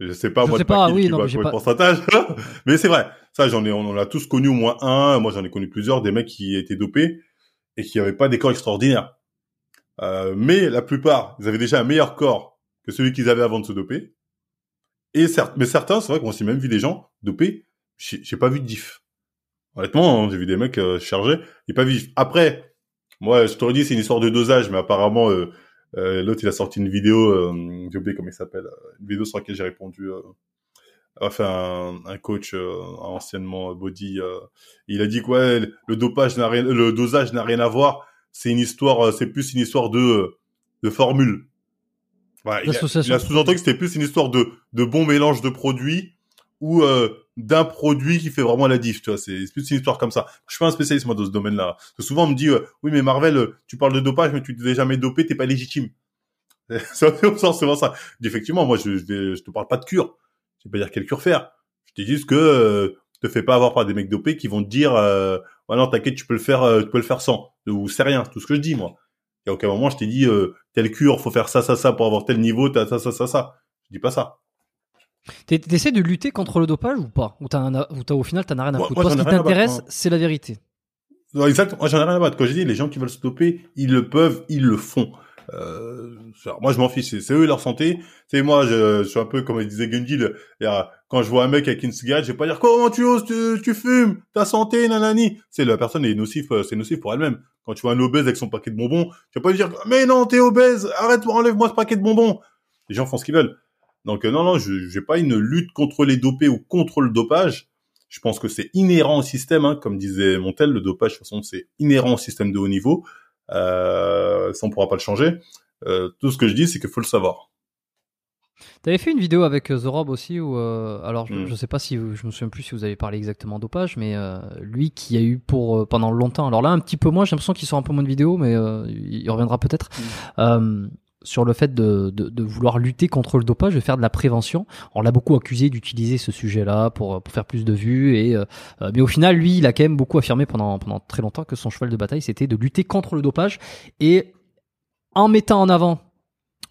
Je sais pas Je moi sais pas, oui, qui non, va mais j'ai pour le pas- pourcentage, <laughs> mais c'est vrai. Ça, j'en ai, on en a tous connu au moins un. Moi, j'en ai connu plusieurs des mecs qui étaient dopés et qui avaient pas des corps extraordinaires. Euh, mais la plupart, ils avaient déjà un meilleur corps que celui qu'ils avaient avant de se doper. Et certes, mais certains, c'est vrai qu'on s'est même vu des gens dopés. J'ai j'ai pas vu de diff. Honnêtement, hein, j'ai vu des mecs euh, chargés, et pas vifs. Après, moi, je t'aurais dit, c'est une histoire de dosage, mais apparemment, euh, euh, l'autre, il a sorti une vidéo, euh, j'ai oublié comment il s'appelle, une vidéo sur laquelle j'ai répondu, enfin, un, un coach anciennement body, il a dit quoi, le dopage n'a rien, le dosage n'a rien à voir, c'est une histoire, c'est plus une histoire de, de formule. Ouais, il a, il a sous-entendu que c'était plus une histoire de, de bon mélange de produits ou euh, d'un produit qui fait vraiment la diff, tu vois. C'est plus une histoire comme ça. Je suis pas un spécialiste moi dans ce domaine-là. souvent on me dit euh, oui mais Marvel, euh, tu parles de dopage mais tu t'es jamais dopé, t'es pas légitime. <laughs> c'est souvent ça. Effectivement, moi je, je, je, te parle pas de cure. Je vais pas dire quelle cure faire. Je te dis juste que euh, te fais pas avoir par des mecs dopés qui vont te dire euh, ouais, non t'inquiète tu peux le faire tu peux le faire sans ou c'est rien tout ce que je dis moi. Il y a aucun moment je t'ai dit telle cure faut faire ça ça ça pour avoir tel niveau t'as ça ça ça ça. Je dis pas ça. T'essaies de lutter contre le dopage ou pas? Ou, as, au final, t'en as rien à foutre Toi, ce qui t'intéresse, c'est la vérité. Non, exactement. Moi, j'en ai rien à battre. Quand j'ai dit, les gens qui veulent stopper, ils le peuvent, ils le font. Euh, moi, je m'en fiche. C'est eux leur santé. C'est moi, je, je, suis un peu comme disait Gundil. Quand je vois un mec avec une cigarette, je vais pas dire comment tu oses, tu, fumes, ta santé, nanani. C'est la personne est nocif, euh, c'est nocif pour elle-même. Quand tu vois un obèse avec son paquet de bonbons, tu vas pas lui dire mais non, t'es obèse, arrête, enlève-moi ce paquet de bonbons. Les gens font ce qu'ils veulent. Donc euh, non, non, je n'ai pas une lutte contre les dopés ou contre le dopage. Je pense que c'est inhérent au système, hein, comme disait Montel, le dopage, de toute façon, c'est inhérent au système de haut niveau. Euh, ça, on pourra pas le changer. Euh, tout ce que je dis, c'est qu'il faut le savoir. Tu avais fait une vidéo avec euh, The Rob aussi, où, euh, alors je, ne mm. sais pas si je me souviens plus si vous avez parlé exactement dopage, mais euh, lui qui a eu pour pendant longtemps, alors là un petit peu moins, j'ai l'impression qu'il sort un peu moins de vidéos, mais il reviendra peut-être. Mm sur le fait de, de, de, vouloir lutter contre le dopage, de faire de la prévention. On l'a beaucoup accusé d'utiliser ce sujet-là pour, pour faire plus de vues. Et, euh, mais au final, lui, il a quand même beaucoup affirmé pendant, pendant très longtemps que son cheval de bataille, c'était de lutter contre le dopage. Et en mettant en avant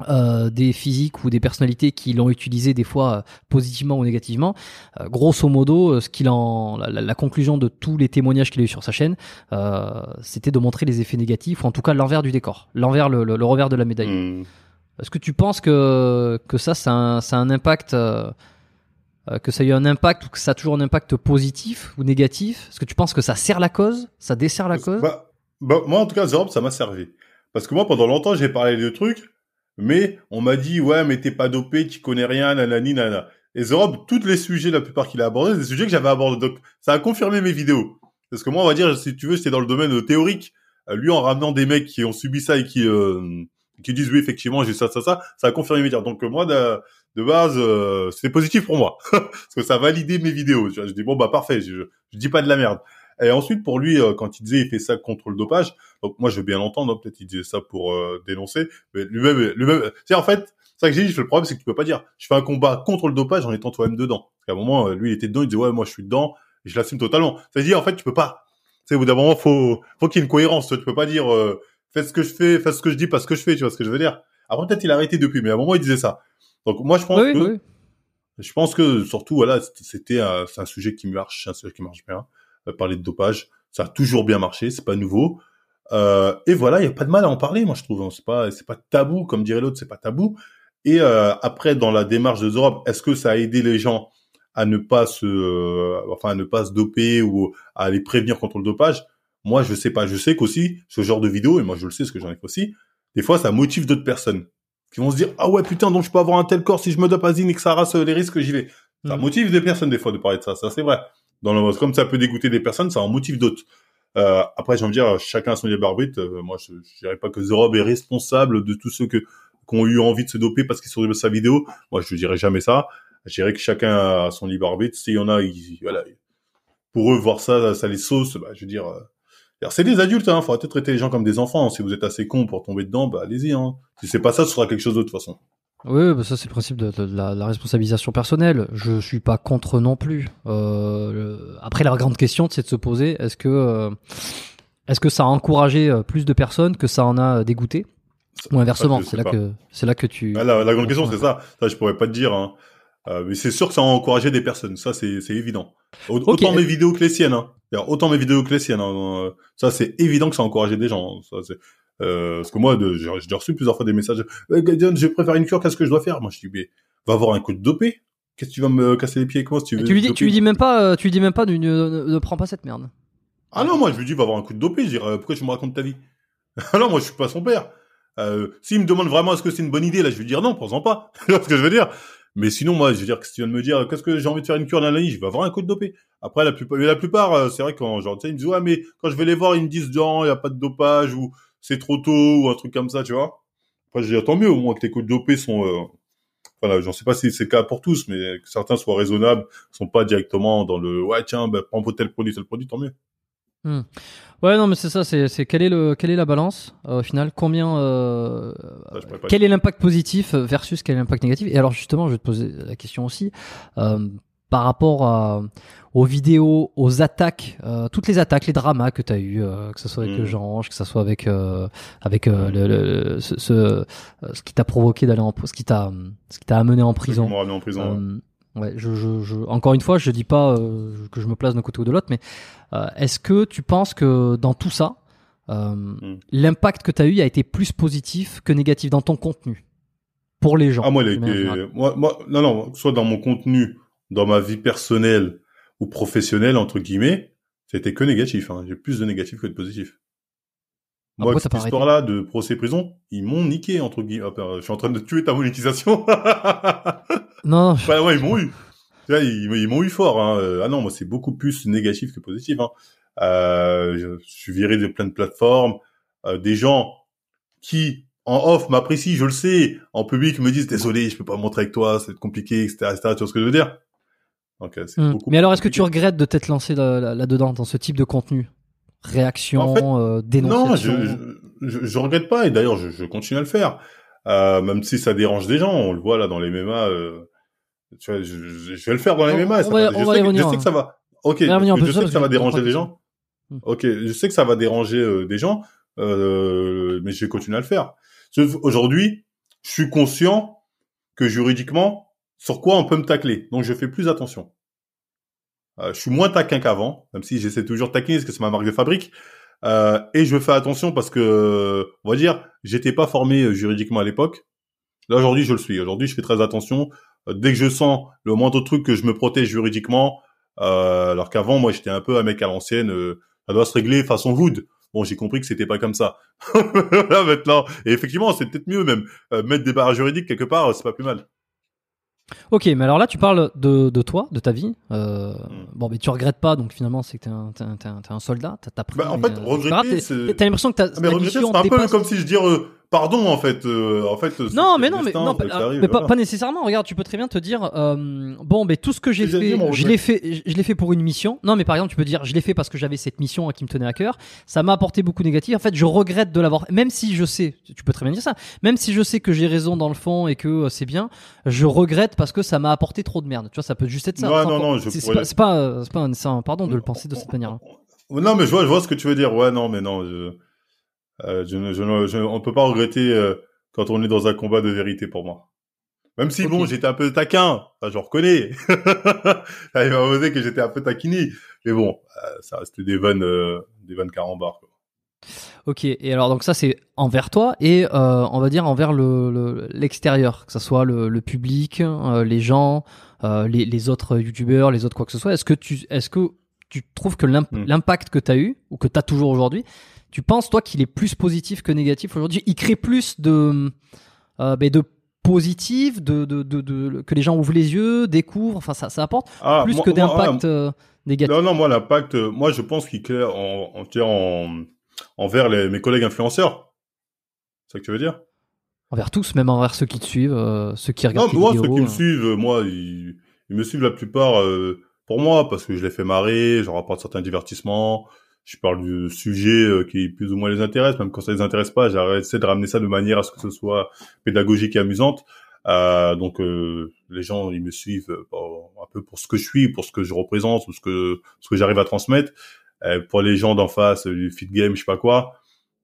euh, des physiques ou des personnalités qui l'ont utilisé des fois euh, positivement ou négativement. Euh, grosso modo, ce qu'il en, la, conclusion de tous les témoignages qu'il a eu sur sa chaîne, c'était de montrer les effets négatifs ou en tout cas l'envers du décor, l'envers, le, le, revers de la médaille. Hmm. Est-ce que tu penses que que ça, ça a un, ça a un impact que ça a eu un impact ou que ça a toujours un impact positif ou négatif? Est-ce que tu penses que ça sert la cause? Ça dessert la cause? bah, bah, Moi, en tout cas, Zorob, ça m'a servi. Parce que moi, pendant longtemps, j'ai parlé de trucs mais on m'a dit, ouais, mais t'es pas dopé, tu connais rien, nanani, nana. Et Zorob, tous les sujets, la plupart qu'il a abordés, c'est des sujets que j'avais abordés. Donc, ça a confirmé mes vidéos. Parce que moi, on va dire, si tu veux, j'étais dans le domaine théorique. Euh, lui, en ramenant des mecs qui ont subi ça et qui, euh, qui disent, oui, effectivement, j'ai ça, ça, ça, ça a confirmé mes dires. Donc, moi, de, de base, euh, c'était positif pour moi. <laughs> Parce que ça a validé mes vidéos. Je dis, bon, bah, parfait, je, je dis pas de la merde. Et ensuite, pour lui, euh, quand il disait il fait ça contre le dopage, donc moi je veux bien l'entendre, hein, peut-être il disait ça pour euh, dénoncer, mais lui-même, lui-même, c'est en fait, ça que j'ai dit, le problème c'est que tu peux pas dire, je fais un combat contre le dopage en étant toi-même dedans. Parce qu'à un moment, euh, lui il était dedans, il disait ouais moi je suis dedans, et je l'assume totalement. C'est-à-dire en fait tu peux pas. C'est au bout d'un moment faut, faut qu'il y ait une cohérence. Tu peux pas dire fais ce que je fais, fais ce que je dis, pas ce que je fais. Tu vois ce que je veux dire Après peut-être il a arrêté depuis, mais à un moment il disait ça. Donc moi je pense que je pense que surtout voilà c'était c'est un sujet qui marche, un sujet qui marche bien. Parler de dopage ça a toujours bien marché, c'est pas nouveau. Euh, et voilà, il y a pas de mal à en parler, moi je trouve. Hein. C'est pas, c'est pas tabou, comme dirait l'autre, c'est pas tabou. Et euh, après, dans la démarche de Europe, est-ce que ça a aidé les gens à ne pas se, euh, enfin, à ne pas se doper ou à les prévenir contre le dopage? Moi, je sais pas. Je sais qu'aussi ce genre de vidéo, et moi je le sais, ce que j'en ai fait aussi. Des fois, ça motive d'autres personnes qui vont se dire ah ouais putain donc je peux avoir un tel corps si je me dope à Zine et que ça rase les risques j'y vais. Ça mmh. motive des personnes des fois de parler de ça, ça c'est vrai dans le, comme ça peut dégoûter des personnes, ça en motive d'autres. Euh, après, j'ai envie de dire, chacun a son libre arbitre. Euh, moi, je, je dirais pas que Zerob est responsable de tous ceux que, qui ont eu envie de se doper parce qu'ils sont de sa vidéo. Moi, je dirais jamais ça. Je dirais que chacun a son libre arbitre. S'il y en a, ils, voilà, pour eux, voir ça, ça les sauce, bah, je veux dire, euh, c'est des adultes, hein. Faut peut-être traiter les gens comme des enfants. Si vous êtes assez con pour tomber dedans, bah, allez-y, hein. Si c'est pas ça, ce sera quelque chose d'autre, de toute façon. Oui, bah ça c'est le principe de, la, responsabilisation personnelle. Je suis pas contre non plus. Euh, après, la grande question, c'est de se poser est-ce que euh, est-ce que ça a encouragé euh, plus de personnes que ça en a dégoûté ou inversement C'est là que c'est là que tu. Ah, la, grande question, c'est ça. Ça, je pourrais pas te dire. Hein. mais c'est sûr que ça a encouragé des personnes. Ça, c'est évident. Autant mes vidéos que les siennes. Hein. Autant mes vidéos que les siennes. Hein. Ça, c'est évident que ça a encouragé des gens. Ça, euh, parce que moi, j'ai reçu plusieurs fois des messages. Euh, je préfère une cure, qu'est-ce que je dois faire? Moi, je dis, mais va avoir un coup de dopé. qu'est-ce que tu vas me casser les pieds moi si tu veux tu lui dis, tu lui dis même pas, euh, tu lui dis même pas, ne, ne prends pas cette merde. Ah non, moi je lui dis va avoir un coup de dopé, je dirais euh, pourquoi tu me racontes ta vie <laughs> Ah non, moi je suis pas son père. Euh, S'il me demande vraiment est-ce que c'est une bonne idée, là je vais lui dire non, prends-en pas. <laughs> Ce que je veux dire? Mais sinon moi je veux dire que si tu viens de me dire qu'est-ce que j'ai envie de faire une cure d'analyse, je vais avoir un coup de dopé. Après la plupart, mais la plupart, c'est vrai quand genre ils me disent ouais mais quand je vais les voir ils me disent non il y a pas de dopage ou c'est trop tôt ou un truc comme ça, tu vois. Après je dis tant mieux au moins que tes coups de dopé sont euh, voilà, j'en sais pas si c'est le cas pour tous, mais que certains soient raisonnables, sont pas directement dans le ouais tiens, ben, prends tel produit, tel produit, tant mieux. Ouais, non, mais c'est ça. C'est, c'est quelle est le, quelle est la balance euh, au final? Combien, euh, Ça, quel est l'impact positif versus quel est l'impact négatif? Et alors justement, je vais te poser la question aussi euh, par rapport à, aux vidéos, aux attaques, euh, toutes les attaques, les dramas que tu as eu, euh, que ce soit avec Mm. le Jean-Ange, que ce soit avec euh, avec euh, le, le- ce, ce, euh, ce qui t'a provoqué d'aller en, ce qui t'a, ce qui t'a amené en Prison. en prison. ouais. Euh, ouais, je, je, je, encore une fois, je dis pas euh, que je me place d'un côté ou de l'autre, mais euh, est-ce que tu penses que dans tout ça, euh, Mm. l'impact que tu as eu a été plus positif que négatif dans ton contenu? Pour les gens Ah moi, il a été, moi, moi, non, non, soit dans mon contenu, dans ma vie personnelle ou professionnelle entre guillemets, c'était que négatif. Hein. J'ai plus de négatif que de positif. Ah, Moi, cette histoire-là de procès prison, ils m'ont niqué entre guillemets. Je suis en train de tuer ta monétisation. <laughs> Non, ouais, ils m'ont eu. Ils, ils m'ont eu fort. Hein. Euh, Ah non, moi, c'est beaucoup plus négatif que positif. Hein. Euh, je, je suis viré de plein de plateformes. Euh, des gens qui, en off, m'apprécient, je le sais. En public, me disent désolé, je peux pas me montrer avec toi, c'est compliqué, etc., etc. Tu vois ce que je veux dire? Donc, c'est Hmm. beaucoup Mais alors, est-ce que tu regrettes de t'être lancé là- là- là-dedans, dans ce type de contenu? Réaction, En fait, euh, Non, dénonciation je, je, je regrette pas. Et d'ailleurs, je, je continue à le faire. Euh, même si ça dérange des gens, on le voit là dans les MMA. Euh, tu vois, je, vais le faire dans les MMA. on ça va- va- on je, sais que, revenir, je sais hein. que ça va. Ok, je sais ça, que ça va déranger des gens. Ok, je sais que ça va déranger des gens, mais je vais continuer à le faire. Aujourd'hui, je suis conscient que juridiquement, sur quoi on peut me tacler. Donc, je fais plus attention. Euh, je suis moins taquin qu'avant, même si j'essaie toujours de taquiner parce que c'est ma marque de fabrique. Euh, et je fais attention parce que, on va dire, j'étais pas formé euh, juridiquement à l'époque. Là, aujourd'hui, je le suis. Aujourd'hui, je fais très attention. Euh, dès que je sens le moindre truc que je me protège juridiquement, alors qu'avant, moi, j'étais un peu un mec à l'ancienne. ça doit se régler façon Wood. Bon, j'ai compris que c'était pas comme ça. <laughs> Là, maintenant, et effectivement, c'est peut-être mieux même mettre des barres juridiques quelque part, c'est pas plus mal. Ok, mais alors là, tu parles de, de toi, de ta vie. Euh, Mm. Bon, mais tu regrettes pas, donc finalement, c'est que t'es un, t'es un, t'es un, t'es un soldat. T'as, t'as pris. Bah, en fait, euh, regretter, c'est T'as l'impression que t'as, Ah, mais regretter, c'est un peu dépasse- comme si je dire euh, pardon en fait. euh, en fait. Non, mais non, mais non, que pas, arrive, mais pas, voilà. pas nécessairement. Regarde, tu peux très bien te dire, euh, bon, mais tout ce que j'ai fait, je l'ai fait, je l'ai fait pour une mission. Non, mais par exemple, tu peux dire, je l'ai fait parce que j'avais cette mission qui me tenait à cœur. Ça m'a apporté beaucoup de négatif. En fait, je regrette de l'avoir. Même si je sais, tu peux très bien dire ça. Même si je sais que j'ai raison dans le fond et que euh, c'est bien, je regrette parce que ça m'a apporté trop de merde. Tu vois, ça peut juste être ça. Ouais, Sans non, non, je c'est, pourrais- pas, c'est pas, euh, pas un, pardon de le penser de cette manière. Non, mais je vois, je vois ce que tu veux dire. Ouais, non, mais non, je, euh, je, ne- je, ne- je- on peut pas regretter euh, quand on est dans un combat de vérité pour moi. Même si bon, j'étais un peu taquin, ça, je reconnais. <laughs> Il m'a osé que j'étais un peu taquiné, mais bon, euh, ça reste des vannes, des vannes carambars. Quoi. Ok, et alors donc ça c'est envers toi et on va dire envers le le- l'extérieur, que ce soit le, le public, les gens, les, les autres youtubeurs, les autres quoi que ce soit. Est-ce que tu est-ce que tu trouves que Hmm. l'impact que tu as eu ou que tu as toujours aujourd'hui, tu penses toi qu'il est plus positif que négatif aujourd'hui? Il crée plus de euh, ben, de positif, de, de, de, de- que les gens ouvrent les yeux, découvrent, enfin ça ça apporte Ah, plus moi- que moi, d'impact ah, euh, négatif? Non, non, moi, l'impact, euh, moi, je pense qu'il claire en, envers les, mes collègues influenceurs. C'est ça que tu veux dire? Envers tous, même envers ceux qui te suivent, euh, ceux qui Non, regardent tes moi, vidéos. ceux qui me suivent, moi, ils, ils me suivent la plupart euh, pour moi, parce que je les fais marrer, j'en rapporte certains divertissements, je parle de sujets euh, qui plus ou moins les intéressent, même quand ça les intéresse pas, j'essaie de ramener ça de manière à ce que ce soit pédagogique et amusante. Euh, donc euh, les gens, ils me suivent euh, un peu pour ce que je suis, pour ce que je représente, ou ce que ce que j'arrive à transmettre. Euh, pour les gens d'en face, euh, du fit game, je sais pas quoi,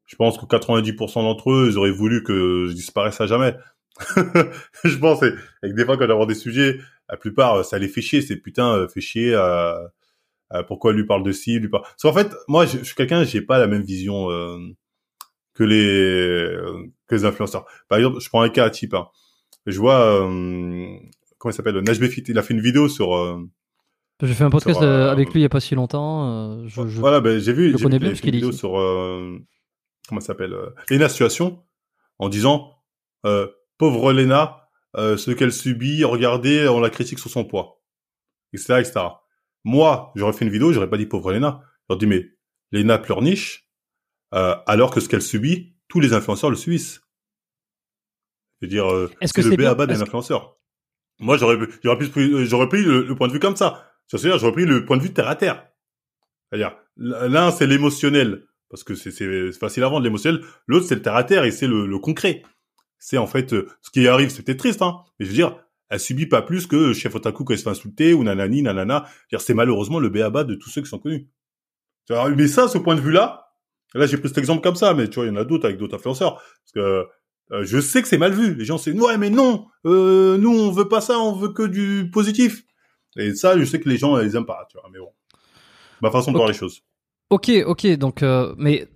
je pense que 90% d'entre eux, ils auraient voulu que je disparaisse à jamais. <laughs> je pense, et, que des fois, quand j'aborde des sujets, la plupart, ça les fait chier, c'est putain, fait chier, euh, euh, pourquoi lui parle de ci, lui parle... Parce qu'en fait, moi, je, je suis quelqu'un, j'ai pas la même vision euh, que les que les influenceurs. Par exemple, je prends un cas type. Hein. Je vois, euh, comment il s'appelle Najbeh il a fait une vidéo sur euh, j'ai fait un podcast sur, euh, avec lui il y a pas si longtemps. euh, je, je- voilà ben j'ai vu je connais bien qu'il vidéo sur euh, comment s'appelle euh, Lena Situation en disant euh, pauvre Lena euh, ce qu'elle subit regardez on la critique sur son poids etc etc moi j'aurais fait une vidéo j'aurais pas dit pauvre Lena j'aurais dit mais Lena pleurniche euh, alors que ce qu'elle subit tous les influenceurs le subissent. Je veux dire euh, c'est c'est le bien béaba d'un Est-ce- influenceur moi j'aurais euh, j'aurais pris le, le point de vue comme ça. C'est-à-dire j'aurais pris le point de vue terre à terre. C'est-à-dire l'un c'est l'émotionnel parce que c'est c'est facile à vendre l'émotionnel. L'autre c'est le terre à terre et c'est le, le concret. C'est en fait euh, ce qui arrive c'était triste hein mais je veux dire elle subit pas plus que chef otaku quand elle se fait insulter ou nanani nanana. C'est malheureusement le béaba de tous ceux qui sont connus. Mais ça ce point de vue là là j'ai pris cet exemple comme ça mais tu vois il y en a d'autres avec d'autres influenceurs. Parce que euh, je sais que c'est mal vu. Les gens c'est ouais mais non euh, nous on veut pas ça on veut que du positif. Et ça je sais que les gens ils aiment pas tu vois mais bon. Ma façon de voir les choses. Ok, ok, donc mais mais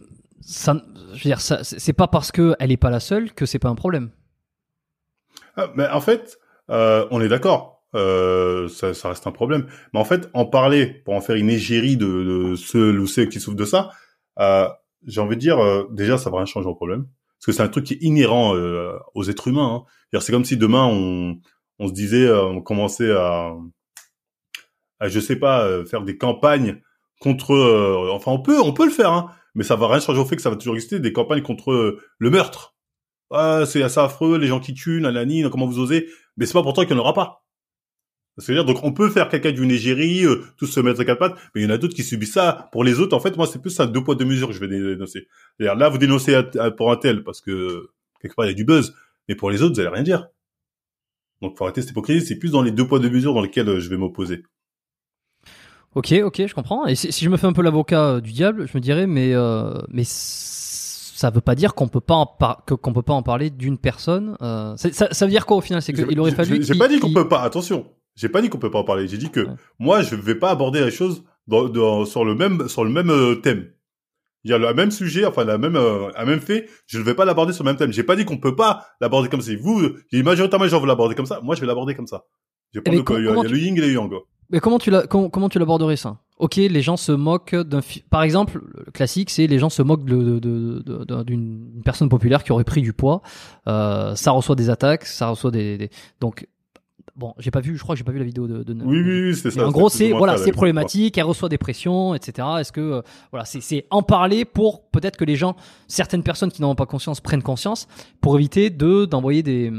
ça, je veux dire, ça, c'est pas parce que elle est pas la seule que c'est pas un problème. Ah, mais en fait, euh, on est d'accord, euh, ça, ça reste un problème. Mais en fait, en parler pour en faire une égérie de, de ceux ou ceux qui souffrent de ça, euh, j'ai envie de dire, euh, déjà, ça va rien changer au problème. Parce que c'est un truc qui est inhérent euh, aux êtres humains. hein. C'est comme si demain, on, on se disait, euh, on commençait à, à, je sais pas, faire des campagnes contre... enfin, on peut, on peut le faire, hein, mais ça va rien changer au fait que ça va toujours exister, des campagnes contre le meurtre. Ah, c'est assez affreux, les gens qui tuent, nanani, comment vous osez mais c'est pas pourtant qu'il n'y en aura pas. Donc on peut faire quelqu'un d'une égérie, euh, tous se mettre à quatre pattes, mais il y en a d'autres qui subissent ça. Pour les autres, en fait, moi, c'est plus un deux poids deux mesures que je vais dénoncer. C'est-à-dire, là, vous dénoncez à- à- pour un tel parce que quelque part il y a du buzz, mais pour les autres, vous allez rien dire. Donc, faut arrêter cette hypocrisie. C'est plus dans les deux poids deux mesures dans lesquels euh, je vais m'opposer. Ok, ok, je comprends. Et si, je me fais un peu l'avocat euh, du diable, je me dirais, mais euh, mais ça veut pas dire qu'on peut pas en par- que- qu'on peut pas en parler d'une personne. euh, ça, ça veut dire quoi au final? C'est qu'il aurait fallu. J'ai pas dit qu'on peut pas. Attention, j'ai pas dit qu'on peut pas en parler. J'ai dit que Ouais. moi, je vais pas aborder les choses dans, dans- sur le même sur le même euh, thème. Il y a le même sujet, enfin la même euh, même fait. Je ne vais pas l'aborder sur le même thème. J'ai pas dit qu'on peut pas l'aborder comme ça. Vous, j'ai majoritairement les gens veulent l'aborder comme ça. Moi, je vais l'aborder comme ça. Je Eh le- il y a, comment il y a le yin et le yang. Mais comment tu la, comment, comment tu l'aborderais ça? Ok, les gens se moquent d'un. Par exemple, le classique, c'est les gens se moquent de- de- de- de- d'une personne populaire qui aurait pris du poids. Euh, ça reçoit des attaques, ça reçoit des. des- Donc, bon, j'ai pas vu, je crois que j'ai pas vu la vidéo de. de Oui, oui, oui, c'est ça. en gros, c'est voilà, c'est problématique, elle reçoit des pressions, etc. Est-ce que euh, voilà, c'est c'est en parler pour peut-être que les gens, certaines personnes qui n'en ont pas conscience prennent conscience pour éviter de d'envoyer des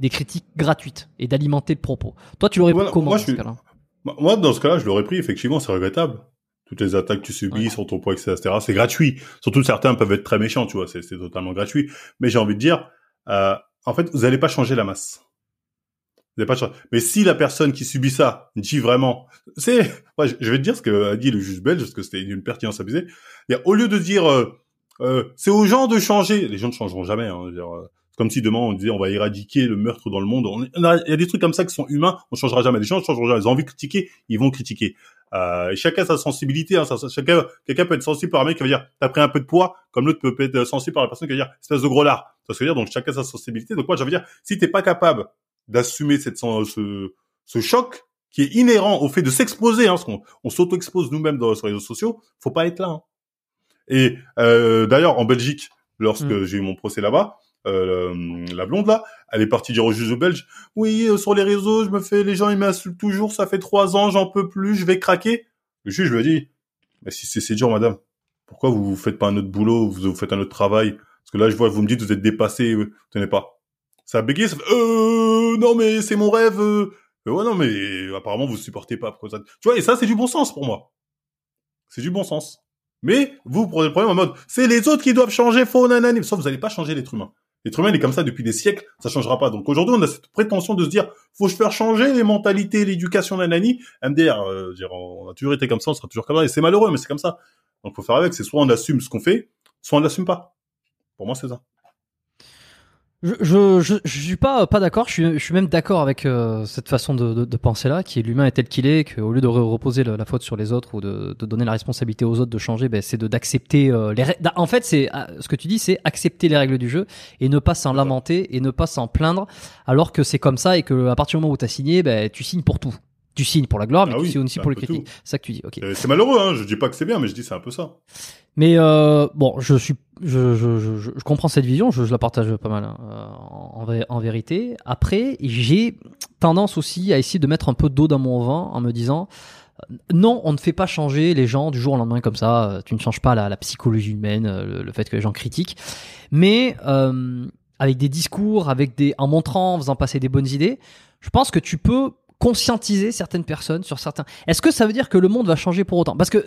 des critiques gratuites et d'alimenter le propos. Toi, tu l'aurais Voilà, comment moi, dans je ce suis- cas-là? Moi, Moi, dans ce cas-là, je l'aurais pris. Effectivement, c'est regrettable. Toutes les attaques que tu subis Ouais. sur ton poids, etc. C'est gratuit. Surtout certains peuvent être très méchants, tu vois. C'est totalement gratuit. Mais j'ai envie de dire, euh, en fait, vous n'allez pas changer la masse. Vous n'allez pas changer. Mais si la personne qui subit ça dit vraiment, c'est, ouais, je vais te dire ce que a dit le juge belge, parce que c'était d'une pertinence abusée. Il y a, au lieu de dire, euh, euh, c'est aux gens de changer, les gens ne changeront jamais. Hein, Je veux dire, euh, comme si demain on disait on va éradiquer le meurtre dans le monde. On- on a- Il y a des trucs comme ça qui sont humains, on changera jamais. Les gens changeront jamais. Ils ont envie de critiquer, ils vont critiquer. Euh, chacun sa sensibilité. Hein, ça- chacun, quelqu'un peut être sensible par un mec qui va dire t'as pris un peu de poids, comme l'autre peut être sensible par la personne qui va dire espèce de gros lard. Ça veut dire? Donc chacun sa sensibilité. Donc moi, je veux dire si t'es pas capable d'assumer cette ce, ce choc qui est inhérent au fait de s'exposer, hein, parce qu'on on s'auto-expose nous-mêmes dans, sur les réseaux sociaux, faut pas être là. hein. Et euh, d'ailleurs, en Belgique, lorsque Mm. j'ai eu mon procès là-bas, euh, la blonde là, elle est partie dire au juge belge, oui, euh, sur les réseaux, je me fais, les gens ils m'insultent toujours, ça fait trois ans, j'en peux plus, je vais craquer. Le juge lui a dit, mais si c'est dur, madame, pourquoi vous faites pas un autre boulot, vous, faites un autre travail? Parce que là, je vois, vous me dites, vous êtes dépassé, vous tenez pas. Ça a bégayé, ça fait, euh, non mais c'est mon rêve. Euh. Euh, ouais, non mais euh, apparemment vous supportez pas. pourquoi ça- Tu vois, et ça c'est du bon sens pour moi. C'est du bon sens. Mais vous, vous prenez le problème en mode, c'est les autres qui doivent changer, faux nanani. Sauf vous n'allez pas changer l'être humain. L'être humain, est comme ça depuis des siècles, ça changera pas. Donc aujourd'hui, on a cette prétention de se dire, faut faire changer les mentalités, l'éducation, nanani. MDR, euh, dire, on a toujours été comme ça, on sera toujours comme ça. Et c'est malheureux, mais c'est comme ça. Donc faut faire avec. C'est soit on assume ce qu'on fait, soit on l'assume pas. Pour moi, c'est ça. Je, je, je, je suis pas pas d'accord. Je suis, je suis même d'accord avec euh, cette façon de, de, de penser là, qui est l'humain est tel qu'il est, qu'au lieu de re- reposer la faute sur les autres ou de, de donner la responsabilité aux autres de changer, ben, c'est de d'accepter euh, les. rè- En fait, c'est ah, ce que tu dis, c'est accepter les règles du jeu et ne pas s'en lamenter et ne pas s'en plaindre, alors que c'est comme ça et que à partir du moment où t'as signé, ben tu signes pour tout. Tu signes pour la gloire, mais Ah tu oui, signes aussi pour peu critiques. C'est ça que tu dis. Ok. Euh, C'est malheureux, hein. Je dis pas que c'est bien, mais je dis c'est un peu ça. Mais euh, bon, je suis, je, je, je, je comprends cette vision, je, je la partage pas mal hein, euh, en, en vé- en vérité. Après, j'ai tendance aussi à essayer de mettre un peu d'eau dans mon vin en me disant euh, non, on ne fait pas changer les gens du jour au lendemain comme ça. Tu ne changes pas la, la psychologie humaine, le, le fait que les gens critiquent, mais euh, avec des discours, avec des, en montrant, en faisant passer des bonnes idées, je pense que tu peux conscientiser certaines personnes sur certains. Est-ce que ça veut dire que le monde va changer pour autant? Parce que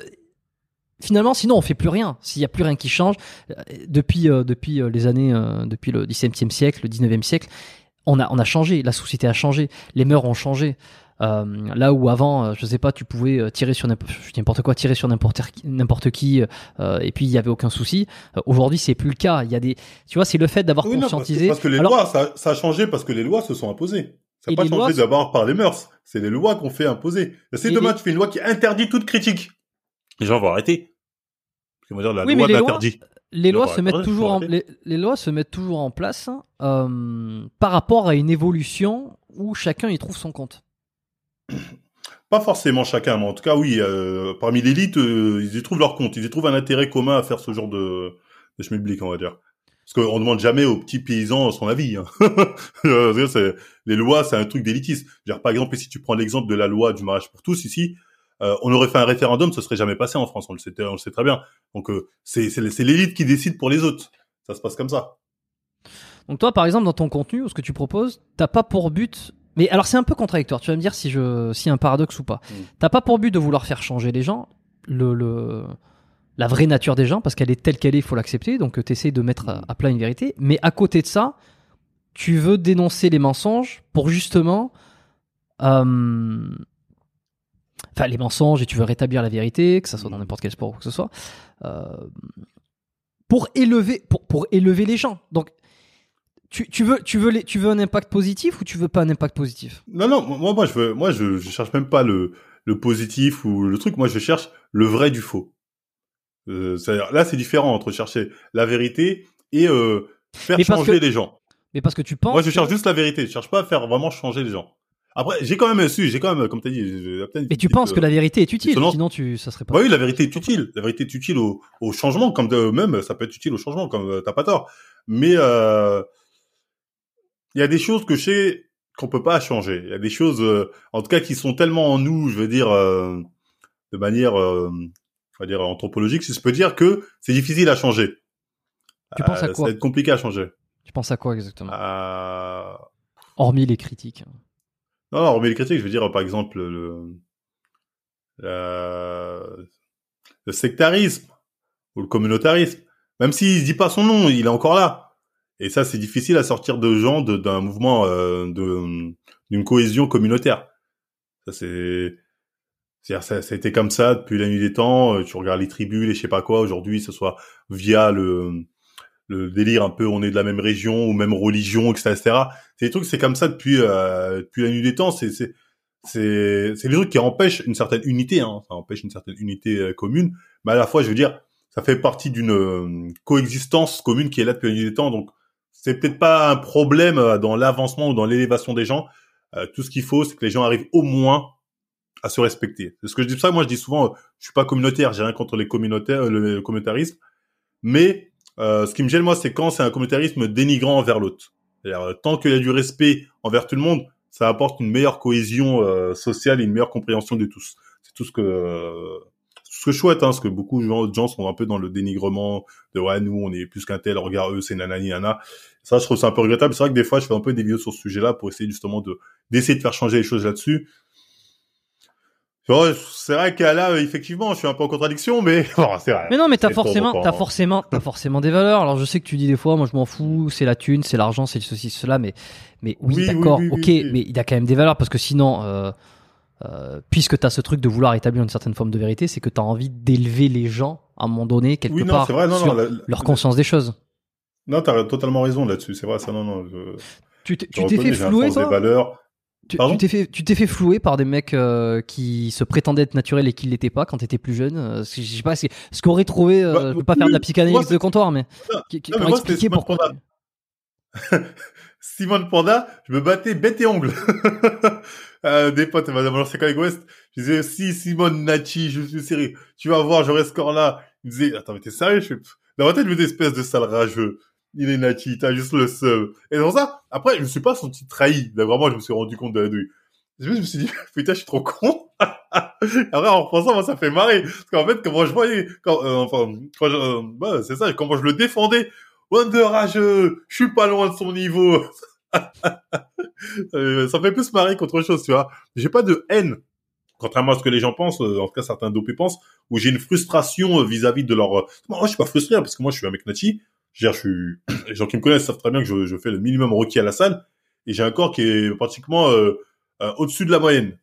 finalement, sinon on fait plus rien. S'il y a plus rien qui change euh, depuis euh, depuis euh, les années euh, depuis le XVIIe siècle, le XIXe siècle, on a on a changé. La société a changé, les mœurs ont changé. Euh, là où avant, je sais pas, tu pouvais tirer sur n'importe quoi, tirer sur n'importe qui- n'importe qui, et puis il y avait aucun souci. Aujourd'hui, c'est plus le cas. Il y a des, tu vois, c'est le fait d'avoir Oui, non, parce que- conscientisé. parce que, les Alors, lois, ça, ça a changé parce que les lois se sont imposées. N'a pas les changé lois- d'abord par les mœurs. C'est les lois qu'on fait imposer. Si Et demain les- tu fais une loi qui interdit toute critique, les gens vont arrêter. Parce vont dire la Oui, loi mais les lois- l'interdit. les lois se mettent toujours en, les, les lois se mettent toujours en place euh, par rapport à une évolution où chacun y trouve son compte. <clears throat> Pas forcément chacun, mais en tout cas, oui, euh, parmi l'élite, euh, ils y trouvent leur compte. Ils y trouvent un intérêt commun à faire ce genre de, de schmilblick, on va dire. Parce qu'on demande jamais aux petits paysans son avis. Hein. <laughs> Les lois, c'est un truc dire, Par exemple, si tu prends l'exemple de la loi du mariage pour tous ici, euh, on aurait fait un référendum, ce serait jamais passé en France. On le sait, on le sait très bien. Donc, euh, c'est l'élite qui décide pour les autres. Ça se passe comme ça. Donc toi, par exemple, dans ton contenu ou ce que tu proposes, t'as pas pour but. Mais alors c'est un peu contradictoire. Tu vas me dire si je, si un paradoxe ou pas. Mm. T'as pas pour but de vouloir faire changer les gens, le, le la vraie nature des gens, parce qu'elle est telle qu'elle est, il faut l'accepter. Donc tu essaies de mettre à, plat une vérité. Mais à côté de ça, tu veux dénoncer les mensonges pour justement, euh, enfin les mensonges et tu veux rétablir la vérité, que ça soit dans n'importe quel sport ou que ce soit, euh, pour élever, les gens. Donc tu, veux, un impact positif ou tu veux pas un impact positif? Non, non, moi, je veux, moi, je cherche même pas le, le positif ou le truc. Moi, je cherche le vrai du faux. Euh, là, c'est différent entre chercher la vérité et euh, faire Mais changer que- les gens. Mais parce que tu penses. Moi, je que- cherche juste la vérité. Je cherche pas à faire vraiment changer les gens. Après, j'ai quand même su, j'ai quand même, comme dit, j'ai peut-être une Mais tu penses euh, que la vérité est utile, sinon tu, ça serait pas. Bah oui, la vérité est utile. La vérité est utile au, au changement, comme de, même ça peut être utile au changement, comme euh, t'as pas tort. Mais il y a des choses que je sais qu'on peut pas changer. Il y a des choses, en tout cas, qui sont tellement en nous, je veux dire, de manière, on va dire anthropologique, si je peux dire que c'est difficile à changer. Tu penses à Euh, quoi Ça va être compliqué à changer. Tu penses à quoi exactement Euh, Hormis les critiques. Non, non, remet les critiques, je veux dire, par exemple, le, la- le sectarisme ou le communautarisme. Même s'il dit pas son nom, il est encore là. Et ça, c'est difficile à sortir de gens d'un mouvement euh, d'une cohésion communautaire. Ça, c'est c'est-à-dire, ça, ça a été comme ça depuis la nuit des temps. Euh, Tu regardes les tribus, les je sais pas quoi. Aujourd'hui, ce soit via le le délire un peu, on est de la même région ou même religion, etc., etc. C'est des trucs, c'est comme ça depuis euh, depuis la nuit des temps. C'est c'est c'est c'est des trucs qui empêchent une certaine unité. Hein. Ça empêche une certaine unité euh, commune, mais à la fois, je veux dire, ça fait partie d'une euh, coexistence commune qui est là depuis la nuit des temps. Donc, c'est peut-être pas un problème dans l'avancement ou dans l'élévation des gens. Euh, tout ce qu'il faut, c'est que les gens arrivent au moins à se respecter. C'est ce que je dis ça. Moi, je dis souvent, je suis pas communautaire, j'ai rien contre les communautaires, euh, le, communautarisme, mais euh, ce qui me gêne moi, c'est quand c'est un communautarisme dénigrant envers l'autre. Euh, Tant qu'il y a du respect envers tout le monde, ça apporte une meilleure cohésion euh, sociale et une meilleure compréhension de tous. C'est tout ce que ce que je souhaite, hein, parce que beaucoup de gens sont un peu dans le dénigrement de ouais nous on est plus qu'un tel, regarde eux c'est nanani nana. Ça je trouve ça un peu regrettable. C'est vrai que des fois je fais un peu des vidéos sur ce sujet-là pour essayer justement de d'essayer de faire changer les choses là-dessus. Ouais, C'est vrai qu'à là, effectivement, je suis un peu en contradiction, mais <laughs> bon, c'est vrai. Mais non, mais t'as forcément, t'as forcément, t'as forcément des valeurs. Alors je sais que tu dis des fois, moi je m'en fous, c'est la thune, c'est l'argent, c'est ceci, cela, mais, mais oui, d'accord, oui, oui, ok, mais il a quand même des valeurs parce que sinon, euh, euh, puisque t'as ce truc de vouloir établir une certaine forme de vérité, c'est que t'as envie d'élever les gens à un moment donné quelque non, part vrai, non, sur non, la- leur conscience des choses. Non, t'as totalement raison là-dessus. C'est vrai, ça, non, non. je- Tu t'es fait flouer, des toi? valeurs. Tu t'es fait, tu t'es fait flouer par des mecs euh, qui se prétendaient être naturels et qui l'étaient pas quand t'étais plus jeune. euh, je sais pas, ce qu'aurait trouvé. euh, Bah, je veux pas faire de la psychanalyse de comptoir, mais Non, qui, qui- non, mais pour moi, c'était expliquer Simone pourquoi. <laughs> Simone Panda, je me battais bête et ongle. <laughs> euh, des potes, madame l'ancien collègue Ouest, je disais, si Simone Nachi, je suis sérieux, tu vas voir, j'aurai ce corps-là. Il me disait, attends, mais t'es sérieux? Je pff. dans ma tête, je me espèce de sale rageux. Il est Nachi, t'as juste le seum. Et dans ça, après, je me suis pas senti trahi. Là, vraiment, je me suis rendu compte de la douille. Je me suis dit, <laughs> putain, je suis trop con. <laughs> Après, en repensant, moi, ça fait marrer. Parce qu'en fait, comment je voyais, quand, euh, enfin, quand je, euh, bah, c'est ça, comment je le défendais. Wonder je suis pas loin de son niveau. <laughs> Euh, ça fait plus marrer qu'autre chose, tu vois. J'ai pas de haine, contrairement à ce que les gens pensent, euh, en tout cas certains dopés pensent, où j'ai une frustration euh, vis-à-vis de leur... Moi, je suis pas frustré, hein, parce que moi, je suis un mec nachi. Je veux dire, je suis... Les gens qui me connaissent savent très bien que je, je fais le minimum requis à la salle, et j'ai un corps qui est pratiquement euh, euh, au-dessus de la moyenne.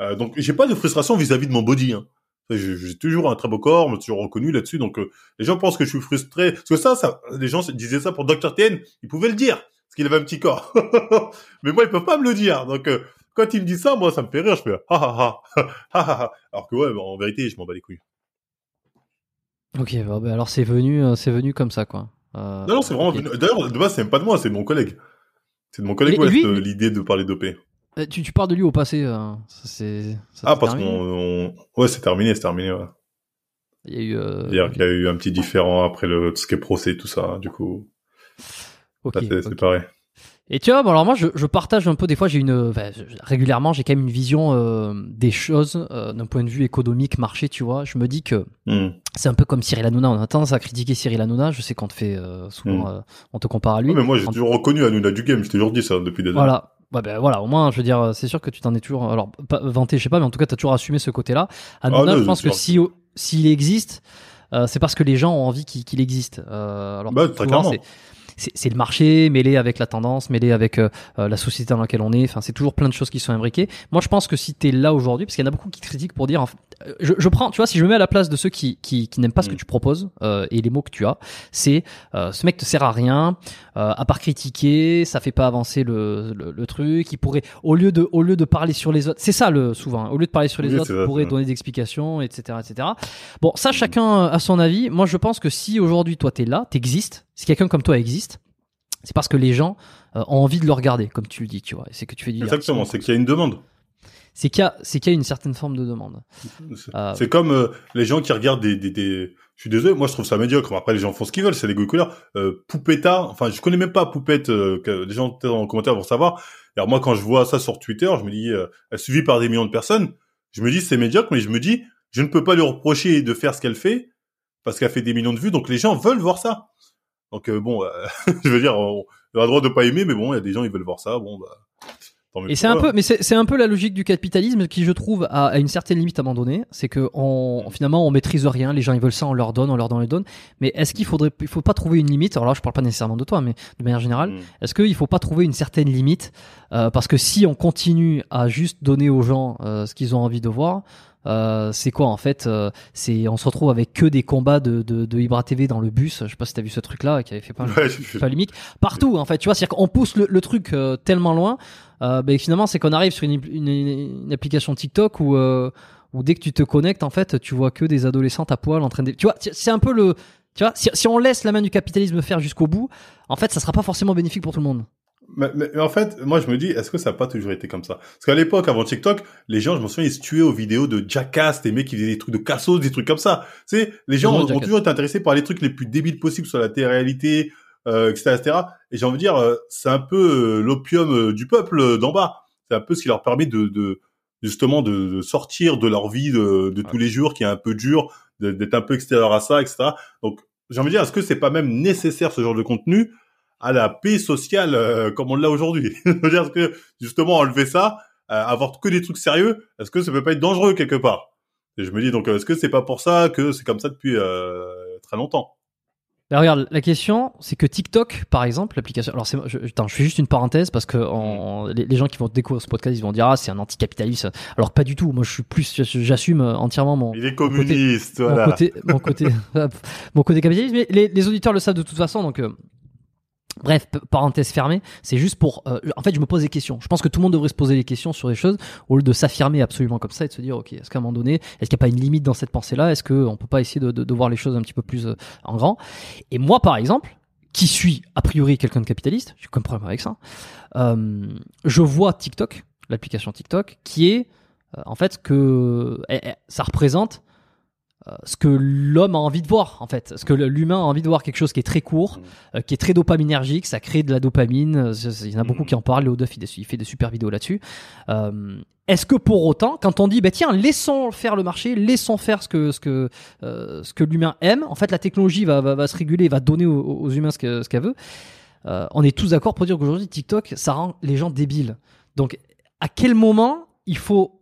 Euh, donc, j'ai pas de frustration vis-à-vis de mon body. Hein. J'ai toujours un très beau corps, on m'a toujours reconnu là-dessus, donc euh, les gens pensent que je suis frustré. Parce que ça, ça, les gens disaient ça pour Dr. TN, ils pouvaient le dire, parce qu'il avait un petit corps. <laughs> Mais moi, ils peuvent pas me le dire. Donc, euh, quand il me dit ça, moi, ça me fait rire. Je fais ah ah ah. Alors que ouais, en vérité, je m'en bats les couilles. Ok, bah, bah, alors c'est venu, euh, c'est venu comme ça, quoi. Euh, Non, non, c'est vraiment. venu- D'ailleurs, de base, c'est même pas de moi, c'est de mon collègue. C'est de mon collègue euh, l'idée de parler d'OP. Euh, Tu, tu parles de lui au passé. ça, c'est. ça Ah, parce qu'on, on- ouais, c'est terminé, c'est terminé. Ouais. Il y a eu. C'est-à-dire qu'il y a eu un petit différent après le tout ce qui est procès, tout ça. hein, Du coup, ok, ça, c'est ok. c'est pareil. Et tu vois, bon, alors moi, je, je partage un peu. Des fois, j'ai une enfin, je- régulièrement, j'ai quand même une vision euh, des choses euh, d'un point de vue économique, marché. Tu vois, je me dis que Hmm. c'est un peu comme Cyril Hanouna. On a tendance à critiquer Cyril Hanouna. Je sais qu'on te fait euh, souvent, Mm. euh, on te compare à lui. Mais moi, j'ai toujours reconnu Hanouna du game. Je t'ai toujours dit ça depuis des années. Voilà. Ouais, ben voilà, au moins, je veux dire, c'est sûr que tu t'en es toujours, alors, pas vanté, je sais pas, mais en tout cas, tu as toujours assumé ce côté-là. Hanouna, Ah, je pense que sûr. si, s'il existe, euh, c'est parce que les gens ont envie qu'il, qu'il existe. Euh, alors, Bah, très clairement. C'est, le marché mêlé avec la tendance, mêlé avec euh, euh, la société dans laquelle on est. Enfin, c'est toujours plein de choses qui sont imbriquées. Moi, je pense que si t'es là aujourd'hui, parce qu'il y en a beaucoup qui critiquent pour dire, euh, je, je prends, tu vois, si je me mets à la place de ceux qui, qui, qui n'aiment pas ce que Mm. tu proposes euh, et les mots que tu as, c'est euh, ce mec te sert à rien, euh, à part critiquer, ça fait pas avancer le, le, le truc. Il pourrait, au lieu de, au lieu de parler sur les autres, c'est ça le souvent. hein, au lieu de parler sur les Oui, autres, il pourrait donner des explications, etc., etc. Bon, ça chacun a son avis. Moi, je pense que si aujourd'hui toi t'es là, t'existes, si quelqu'un comme toi existe, c'est parce que les gens euh, ont envie de le regarder, comme tu le dis, tu vois. C'est que tu fais du Exactement. C'est qu'il y a une demande. C'est qu'il y a, c'est qu'il y a une certaine forme de demande. C'est c'est comme euh, les gens qui regardent des, des, des... Je suis désolé, moi je trouve ça médiocre. Après les gens font ce qu'ils veulent, c'est des goûts de couleur. Euh, Poupetta, enfin je connais même pas Poupette. Euh, que les gens dans les commentaires vont savoir. Alors moi quand je vois ça sur Twitter, je me dis, euh, elle est suivie par des millions de personnes. Je me dis c'est médiocre, mais je me dis je ne peux pas lui reprocher de faire ce qu'elle fait parce qu'elle fait des millions de vues. Donc les gens veulent voir ça. Donc euh, bon, euh, <laughs> je veux dire, on, on a le droit de pas aimer, mais bon, il y a des gens ils veulent voir ça. Bon bah. Et c'est un peu, mais c'est c'est un peu la logique du capitalisme qui, je trouve, a, a une certaine limite à un moment donné. C'est que on, finalement, on maîtrise rien. Les gens, ils veulent ça, on leur donne, on leur donne, on les donne. Mais est-ce qu'il faudrait, il faut pas trouver une limite? Alors là, je parle pas nécessairement de toi, mais de manière générale, Mm. est-ce qu'il faut pas trouver une certaine limite? Euh, Parce que si on continue à juste donner aux gens euh, ce qu'ils ont envie de voir. Euh, c'est quoi en fait euh, C'est on se retrouve avec que des combats de, de, de Ibra TV dans le bus. Je sais pas si t'as vu ce truc là qui avait fait pas polémique partout en fait tu vois c'est-à-dire qu'on pousse le, le truc euh, tellement loin euh, ben, finalement c'est qu'on arrive sur une, une, une application TikTok où où dès que tu te connectes en fait tu vois que des adolescentes à poil en train de tu vois c'est c'est un peu le tu vois si, si on laisse la main du capitalisme faire jusqu'au bout en fait ça sera pas forcément bénéfique pour tout le monde Mais, mais- mais en fait, moi, je me dis, est-ce que ça n'a pas toujours été comme ça? Parce qu'à l'époque, avant TikTok, les gens, je me souviens, ils se tuaient aux vidéos de Jackass, des mecs qui faisaient des trucs de cassos, des trucs comme ça. Tu sais, les gens ont, toujours été intéressés par les trucs les plus débiles possibles sur la télé-réalité, euh, etc., etc. Et j'ai envie de dire, euh, c'est un peu euh, l'opium euh, du peuple d'en bas. C'est un peu ce qui leur permet de, de justement, de, de sortir de leur vie de, de tous les jours, qui est un peu dur, d'être un peu extérieur à ça, etc. Donc, j'ai envie de dire, est-ce que c'est pas même nécessaire ce genre de contenu? À la paix sociale euh, comme on l'a aujourd'hui. <laughs> Je veux dire, est-ce que justement enlever ça, euh, avoir que des trucs sérieux, est-ce que ça peut pas être dangereux quelque part? Et je me dis donc, euh, est-ce que c'est pas pour ça que c'est comme ça depuis euh, très longtemps? Ben, regarde, la question, c'est que TikTok, par exemple, l'application. Alors, c'est, je, attends, je fais juste une parenthèse parce que les, les gens qui vont découvrir ce podcast, ils vont dire ah c'est un anticapitaliste. Alors pas du tout. Moi, je suis plus, j'assume entièrement mon, Il est communiste, mon voilà. côté, mon côté, <laughs> <laughs> mon côté capitaliste. Mais les, les auditeurs le savent de toute façon, donc Bref, parenthèse fermée, c'est juste pour... Euh, en fait, je me pose des questions. Je pense que tout le monde devrait se poser des questions sur des choses au lieu de s'affirmer absolument comme ça et de se dire, ok, est-ce qu'à un moment donné, est-ce qu'il n'y a pas une limite dans cette pensée-là? Est-ce qu'on peut pas essayer de, voir les choses un petit peu plus euh, en grand? Et moi, par exemple, qui suis a priori quelqu'un de capitaliste, j'ai comme problème avec ça, euh, je vois TikTok, l'application TikTok, qui est en fait que eh, eh, ça représente euh, ce que l'homme a envie de voir en fait, ce que l'humain a envie de voir, quelque chose qui est très court, mm. euh, qui est très dopaminergique, ça crée de la dopamine. Euh, il y en a beaucoup mm. qui en parlent. Léo Duff il, fait des super vidéos là-dessus. Est-ce que pour autant, quand on dit bah tiens laissons faire le marché, laissons faire ce que ce que ce que l'humain aime, en fait la technologie va, va, se réguler, va donner aux, humains ce qu'elle ce veut. on est tous d'accord pour dire qu'aujourd'hui TikTok ça rend les gens débiles. Donc à quel moment il faut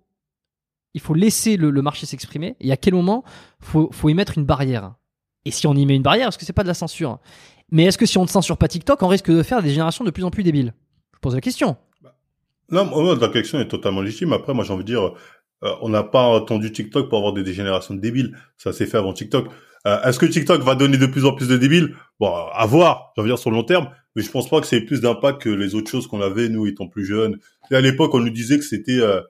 il faut laisser le, marché s'exprimer. Et à quel moment faut, faut y mettre une barrière? Et si on y met une barrière, est-ce que c'est pas de la censure Mais est-ce que si on ne censure pas TikTok, on risque de faire des générations de plus en plus débiles? Je pose la question. Non, moi, la question est totalement légitime. Après, moi, j'ai envie de dire, euh, on n'a pas attendu TikTok pour avoir des générations de débiles. Ça s'est fait avant TikTok. Euh, est-ce que TikTok va donner de plus en plus de débiles? Bon, à voir. J'ai envie de dire sur le long terme. Mais je pense pas que c'est plus d'impact que les autres choses qu'on avait, nous, étant plus jeunes. Et à l'époque, on nous disait que c'était... Euh,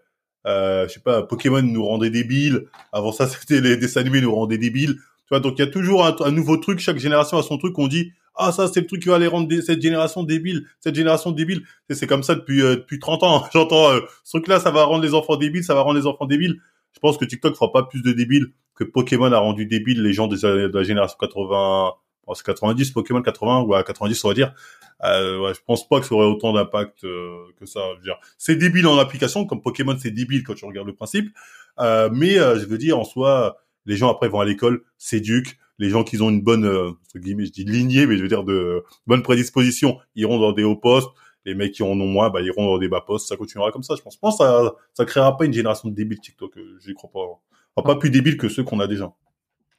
euh, je sais pas, Pokémon nous rendait débiles. Avant ça, <laughs> c'était les dessins animés nous rendaient débiles. Tu vois, donc il y a toujours un, nouveau truc. Chaque génération a son truc. On dit, ah ça c'est le truc qui va les rendre cette génération débile, cette génération débile. C'est comme ça depuis euh, depuis 30 ans. <laughs> J'entends euh, ce truc-là, ça va rendre les enfants débiles, ça va rendre les enfants débiles. Je pense que TikTok fera pas plus de débiles que Pokémon a rendu débiles les gens de, de la génération 80, c'est 90, Pokémon 80 ou à 90 on va dire. Euh, ouais, je pense pas que ça aurait autant d'impact euh, que ça. C'est débile en application, comme Pokémon c'est débile quand tu regardes le principe. Euh, mais euh, je veux dire en soi, les gens après vont à l'école, s'éduquent. Les gens qui ont une bonne, euh, entre guillemets, je dis lignée, mais je veux dire de bonne prédisposition, iront dans des hauts postes. Les mecs qui en ont moins, bah, iront dans des bas postes. Ça continuera comme ça. Je pense. Je pense que ça, ça créera pas une génération de débiles TikTok. J'y crois pas. Enfin, pas plus débiles que ceux qu'on a déjà.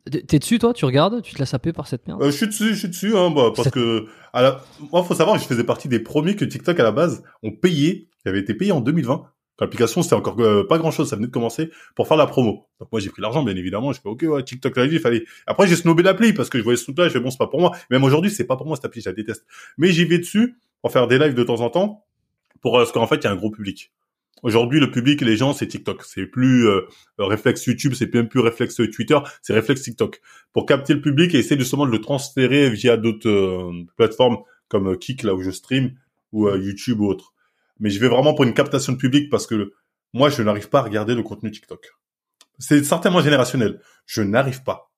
T'es dessus, toi Tu regardes Tu te laisses saper par cette merde euh, Je suis dessus, je suis dessus, hein, bah, parce que à la... moi, faut savoir, je faisais partie des premiers que TikTok à la base ont payé, qui avait été payé en 2020. L'application, c'était encore euh, pas grand chose, ça venait de commencer pour faire la promo. Donc moi, j'ai pris l'argent, bien évidemment. Je fais ok, ouais, TikTok la vie, il fallait. Après, j'ai snobé l'appli parce que je voyais ce truc-là, je fais bon, c'est pas pour moi. Même aujourd'hui, c'est pas pour moi cette appli, je la déteste. Mais j'y vais dessus pour faire des lives de temps en temps, pour euh, parce qu'en fait, il y a un gros public. Aujourd'hui, le public, les gens, c'est TikTok. C'est plus euh, réflexe YouTube, c'est même plus réflexe Twitter, c'est réflexe TikTok. Pour capter le public et essayer justement de le transférer via d'autres euh, plateformes comme euh, Kik, là où je stream, ou YouTube ou autre. Mais je vais vraiment pour une captation de public parce que moi, je n'arrive pas à regarder le contenu TikTok. C'est certainement générationnel. Je n'arrive pas.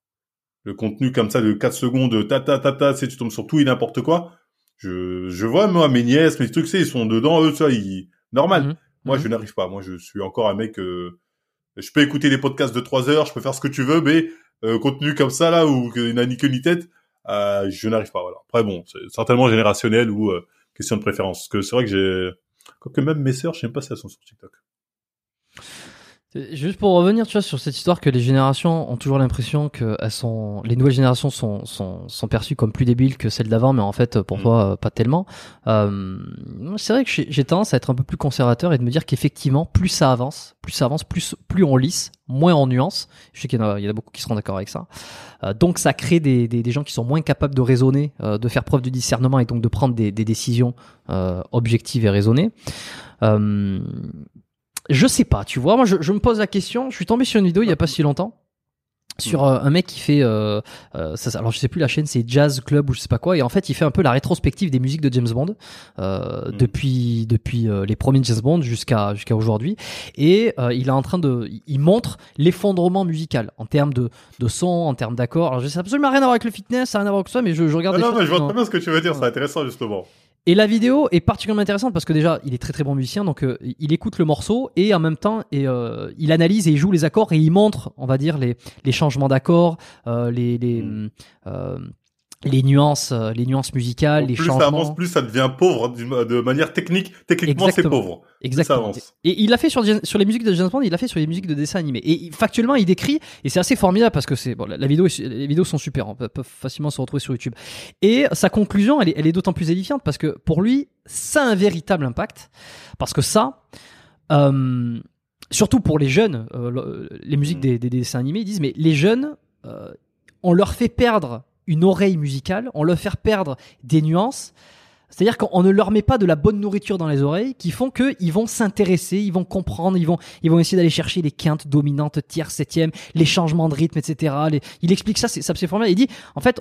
Le contenu comme ça de 4 secondes, ta ta ta ta, tu tombes sur tout et n'importe quoi. Je, je vois moi mes nièces, mes trucs, ils sont dedans, eux, ça, ils... normal. Mhm. Moi, mhm. je n'arrive pas. Moi, je suis encore un mec. Euh, je peux écouter des podcasts de trois heures, je peux faire ce que tu veux, mais euh, contenu comme ça là où il n'a ni queue ni tête, euh, je n'arrive pas. Voilà. Après, bon, c'est certainement générationnel ou question de préférence. Parce que c'est vrai que j'ai, quoique même mes sœurs, je sais pas si elles sont sur TikTok. Juste pour revenir, tu vois, sur cette histoire que les générations ont toujours l'impression que elles sont, les nouvelles générations sont, sont, sont perçues comme plus débiles que celles d'avant, mais en fait, pour mm. toi, pas tellement. Euh, c'est vrai que j'ai tendance à être un peu plus conservateur et de me dire qu'effectivement, plus ça avance, plus ça avance, plus, plus on lisse, moins en nuance. Je sais qu'il y, en a beaucoup qui seront d'accord avec ça. Euh, donc, ça crée des, des, des, gens qui sont moins capables de raisonner, euh, de faire preuve de discernement et donc de prendre des, des décisions euh, objectives et raisonnées. Euh, je sais pas, tu vois. Moi, je, je, me pose la question. Je suis tombé sur une vidéo il y a pas si longtemps sur euh, un mec qui fait euh, euh, ça, alors je sais plus la chaîne c'est Jazz Club ou je sais pas quoi et en fait il fait un peu la rétrospective des musiques de James Bond euh, mm. depuis depuis euh, les premiers James Bond jusqu'à jusqu'à aujourd'hui et il est en train de il montre l'effondrement musical en termes de de son en termes d'accords alors je sais absolument rien à voir avec le fitness ça n'a rien à voir avec ça mais je, je regarde non, non mais je vois très bien ce que tu veux dire c'est intéressant justement et la vidéo est particulièrement intéressante parce que déjà, il est très très bon musicien, donc euh, il écoute le morceau et en même temps, et, euh, il analyse et il joue les accords et il montre, on va dire, les, les changements d'accords, euh, les, les, mm les nuances, euh, les nuances musicales, les plus changements. Plus ça avance, plus ça devient pauvre de manière technique. Techniquement, c'est pauvre. Exactement. Et il l'a fait sur, sur les musiques de James Bond, il l'a fait sur les musiques de dessins animés. Et factuellement, il décrit, et c'est assez formidable parce que c'est bon, la, vidéo, les vidéos sont super, on peut, facilement se retrouver sur YouTube. Et sa conclusion, elle est, elle est d'autant plus édifiante parce que pour lui, ça a un véritable impact. Parce que ça, euh, surtout pour les jeunes, euh, les musiques mm. des, des, dessins animés, ils disent, mais les jeunes, euh, on leur fait perdre une oreille musicale, on leur fait perdre des nuances C'est-à-dire qu'on ne leur met pas de la bonne nourriture dans les oreilles qui font qu'ils vont s'intéresser, ils vont comprendre, ils vont, ils vont essayer d'aller chercher les quintes dominantes, tiers, septième, les changements de rythme, etc. il explique ça, c'est, ça c'est formidable. Il dit, en fait,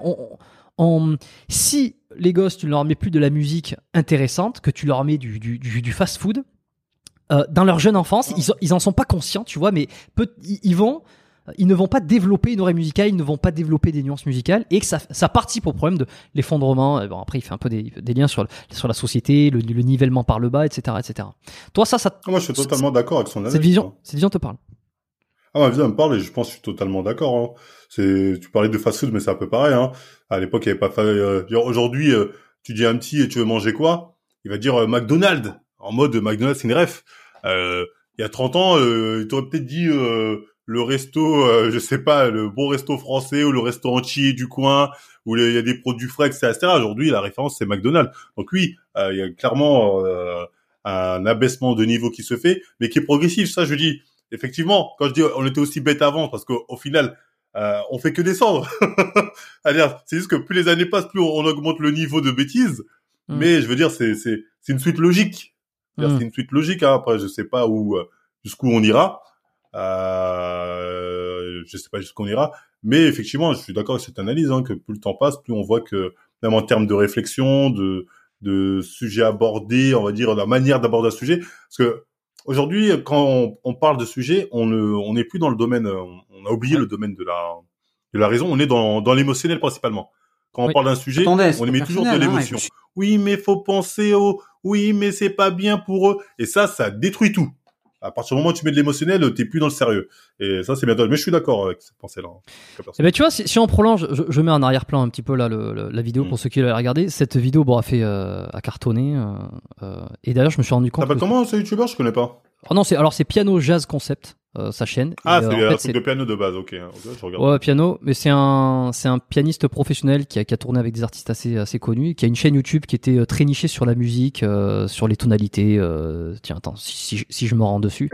on, si les gosses, tu leur mets plus de la musique intéressante, que tu leur mets du, fast-food, euh, dans leur jeune enfance, ils, ils en sont pas conscients, tu vois, mais ils vont ils ne vont pas développer une oreille musicale, ils ne vont pas développer des nuances musicales, et que ça, ça participe au problème de l'effondrement. Bon, après, il fait un peu des, des liens sur, sur la société, le, nivellement par le bas, etc., etc. Toi, ça, ça. Ah, moi, je suis totalement d'accord avec son analyse. Cette vision, cette vision te parle? Ah, ma vision me parle et je pense que je suis totalement d'accord. Hein. C'est, tu parlais de fast-food, mais c'est un peu pareil. Hein. À l'époque, il n'y avait pas. Euh, aujourd'hui, euh, tu dis à un petit, et tu veux manger quoi? Il va dire euh, McDonald's. En mode McDonald's, c'est une ref. il y a 30 ans, il t'aurait peut-être dit le resto, euh, je sais pas, le bon resto français ou le resto entier du coin où il y a des produits frais, etc. Aujourd'hui, la référence c'est McDonald's. Donc oui, euh, il y a clairement euh, un abaissement de niveau qui se fait, mais qui est progressif. Ça, je dis effectivement. Quand je dis on était aussi bête avant, parce qu'au final, on fait que descendre. <laughs> c'est juste que plus les années passent, plus on, augmente le niveau de bêtises. Mm. Mais je veux dire, c'est c'est c'est une suite logique. Mm. C'est une suite logique. Hein. Après, je sais pas où jusqu'où on ira. Euh, je sais pas jusqu'où on ira, mais effectivement, je suis d'accord avec cette analyse hein, que plus le temps passe, plus on voit que même en termes de réflexion, de de sujets abordés, on va dire la manière d'aborder un sujet, parce que aujourd'hui, quand on, parle de sujet, on ne on n'est plus dans le domaine, on a oublié le domaine de la de la raison, on est dans dans l'émotionnel principalement. Quand on parle d'un sujet, on émet toujours de hein, l'émotion. oui, mais faut penser au, oui, mais c'est pas bien pour eux. Et ça, ça détruit tout à partir du moment où tu mets de l'émotionnel, t'es plus dans le sérieux. Et ça, c'est bien. Mais je suis d'accord avec cette pensée-là. Eh ben, tu vois, si, on prolonge, je, mets en arrière-plan un petit peu là le, la vidéo mm. pour ceux qui l'ont regardé. Cette vidéo, bon, a fait euh, a cartonné. Euh, euh, et d'ailleurs, je me suis rendu compte. T'appelles comment ce youtubeur Je connais pas. Oh non, c'est alors c'est Piano Jazz Concept. Euh, sa chaîne. Ah, c'est un truc de piano de base, ok. je regarde. Ouais, piano, mais c'est un, c'est un pianiste professionnel qui a, qui a tourné avec des artistes assez, assez connus, qui a une chaîne YouTube qui était très nichée sur la musique, euh, sur les tonalités. Euh... Tiens, attends, si, si, si je me rends dessus.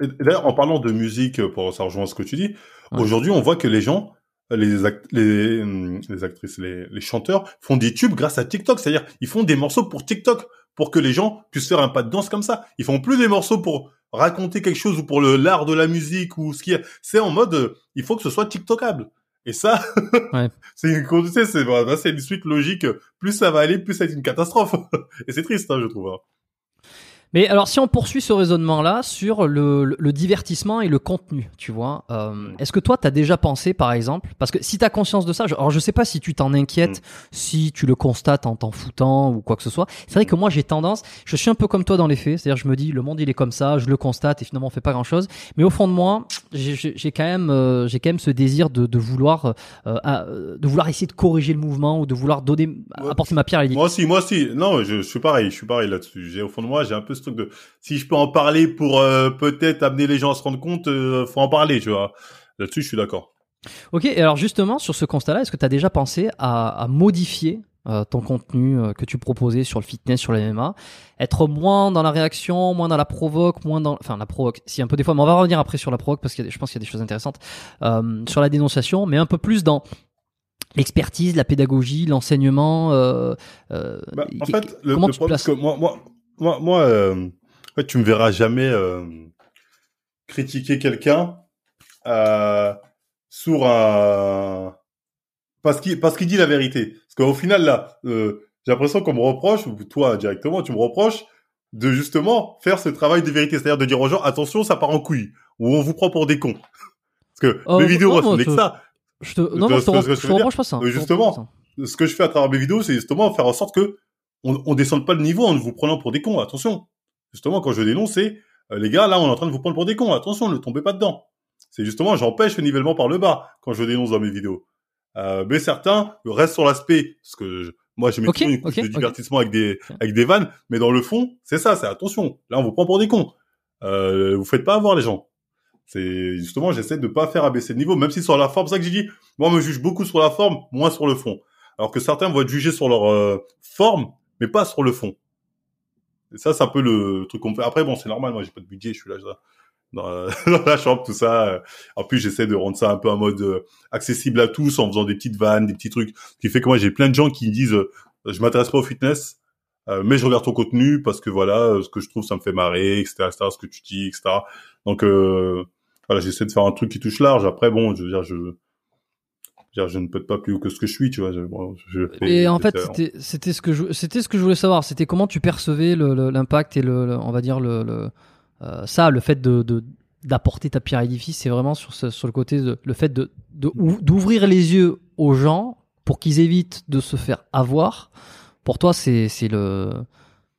Et, d'ailleurs, en parlant de musique, pour ça rejoint ce que tu dis, aujourd'hui, on voit que les gens, les, les, les actrices, les, les chanteurs font des tubes grâce à TikTok. C'est-à-dire, ils font des morceaux pour TikTok pour que les gens puissent faire un pas de danse comme ça. Ils font plus des morceaux pour raconter quelque chose ou pour le l'art de la musique ou ce qui est. C'est en mode, euh, il faut que ce soit TikTokable. Et ça, <laughs> c'est une, c'est, c'est une suite logique. Plus ça va aller, plus ça va être une catastrophe. <laughs> Et c'est triste, hein, je trouve. Mais alors, si on poursuit ce raisonnement-là sur le, le, divertissement et le contenu, tu vois, euh, est-ce que toi, tu as déjà pensé, par exemple, parce que si tu as conscience de ça, alors je sais pas si tu t'en inquiètes, mm. si tu le constates en t'en foutant ou quoi que ce soit. C'est vrai que moi, j'ai tendance, je suis un peu comme toi dans les faits, c'est-à-dire je me dis, le monde il est comme ça, je le constate et finalement on fait pas grand-chose. Mais au fond de moi, j'ai quand même, euh, j'ai quand même ce désir de, de vouloir, euh, de vouloir essayer de corriger le mouvement ou de vouloir donner, apporter ma pierre à l'édifice. Moi aussi, moi aussi. Non, je, je suis pareil, je suis pareil là-dessus. J'ai au fond de moi, j'ai un peu truc de si je peux en parler pour euh, peut-être amener les gens à se rendre compte, euh, faut en parler, tu vois. Là-dessus, je suis d'accord. Ok, et alors justement, sur ce constat-là, est-ce que tu as déjà pensé à, modifier euh, ton contenu que tu proposais sur le fitness, sur le MMA, être moins dans la réaction, moins dans la provoque, moins dans, enfin la provoque, si un peu des fois, mais on va revenir après sur la provoque parce que je pense qu'il y a des choses intéressantes sur la dénonciation, mais un peu plus dans l'expertise, la pédagogie, l'enseignement. Euh, bah, en fait, le, problème, que moi, moi, moi, moi fait, tu me verras jamais euh, critiquer quelqu'un euh, sur un parce qu'il parce qu'il dit la vérité. Parce qu'au final là, euh, j'ai l'impression qu'on me reproche, ou toi directement, tu me reproches de justement faire ce travail de vérité, c'est-à-dire de dire aux gens attention, ça part en couille, ou on vous prend pour des cons. Parce que mes vidéos, moi, ce que ça. Je te... Non, non, je te, reproche pas ça. Justement, ce que je fais à travers mes vidéos, c'est justement faire en sorte que on, on descende pas le niveau en vous prenant pour des cons. Attention justement, quand je dénonce, c'est euh, les gars, là, on est en train de vous prendre pour des cons. Attention, ne tombez pas dedans. C'est justement, j'empêche le nivellement par le bas quand je dénonce dans mes vidéos. Euh, mais certains restent sur l'aspect, parce que moi, j'ai okay, une couche de divertissement avec des avec des vannes, mais dans le fond, c'est ça, c'est attention. Là, on vous prend pour des cons. Euh, vous faites pas avoir les gens. C'est justement, j'essaie de pas faire abaisser le niveau, même si sur la forme, c'est ça que j'ai dit. Moi, on me juge beaucoup sur la forme, moins sur le fond. Alors que certains vont être jugés sur leur euh, forme, mais pas sur le fond. Et ça, c'est un peu le truc qu'on fait. Après, bon, c'est normal. Moi, j'ai pas de budget. Je suis là, dans, <laughs> dans la chambre, tout ça. En plus, j'essaie de rendre ça un peu en mode euh, accessible à tous en faisant des petites vannes, des petits trucs. Ce qui fait que moi, j'ai plein de gens qui disent, euh, je m'intéresse pas au fitness. Euh, mais je regarde ton contenu parce que voilà, euh, ce que je trouve, ça me fait marrer, etc., etc., ce que tu dis, etc. Donc euh, voilà, j'essaie de faire un truc qui touche large. Après, bon, je veux dire, je, je ne peux pas plus haut que ce que je suis, tu vois. Je, je fais et en fait, c'était ce que je c'était ce que je voulais savoir. C'était comment tu percevais l'impact et le, on va dire le, le euh, ça, le fait de, d'apporter ta pierre à l'édifice, c'est vraiment sur, ce, sur le côté de le fait de d'ouvrir les yeux aux gens pour qu'ils évitent de se faire avoir. Pour toi, c'est c'est le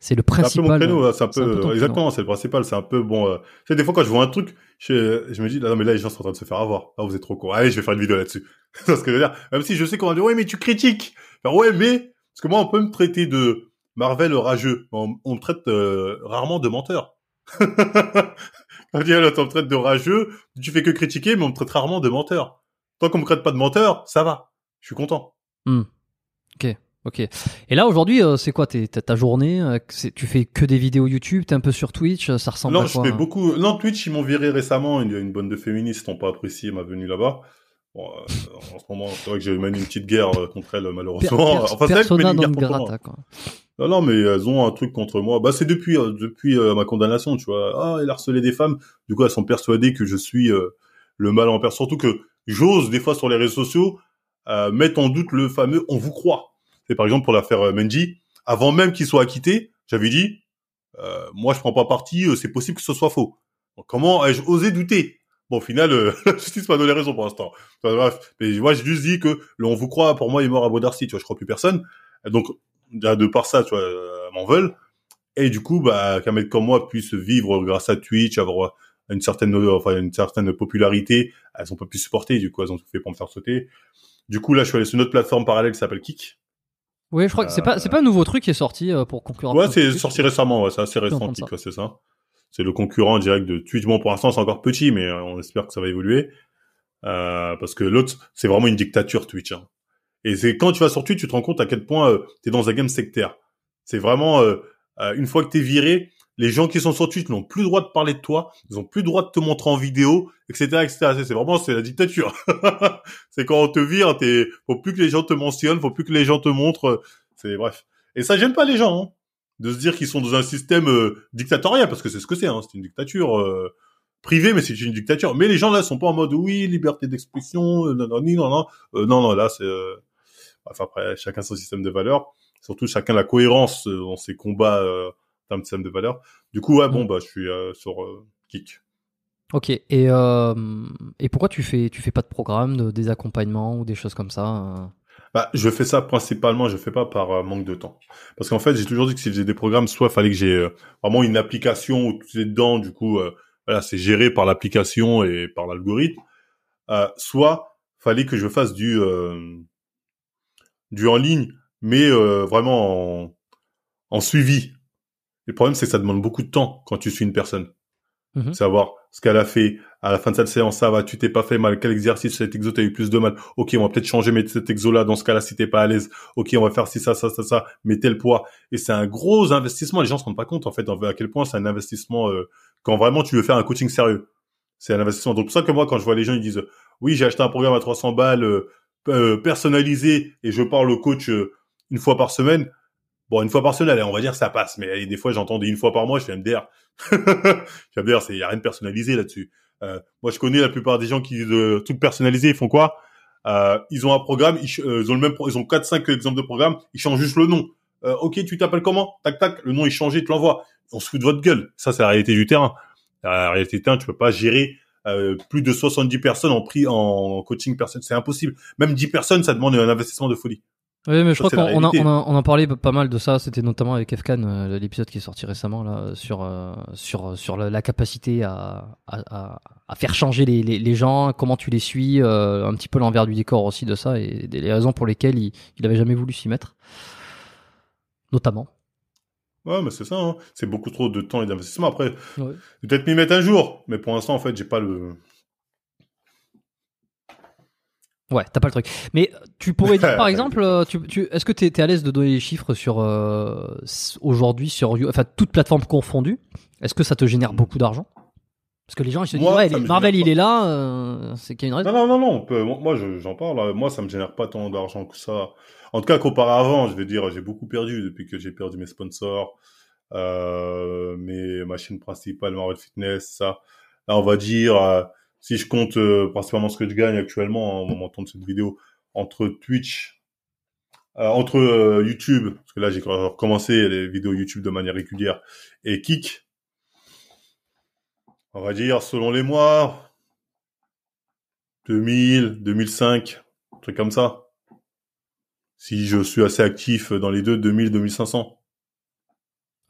c'est le principal. C'est un peu mon créneau, c'est un peu, exactement, c'est le principal. C'est un peu bon. Euh, tu sais, des fois quand je vois un truc, je, je me dis, non mais là les gens sont en train de se faire avoir. Ah vous êtes trop con. Allez, je vais faire une vidéo là-dessus. <laughs> c'est ce que je veux dire? Même si je sais qu'on va dire, ouais mais tu critiques. Enfin, ouais mais parce que moi on peut me traiter de Marvel rageux. On, me traite euh, rarement de menteur. <laughs> on dit, là, on me traite de rageux. Tu fais que critiquer, mais on me traite rarement de menteur. Tant qu'on me traite pas de menteur, ça va. Je suis content. Hmm. Ok. Et là aujourd'hui, euh, c'est quoi ta journée euh, Tu fais que des vidéos YouTube T'es un peu sur Twitch Ça ressemble à quoi Non, je fais beaucoup. Non, Twitch, ils m'ont viré récemment. Une, une bande de féministes n'ont pas apprécié ma venue là-bas. Bon, euh, en ce moment, c'est vrai que j'ai mené une petite guerre contre elles, malheureusement. <laughs> enfin, c'est une guerre contre moi. Quoi. Non, non, mais elles ont un truc contre moi. Bah, c'est depuis depuis ma condamnation, tu vois. Ah, elle a harcelé des femmes. Du coup, elles sont persuadées que je suis le mal en personne. Surtout que j'ose des fois sur les réseaux sociaux mettre en doute le fameux "on vous croit". C'est par exemple pour l'affaire euh, Menji, avant même qu'il soit acquitté, j'avais dit, euh, moi je prends pas parti, euh, c'est possible que ce soit faux. comment ai-je osé douter? Bon, au final, <laughs> la justice m'a donné raison pour l'instant. bref, mais moi j'ai juste dit que le on vous croit, pour moi il est mort à Bodarcy, tu vois, je crois plus personne. Et donc, de par ça, tu vois, m'en veulent. Et du coup, bah, qu'un mec comme moi puisse vivre grâce à Twitch, avoir une certaine, enfin, une certaine popularité, elles ont pas pu supporter, du coup, elles ont tout fait pour me faire sauter. Du coup, là, je suis allé sur une autre plateforme parallèle qui s'appelle Kik, oui, je crois que c'est pas c'est pas un nouveau truc qui est sorti euh, pour concurrent. Ouais, c'est sorti récemment, ouais, c'est assez récent, c'est ça. C'est le concurrent direct de Twitch. Bon, pour l'instant, c'est encore petit, mais euh, on espère que ça va évoluer. Euh, parce que l'autre, c'est vraiment une dictature Twitch. Hein. Et c'est quand tu vas sur Twitch, tu te rends compte à quel point euh, tu es dans un game sectaire. C'est vraiment une fois que t'es viré, les gens qui sont sur Twitch n'ont plus le droit de parler de toi, ils ont plus le droit de te montrer en vidéo, etc., etc. C'est vraiment c'est la dictature. <laughs> c'est quand on te vire, t'es faut plus que les gens te mentionnent, faut plus que les gens te montrent. C'est bref. Et ça gêne pas les gens hein, de se dire qu'ils sont dans un système euh, dictatorial parce que c'est ce que c'est. Hein, c'est une dictature euh, privée, mais c'est une dictature. Mais les gens là sont pas en mode oui liberté d'expression, euh, non non non non euh, non non là c'est. Enfin après chacun son système de valeurs, surtout chacun la cohérence dans ses combats un système de valeur. Du coup, ouais, bon, mm. bah, je suis euh, sur euh, Kik. Ok. Et, euh, et pourquoi tu fais, tu fais pas de programme, de, des accompagnements ou des choses comme ça bah, je fais ça principalement, je fais pas par manque de temps. Parce qu'en fait, j'ai toujours dit que si je faisais des programmes, soit fallait que j'ai vraiment une application où tout est dedans, du coup, voilà, c'est géré par l'application et par l'algorithme. soit fallait que je fasse du du en ligne, mais vraiment en, en suivi. Le problème, c'est que ça demande beaucoup de temps quand tu suis une personne. Mhm. Savoir ce qu'elle a fait à la fin de cette séance, ça va, tu t'es pas fait mal, quel exercice cet exo t'as eu plus de mal. Ok, on va peut-être changer mais cet exo là dans ce cas-là si t'es pas à l'aise. Ok, on va faire ci ça ça ça ça, mais tel poids. Et c'est un gros investissement. Les gens se rendent pas compte en fait à quel point c'est un investissement euh, quand vraiment tu veux faire un coaching sérieux. C'est un investissement. Donc pour ça que moi quand je vois les gens ils disent oui j'ai acheté un programme à 300 balles euh, euh, personnalisé et je parle au coach une fois par semaine. Bon, une fois par semaine, on va dire ça passe, mais des fois j'entends une fois par mois, je fais MDR. <laughs> je fais MDR, c'est y a rien de personnalisé là-dessus. Euh, moi, je connais la plupart des gens qui euh, tout personnalisé, ils font quoi? Euh, Ils ont un programme, ils, euh, ils, ont le même, ils ont quatre cinq exemples de programme, ils changent juste le nom. Euh, ok, tu t'appelles comment? Tac tac, le nom est changé, tu l'envoies. On se fout de votre gueule. Ça, c'est la réalité du terrain. La réalité du terrain, tu peux pas gérer euh, plus de 70 personnes en prix en coaching personne, c'est impossible. Même 10 personnes, ça demande un investissement de folie. Oui, mais je crois qu'on on, on en parlait pas mal de ça. C'était notamment avec Efkan, euh, l'épisode qui est sorti récemment là sur euh, sur sur la, capacité à, à, à, faire changer les, les, les, gens, comment tu les suis, euh, un petit peu l'envers du décor aussi de ça et les raisons pour lesquelles il, il avait jamais voulu s'y mettre, notamment. Ouais, mais c'est ça. Hein. C'est beaucoup trop de temps et d'investissement. Après, peut-être m'y mettre un jour, mais pour l'instant, en fait, j'ai pas le Ouais, t'as pas le truc. Mais tu pourrais dire, <laughs> par exemple, euh, tu, tu, est-ce que tu es, à l'aise de donner les chiffres sur euh, aujourd'hui sur enfin toute plateforme confondue? Est-ce que ça te génère beaucoup d'argent? Parce que les gens ils se disent Moi, ouais, Marvel il est là, euh, c'est qu'il y a une raison. Non, non, non, non. peut- moi, je- j'en parle. hein. Moi, ça me génère pas tant d'argent que ça. En tout cas, comparé à avant, je vais dire, j'ai beaucoup perdu depuis que j'ai perdu mes sponsors, euh, mes machines principales, Marvel Fitness, ça. Là, on va dire, euh, si je compte euh, principalement ce que je gagne actuellement au moment de cette vidéo, entre Twitch, euh, entre euh, YouTube, parce que là, j'ai recommencé les vidéos YouTube de manière régulière, et Kik, on va dire, selon les mois, 2000, 2005, un truc comme ça. Si je suis assez actif dans les deux, 2000, 2500.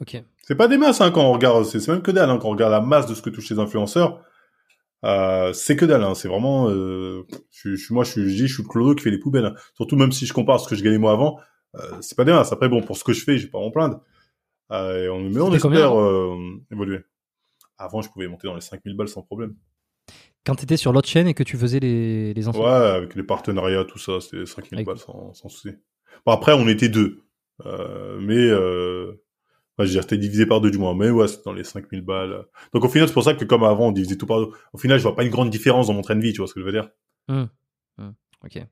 Ok. C'est pas des masses hein, quand on regarde, c'est c'est même que dalle hein, quand on regarde la masse de ce que touchent les influenceurs. Euh, c'est que dalle, hein, c'est vraiment. Euh, je, je- moi, je, suis- je dis, je suis le clodo qui fait les poubelles. hein. Surtout même si je compare ce que je gagnais moi avant, euh, c'est pas des masses. Après, bon, pour ce que je fais, j'ai pas à m'en plaindre. Euh, et on, mais on espère euh, évoluer. Avant, je pouvais monter dans les 5000 balles sans problème. Quand t'étais sur l'autre chaîne et que tu faisais les les enfants. Ouais, avec les partenariats, tout ça, c'était 5000 Avec- balles sans, sans souci. Bon, après, on était deux. Euh, mais, ouais, je veux dire, c'était divisé par deux du moins. Mais ouais, c'était dans les 5000 balles. Donc au final, c'est pour ça que comme avant, on divisait tout par deux. Au final, je vois pas une grande différence dans mon train de vie, tu vois ce que je veux dire Ok.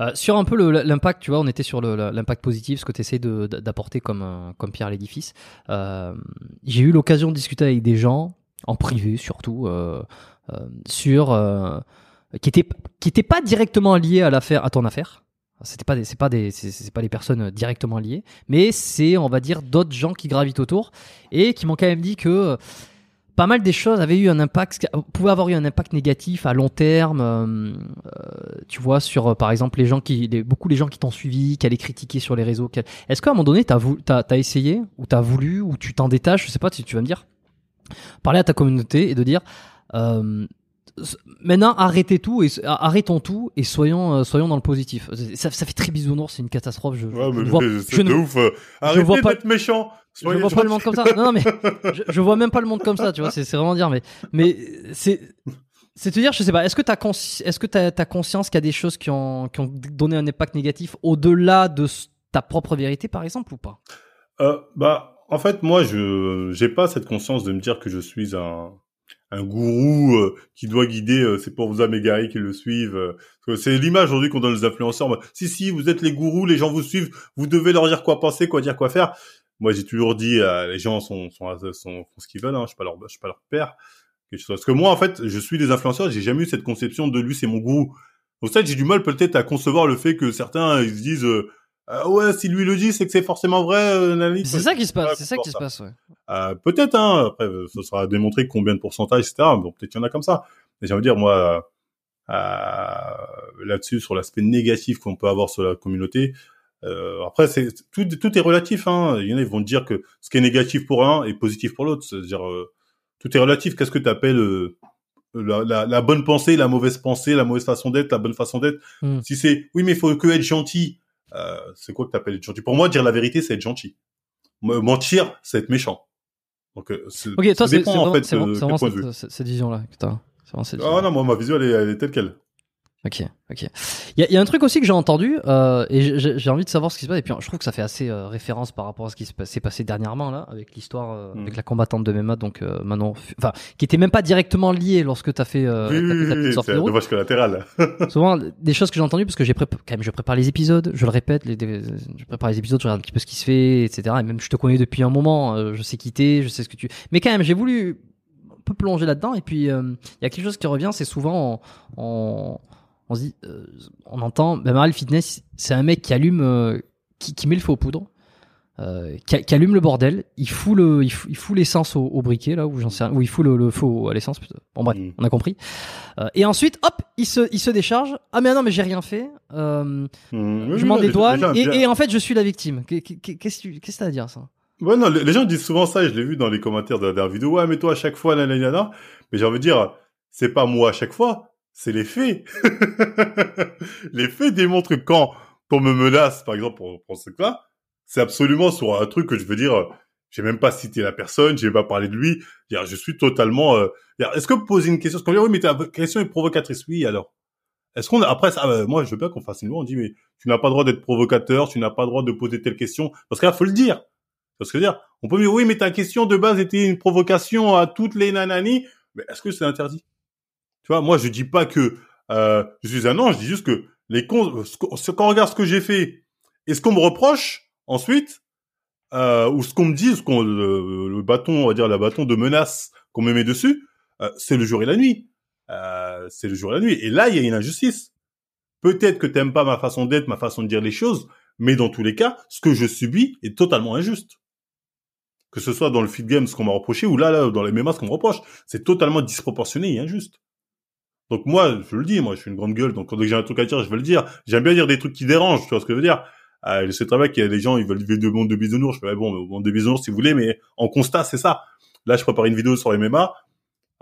Euh, sur un peu l'impact, tu vois, on était sur l'impact positif, ce que tu essaies d'apporter comme, euh, comme pierre à l'édifice. Euh, J'ai eu l'occasion de discuter avec des gens, en privé surtout, euh, euh, sur euh, qui étaient qui étaient pas directement liés à l'affaire, à ton affaire. C'était pas des, c'est pas des, c'est pas des personnes directement liées, mais c'est, on va dire, d'autres gens qui gravitent autour et qui m'ont quand même dit que euh, pas mal des choses avaient eu un impact, pouvaient avoir eu un impact négatif à long terme. euh, euh, tu vois, sur euh, par exemple les gens qui, beaucoup les gens qui t'ont suivi, qui allaient critiquer sur les réseaux. Est-ce qu'à un moment donné, t'as t'as, t'as essayé ou t'as voulu ou tu t'en détaches, je sais pas si tu vas me dire, parler à ta communauté et de dire. euh, Maintenant, arrêtez tout et arrêtons tout et soyons euh, soyons dans le positif. Ça, ça fait très bisounours, c'est une catastrophe. Je, je- Ouais, <laughs> je mais vois- je de ne- ouf. Arrêtez vois pas- d'être méchant. je vois pas le monde comme ça. Non, non, mais <laughs> je, vois même pas le monde comme ça, tu vois. C'est vraiment dire, mais mais c'est c'est te dire, je sais pas. Est-ce que t'as est-ce que t'as as conscience qu'il y a des choses qui ont qui ont donné un impact négatif au-delà de ta propre vérité, par exemple, ou pas? Euh, bah, en fait, moi, je j'ai pas cette conscience de me dire que je suis un un gourou euh, qui doit guider euh, ses pauvres égarées qui le suivent. euh. C'est l'image aujourd'hui qu'on donne aux influenceurs. Si si, vous êtes les gourous, les gens vous suivent, vous devez leur dire quoi penser, quoi dire, quoi faire. Moi, j'ai toujours dit, euh, les gens sont sont, sont, font ce qu'ils veulent. Hein, je suis pas leur je suis pas leur père. Parce que moi, en fait, je suis des influenceurs. J'ai jamais eu cette conception de lui, c'est mon gourou. Au fait, j'ai du mal peut-être à concevoir le fait que certains ils se disent. Euh, ah ouais, si lui le dit, c'est que c'est forcément vrai. euh. C'est ça qui se passe. C'est ça qui se passe. Ouais. Euh, peut-être, hein. Après, euh, ce sera démontré combien de pourcentage, etc. Bon, peut-être qu'il y en a comme ça. Mais j'ai envie de dire, moi, euh, là-dessus, sur l'aspect négatif qu'on peut avoir sur la communauté, après, c'est tout, tout est relatif. Hein. Il y en a, ils vont dire que ce qui est négatif pour un est positif pour l'autre. C'est-à-dire, tout est relatif. Qu'est-ce que tu appelles la, la, la bonne pensée, la mauvaise pensée, la mauvaise façon d'être, la bonne façon d'être? Hmm. Si c'est, oui, mais il faut que être gentil. Euh, c'est quoi que tu appelles être gentil? Pour moi, dire la vérité, c'est être gentil. Me- Mentir, c'est être méchant. Donc, euh, Ok, toi, ça c'est en vraiment, fait, de cette, vision-là cette Ah vision-là. non, moi, ma vision, elle est, elle est telle qu'elle. Ok, ok. Il y y a un truc aussi que j'ai entendu euh, et j'ai- envie de savoir ce qui se passe. Et puis je trouve que ça fait assez euh, référence par rapport à ce qui s'est passé dernièrement là avec l'histoire euh, Mm. avec la combattante de MMA, donc euh, Manon, enfin qui était même pas directement liée lorsque t'as fait, euh, t'as fait oui, ta petite oui, sortie de route. <laughs> Souvent des choses que j'ai entendues parce que j'ai quand même je prépare les épisodes, je le répète, les, des- je prépare les épisodes, je regarde un petit peu ce qui se fait, etc. Et même je te connais depuis un moment, euh, je sais quitter, je sais ce que tu. Mais quand même j'ai voulu un peu plonger là-dedans et puis il y a quelque chose qui revient, c'est souvent on, on, on se dit, euh, on entend, ben Maral Fitness, c'est un mec qui allume, euh, qui, qui met le feu aux poudres. Euh, qui, qui allume le bordel, il fout le, il fout, il fout l'essence au, au briquet là où j'en sais où il fout le, le feu à l'essence. plutôt. Bon bref, Mm. on a compris. Et ensuite, hop, il se, il se décharge. Ah mais non, mais j'ai rien fait. Mmh, oui, je m'en dédouane. Et, et en fait, je suis la victime. Qu'est- qu'est- Qu'est-ce que tu- qu'est-ce à dire ça? Ouais, non, les les gens disent souvent ça, et je l'ai vu dans les commentaires de la dernière vidéo. Ouais, mais toi, à chaque fois, nanana. Mais j'ai envie de dire, c'est pas moi à chaque fois, c'est les faits. <laughs> les faits démontrent que quand on me menace, par exemple, pour, pour ce cas, c'est absolument sur un truc que je veux dire, j'ai même pas cité la personne, j'ai pas parlé de lui. Je suis totalement, euh, est-ce que poser une question, parce qu'on dit, oui, mais ta question est provocatrice. Oui, alors? Est-ce qu'on, après, ça, euh, moi, je veux bien qu'on fasse une on dit, mais tu n'as pas le droit d'être provocateur, tu n'as pas le droit de poser telle question. Parce que là, faut le dire. Parce que dire, on peut dire, oui, mais ta question de base était une provocation à toutes les nanani, Mais est-ce que c'est interdit? Tu vois, moi, je dis pas que euh, je suis un ange. Je dis juste que les cons, quand on regarde ce que j'ai fait et ce qu'on me reproche ensuite, euh, ou ce qu'on me dit, ce qu'on le, bâton, on va dire, la bâton de menace qu'on me met dessus, euh, c'est le jour et la nuit. C'est le jour et la nuit. Et là, il y a une injustice. Peut-être que t'aimes pas ma façon d'être, ma façon de dire les choses, mais dans tous les cas, ce que je subis est totalement injuste. Que ce soit dans le feed game, ce qu'on m'a reproché, ou là, là, dans les mêmes ce qu'on me reproche, c'est totalement disproportionné et injuste. Donc moi, je le dis, moi, je suis une grande gueule, donc quand j'ai un truc à dire, je veux le dire. J'aime bien dire des trucs qui dérangent, tu vois ce que je veux dire. Euh, je sais très bien qu'il y a des gens, ils veulent vivre du monde de bisounours. Je fais, bon, le monde de bisounours, si vous voulez, mais en constat, c'est ça. Là, je prépare une vidéo sur MMA,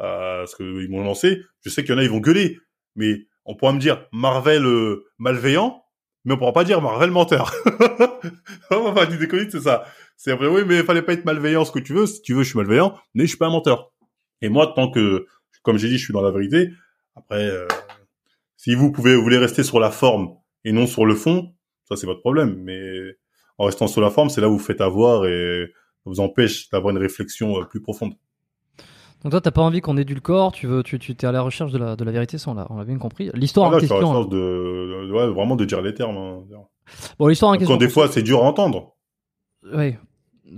euh, parce qu'ils m'ont lancé. Je sais qu'il y en a, ils vont gueuler, mais on pourra me dire Marvel euh, malveillant, mais on pourra pas dire Marvel menteur. <laughs> va dire des c'est ça. C'est vrai, oui, mais il fallait pas être malveillant, ce que tu veux. Si tu veux, je suis malveillant, mais je suis pas un menteur. Et moi, tant que, comme j'ai dit, je suis dans la vérité. Après, euh, si vous pouvez, vous voulez rester sur la forme et non sur le fond, ça c'est votre problème. Mais en restant sur la forme, c'est là où vous faites avoir et ça vous empêche d'avoir une réflexion euh, plus profonde. Donc toi, t'as pas envie qu'on corps tu veux, tu, tu es à la recherche de la, de la vérité, ça on l'a, on l'a bien compris. L'histoire ah, en question. La recherche de, ouais, vraiment de dire les termes. Hein. Bon, l'histoire en question. Quand des fois, c'est dur à entendre. Oui,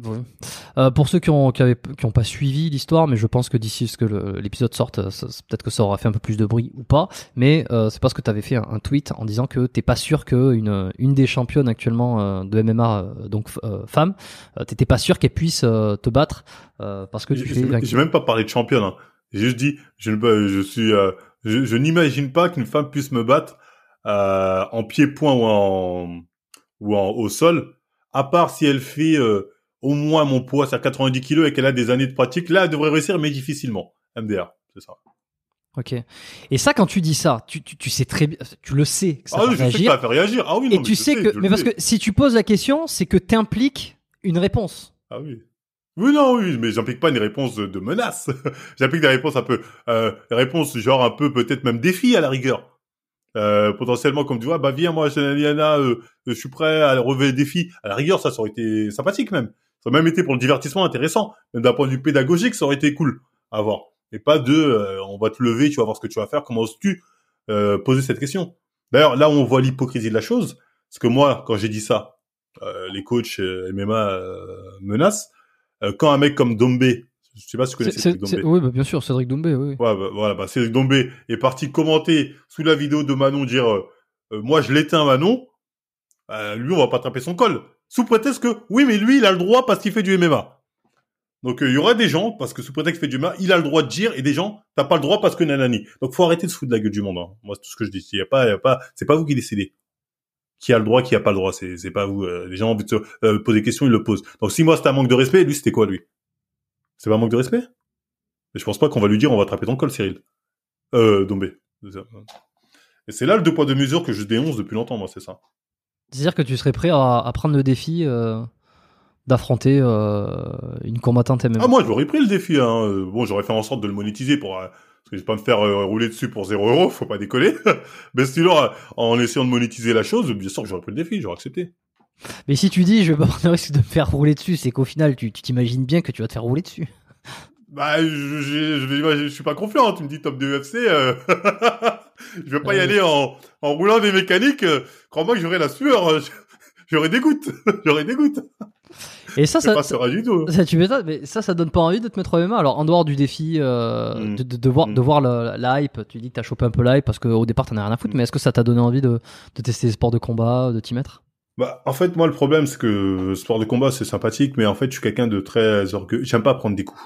oui. Euh, pour ceux qui ont qui, avaient, qui ont pas suivi l'histoire, mais je pense que d'ici ce que l'épisode sorte, peut-être que ça aura fait un peu plus de bruit ou pas. Mais euh, c'est parce que tu avais fait un, tweet en disant que t'es pas sûr que une une des championnes actuellement euh, de MMA, euh, donc euh, femme, t'étais pas sûr qu'elle puisse te battre parce que tu fais. J'ai même pas parlé de championne. Hein. J'ai juste dit, je ne, je suis, je, je n'imagine pas qu'une femme puisse me battre en pied-point ou en ou en au sol, à part si elle fait au moins mon poids, c'est à 90 kilos et qu'elle a des années de pratique, là, elle devrait réussir, mais difficilement. MDR, c'est ça. Ok. Et ça, quand tu dis ça, tu, tu, tu sais très bien, tu le sais que ça ah va oui, je réagir. Sais que ça fait réagir. Ah oui, non, et tu sais, que, mais parce que si tu poses la question, c'est que tu impliques une réponse. Ah oui. Oui, non, oui, mais j'implique pas une réponse de, menace. <laughs> j'implique des réponses un peu, euh, réponses genre un peu peut-être même défi à la rigueur. Euh, potentiellement comme tu vois, bah viens moi, euh, je suis prêt à relever le défi. À la rigueur, ça, ça aurait été sympathique même. Ça même été pour le divertissement intéressant. Même d'un point de vue pédagogique, ça aurait été cool à voir. Et pas de, euh, on va te lever, tu vas voir ce que tu vas faire. Comment oses-tu euh, poser cette question D'ailleurs, là on voit l'hypocrisie de la chose, parce que moi, quand j'ai dit ça, euh, les coachs MMA menacent. quand un mec comme Dombe, je sais pas si tu connais Cédric Dombe. Oui, bah, bien sûr, Cédric Dombe, oui. Ouais, bah, voilà, bah, Cédric Dombe est parti commenter sous la vidéo de Manon dire, moi je l'éteins Manon. lui, on va pas attraper son col sous prétexte que oui, mais lui, il a le droit parce qu'il fait du MMA. Donc euh, il y aura des gens parce que sous prétexte qu'il fait du MMA, il a le droit de dire et des gens t'as pas le droit parce que nanani. Donc faut arrêter de se foutre de la gueule du monde. Hein. Moi c'est tout ce que je dis. Il y pas, c'est pas vous qui décidez qui a le droit, qui a pas le droit. C'est pas vous. Euh, les gens ont envie de se euh, poser des questions, ils le posent. Donc si moi c'était un manque de respect, lui c'était quoi lui? C'est pas un manque de respect? Mais je pense pas qu'on va lui dire on va attraper ton col, Cyril. Euh, Dombé. Et c'est là le deux poids deux mesures que je dénonce depuis longtemps, moi, c'est ça. C'est-à-dire que tu serais prêt à, prendre le défi euh, d'affronter euh, une combattante MMA Ah moi j'aurais pris le défi. Hein. Euh, bon j'aurais fait en sorte de le monétiser pour parce que je vais pas me faire rouler dessus pour 0 euros, faut pas décoller. <laughs> Mais sinon en essayant de monétiser la chose, bien sûr que j'aurais pris le défi, j'aurais accepté. Mais si tu dis je vais pas <laughs> prendre le risque de me faire rouler dessus, c'est qu'au final tu t'imagines bien que tu vas te faire rouler dessus. Bah, je, je, je, je, suis pas confiant. Tu me dis top de UFC. <laughs> je vais pas y aller en, en roulant des mécaniques. Euh, crois-moi que j'aurai la sueur. Euh, <laughs> j'aurai des gouttes. <laughs> j'aurai des gouttes. Et ça, ça, ça, du tout. ça, tu mais ça, ça donne pas envie de te mettre au MMA. Alors, en dehors du défi, euh, mm. de, de, voir, mm. de voir la, hype, tu dis que t'as chopé un peu la hype parce qu'au départ t'en as rien à foutre, mm. mais est-ce que ça t'a donné envie de, de tester les sports de combat, de t'y mettre? Bah, en fait, moi, le problème, c'est que sport de combat, c'est sympathique, mais en fait, je suis quelqu'un de très orgueilleux. J'aime pas prendre des coups.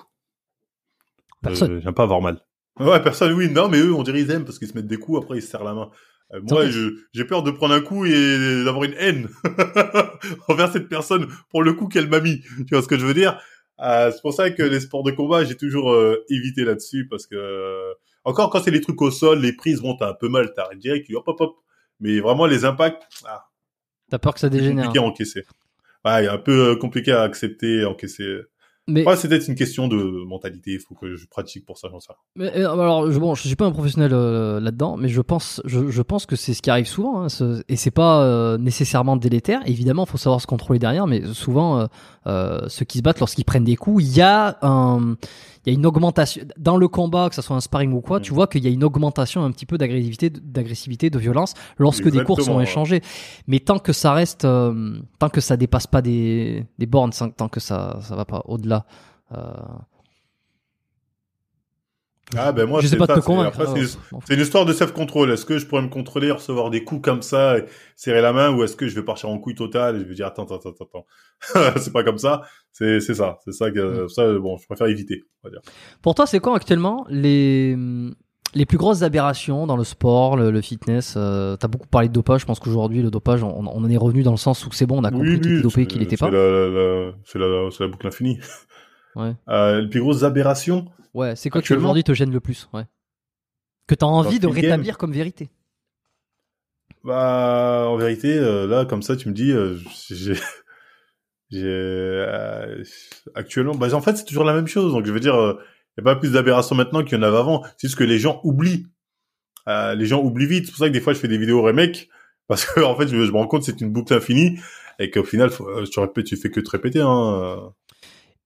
Personne. Euh, j'aime pas avoir mal. Ouais, personne, oui, non, mais eux, on dirait ils aiment parce qu'ils se mettent des coups, après ils se serrent la main. Euh, moi, j'ai peur de prendre un coup et d'avoir une haine <laughs> envers cette personne pour le coup qu'elle m'a mis. Tu vois ce que je veux dire? Euh, C'est pour ça que les sports de combat, j'ai toujours euh, évité là-dessus parce que encore quand c'est les trucs au sol, les prises vont t'as un peu mal, t'arrêtes direct, tu hop hop hop. Mais vraiment les impacts, ah, t'as peur que ça dégénère. Compliqué à encaisser. Ouais, un peu compliqué à accepter, encaisser. Mais ouais, c'est peut-être une question de mentalité. Il faut que je pratique pour ça, j'en sais Mais euh, alors, je, bon, je suis pas un professionnel euh, là-dedans, mais je pense, je, je pense que c'est ce qui arrive souvent, hein, ce, et c'est pas euh, nécessairement délétère. Évidemment, il faut savoir se contrôler derrière, mais souvent, ceux qui se battent lorsqu'ils prennent des coups, il y a un, il y a une augmentation dans le combat, que ce soit un sparring ou quoi. Mm. Tu vois qu'il y a une augmentation un petit peu d'agressivité, d'agressivité, de violence lorsque des cours sont ouais. échangés. Mais tant que ça reste, euh, tant que ça dépasse pas des, des bornes, tant que ça, ça va pas au-delà. euh, Ah ben moi, je sais c'est pas ça, te convaincre. après, hein. c'est- une histoire de self-control. Est-ce que je pourrais me contrôler, recevoir des coups comme ça, et serrer la main, ou est-ce que je vais partir en couille totale et je vais dire attends, attends, attends, attends. <laughs> c'est pas comme ça. C'est c'est ça, c'est ça Mm. que ça. Bon, je préfère éviter. On va dire. Pour toi, c'est quoi actuellement les les plus grosses aberrations dans le sport, le, le fitness euh, T'as beaucoup parlé de dopage. Je pense qu'aujourd'hui, le dopage, on, on en est revenu dans le sens où c'est bon, on a compris qu'il était dopé, qu'il n'était c'est pas. la- la- C'est la, c'est la boucle infinie. <laughs> Ouais. Euh, les plus grosses aberrations. Ouais, c'est quoi qui aujourd'hui te gêne le plus Ouais. Que t'as envie de game. rétablir comme vérité. Bah, en vérité, euh, là, comme ça, tu me dis, euh, j'ai, j'ai, <laughs> euh, actuellement, bah, en fait, c'est toujours la même chose. Donc, je veux dire, il n'y a pas plus d'aberrations maintenant qu'il y en avait avant. C'est juste que les gens oublient. Euh, les gens oublient vite. C'est pour ça que des fois, je fais des vidéos remake. Parce que, <laughs> en fait, je, je me rends compte que c'est une boucle infinie. Et qu'au final, faut, euh, tu répètes, tu fais que te répéter, hein.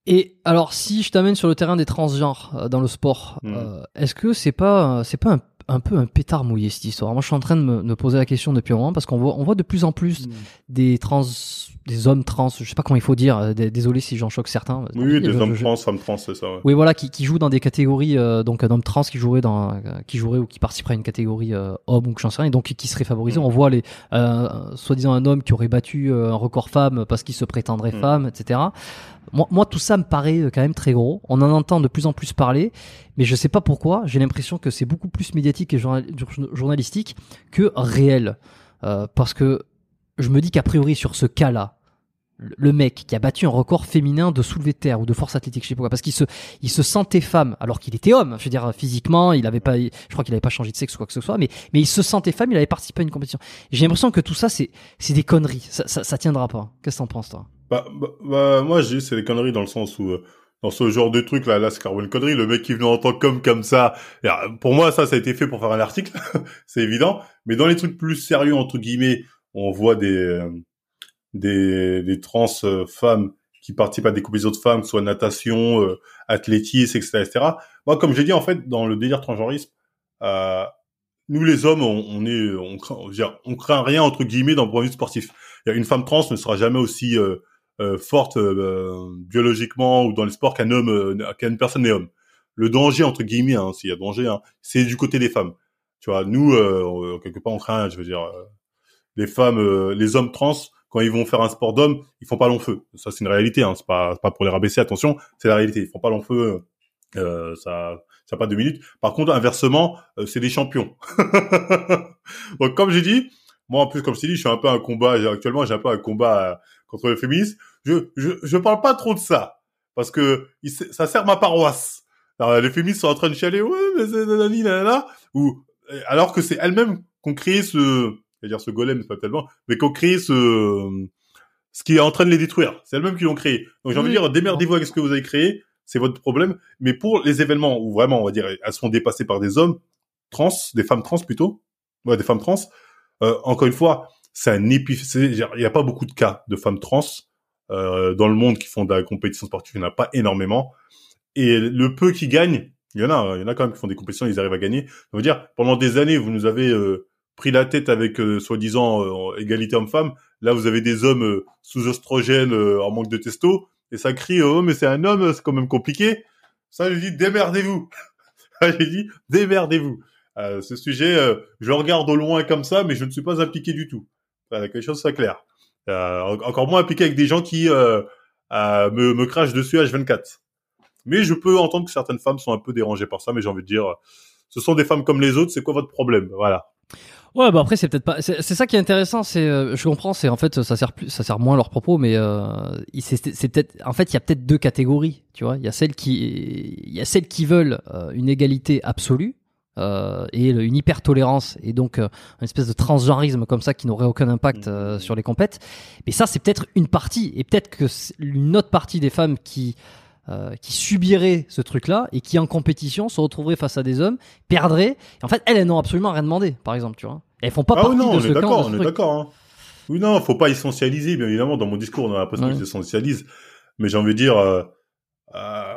Et alors, si je t'amène sur le terrain des transgenres euh, dans le sport, Mhm. euh, est-ce que c'est pas, c'est pas un, un peu un pétard mouillé cette histoire? Moi, je suis en train de me, me poser la question depuis un moment parce qu'on voit, on voit de plus en plus des trans, des hommes trans, je sais pas comment il faut dire. euh, Désolé si j'en choque certains. Oui, des hommes je- trans, femmes trans, c'est ça, ouais. Oui, voilà, qui, qui jouent dans des catégories, euh, donc un homme trans qui jouerait dans, euh, qui jouerait ou qui participerait à une catégorie euh, homme ou que j'en sais rien, et donc qui serait favorisé. Mm. On voit les, euh, soi-disant un homme qui aurait battu euh, un record femme parce qu'il se prétendrait Mm. femme, etc. Moi, tout ça me paraît euh, quand même très gros. On en entend de plus en plus parler, mais je sais pas pourquoi. J'ai l'impression que c'est beaucoup plus médiatique et journal- jour- journalistique que réel, Euh, parce que je me dis qu'a priori sur ce cas-là, le mec qui a battu un record féminin de soulevé de terre ou de force athlétique, je sais pas parce qu'il se, il se sentait femme alors qu'il était homme. Je veux dire, physiquement, il avait pas, je crois qu'il avait pas changé de sexe ou quoi que ce soit, mais, mais il se sentait femme, il avait participé à une compétition. J'ai l'impression que tout ça, c'est, c'est des conneries. Ça, ça, ça tiendra pas. Qu'est-ce que t'en penses, toi? Bah, bah, bah, moi, dis c'est des conneries dans le sens où, euh, dans ce genre de truc là, là, c'est carrément une connerie. Le mec qui venait en tant qu'homme comme ça, euh, pour moi, ça, ça a été fait pour faire un article, <laughs> c'est évident. Mais dans les trucs plus sérieux entre guillemets, on voit des euh, des, des trans euh, femmes qui participent à des compétitions de femmes, que soit natation, athlétisme, etc., etc. Moi, comme j'ai dit, en fait, dans le délire transgenrisme, euh, nous les hommes, on, on est, on on, on craint rien entre guillemets dans le point de vue sportif. Une femme trans ne sera jamais aussi euh, forte euh, biologiquement ou dans les sports qu'un homme, euh, qu'une personne n'est homme. Le danger entre guillemets, hein, s'il y a danger, hein, c'est du côté des femmes. Tu vois, nous euh, quelque part on craint, je veux dire, euh, les femmes, euh, les hommes trans quand ils vont faire un sport d'homme, ils font pas long feu. Ça c'est une réalité, hein, c'est pas pas pour les rabaisser, attention, c'est la réalité. Ils font pas long feu, euh, ça ça pas deux minutes. Par contre inversement, euh, c'est des champions. <laughs> Donc comme j'ai dit, moi en plus comme je t'ai dit, je suis un peu un combat actuellement, j'ai un peu un combat euh, contre le féminisme. Je je je parle pas trop de ça parce que ça sert ma paroisse. Alors, les féministes sont en train de chialer, ouais, mais c'est nanani, nanana, ou euh, alors que c'est elles-mêmes qu'on crée ce, c'est-à-dire ce golem, c'est pas tellement, mais qu'on crée ce, ce qui est en train de les détruire. C'est elles-mêmes qui l'ont créé. Donc j'ai envie de dire, démerdez-vous avec ce que vous avez créé, c'est votre problème. Mais pour les événements où vraiment, on va dire, elles sont dépassées par des hommes trans, des femmes trans plutôt, ouais, des femmes trans. Euh, encore une fois, c'est un épi, il n'y a pas beaucoup de cas de femmes trans euh, dans le monde qui font de la compétition sportive. Il n'y en a pas énormément. Et le peu qui gagnent, il y en a, il y en a quand même qui font des compétitions, ils arrivent à gagner. Ça veut dire, pendant des années, vous nous avez euh, pris la tête avec euh, soi-disant euh, égalité homme-femme. Là, vous avez des hommes euh, sous oestrogène, euh, en manque de testo, et ça crie oh mais c'est un homme, c'est quand même compliqué. Ça, j'ai dit démerdez-vous. <laughs> J'ai dit démerdez-vous. Ce sujet, je regarde au loin comme ça, mais je ne suis pas impliqué du tout. Voilà, quelque chose soit clair. Euh, en- encore moins impliqué avec des gens qui euh, euh, me, crachent dessus H24. Mais je peux entendre que certaines femmes sont un peu dérangées par ça, mais j'ai envie de dire, euh, ce sont des femmes comme les autres, c'est quoi votre problème? Voilà. Ouais, bah après c'est peut-être pas. C'est ça qui est intéressant. C'est, euh, je comprends. C'est en fait ça sert plus, ça sert moins à leur propos, mais euh, c'est peut-être. En fait, il y a peut-être deux catégories. Tu vois, il y a celles qui, il y a celles qui veulent euh, une égalité absolue. Euh, et le- une hyper tolérance et donc euh, une espèce de transgenrisme comme ça qui n'aurait aucun impact euh, Mhm. sur les compètes mais ça c'est peut-être une partie et peut-être que une autre partie des femmes qui euh, qui subiraient ce truc-là et qui en compétition se retrouveraient face à des hommes perdraient et en fait elles elles n'ont absolument rien demandé par exemple tu vois elles font pas ah partie non, de on ce est d'accord, on est d'accord. Hein. Oui, non, faut pas essentialiser, bien évidemment. Dans mon discours, on a l'impression Ouais. que j'essentialise, mais j'ai envie de dire, euh, euh,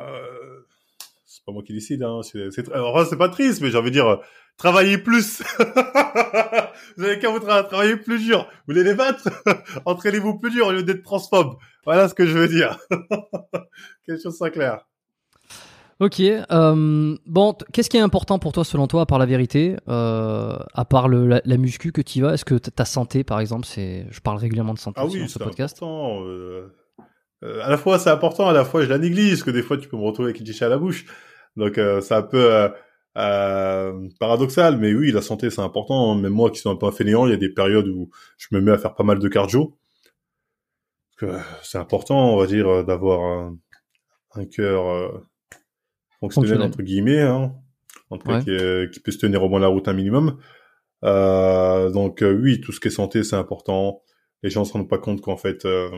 pas moi qui décide. Hein. C'est, c'est, alors, c'est pas triste, mais j'ai envie de dire, euh, travaillez plus. <laughs> vous avez qu'à vous tra- travailler plus dur. Vous voulez les battre? <laughs> Entraînez-vous plus dur au lieu d'être transphobe. Voilà ce que je veux dire. <laughs> Quelque chose soit clair. Ok. euh, bon, qu'est-ce qui est important pour toi, selon toi, à part la vérité, euh, à part le, la, la muscu que tu vas? Est-ce que ta santé, par exemple, c'est, je parle régulièrement de santé Ah oui, dans ce c'est podcast. important. euh, à la fois, c'est important, à la fois, je la néglige, parce que des fois, tu peux me retrouver avec une à la bouche. Donc, euh, c'est un peu euh, euh, paradoxal, mais oui, la santé, c'est important. Même moi, qui suis un peu un fainéant, il y a des périodes où je me mets à faire pas mal de cardio. C'est important, on va dire, d'avoir un, un cœur fonctionnel, Fonctionnel. entre guillemets, hein, en tout cas, Ouais. qui, est- qui peut se tenir au moins la route un minimum. Euh, donc, euh, oui, tout ce qui est santé, c'est important. Les gens se rendent pas compte qu'en fait, euh,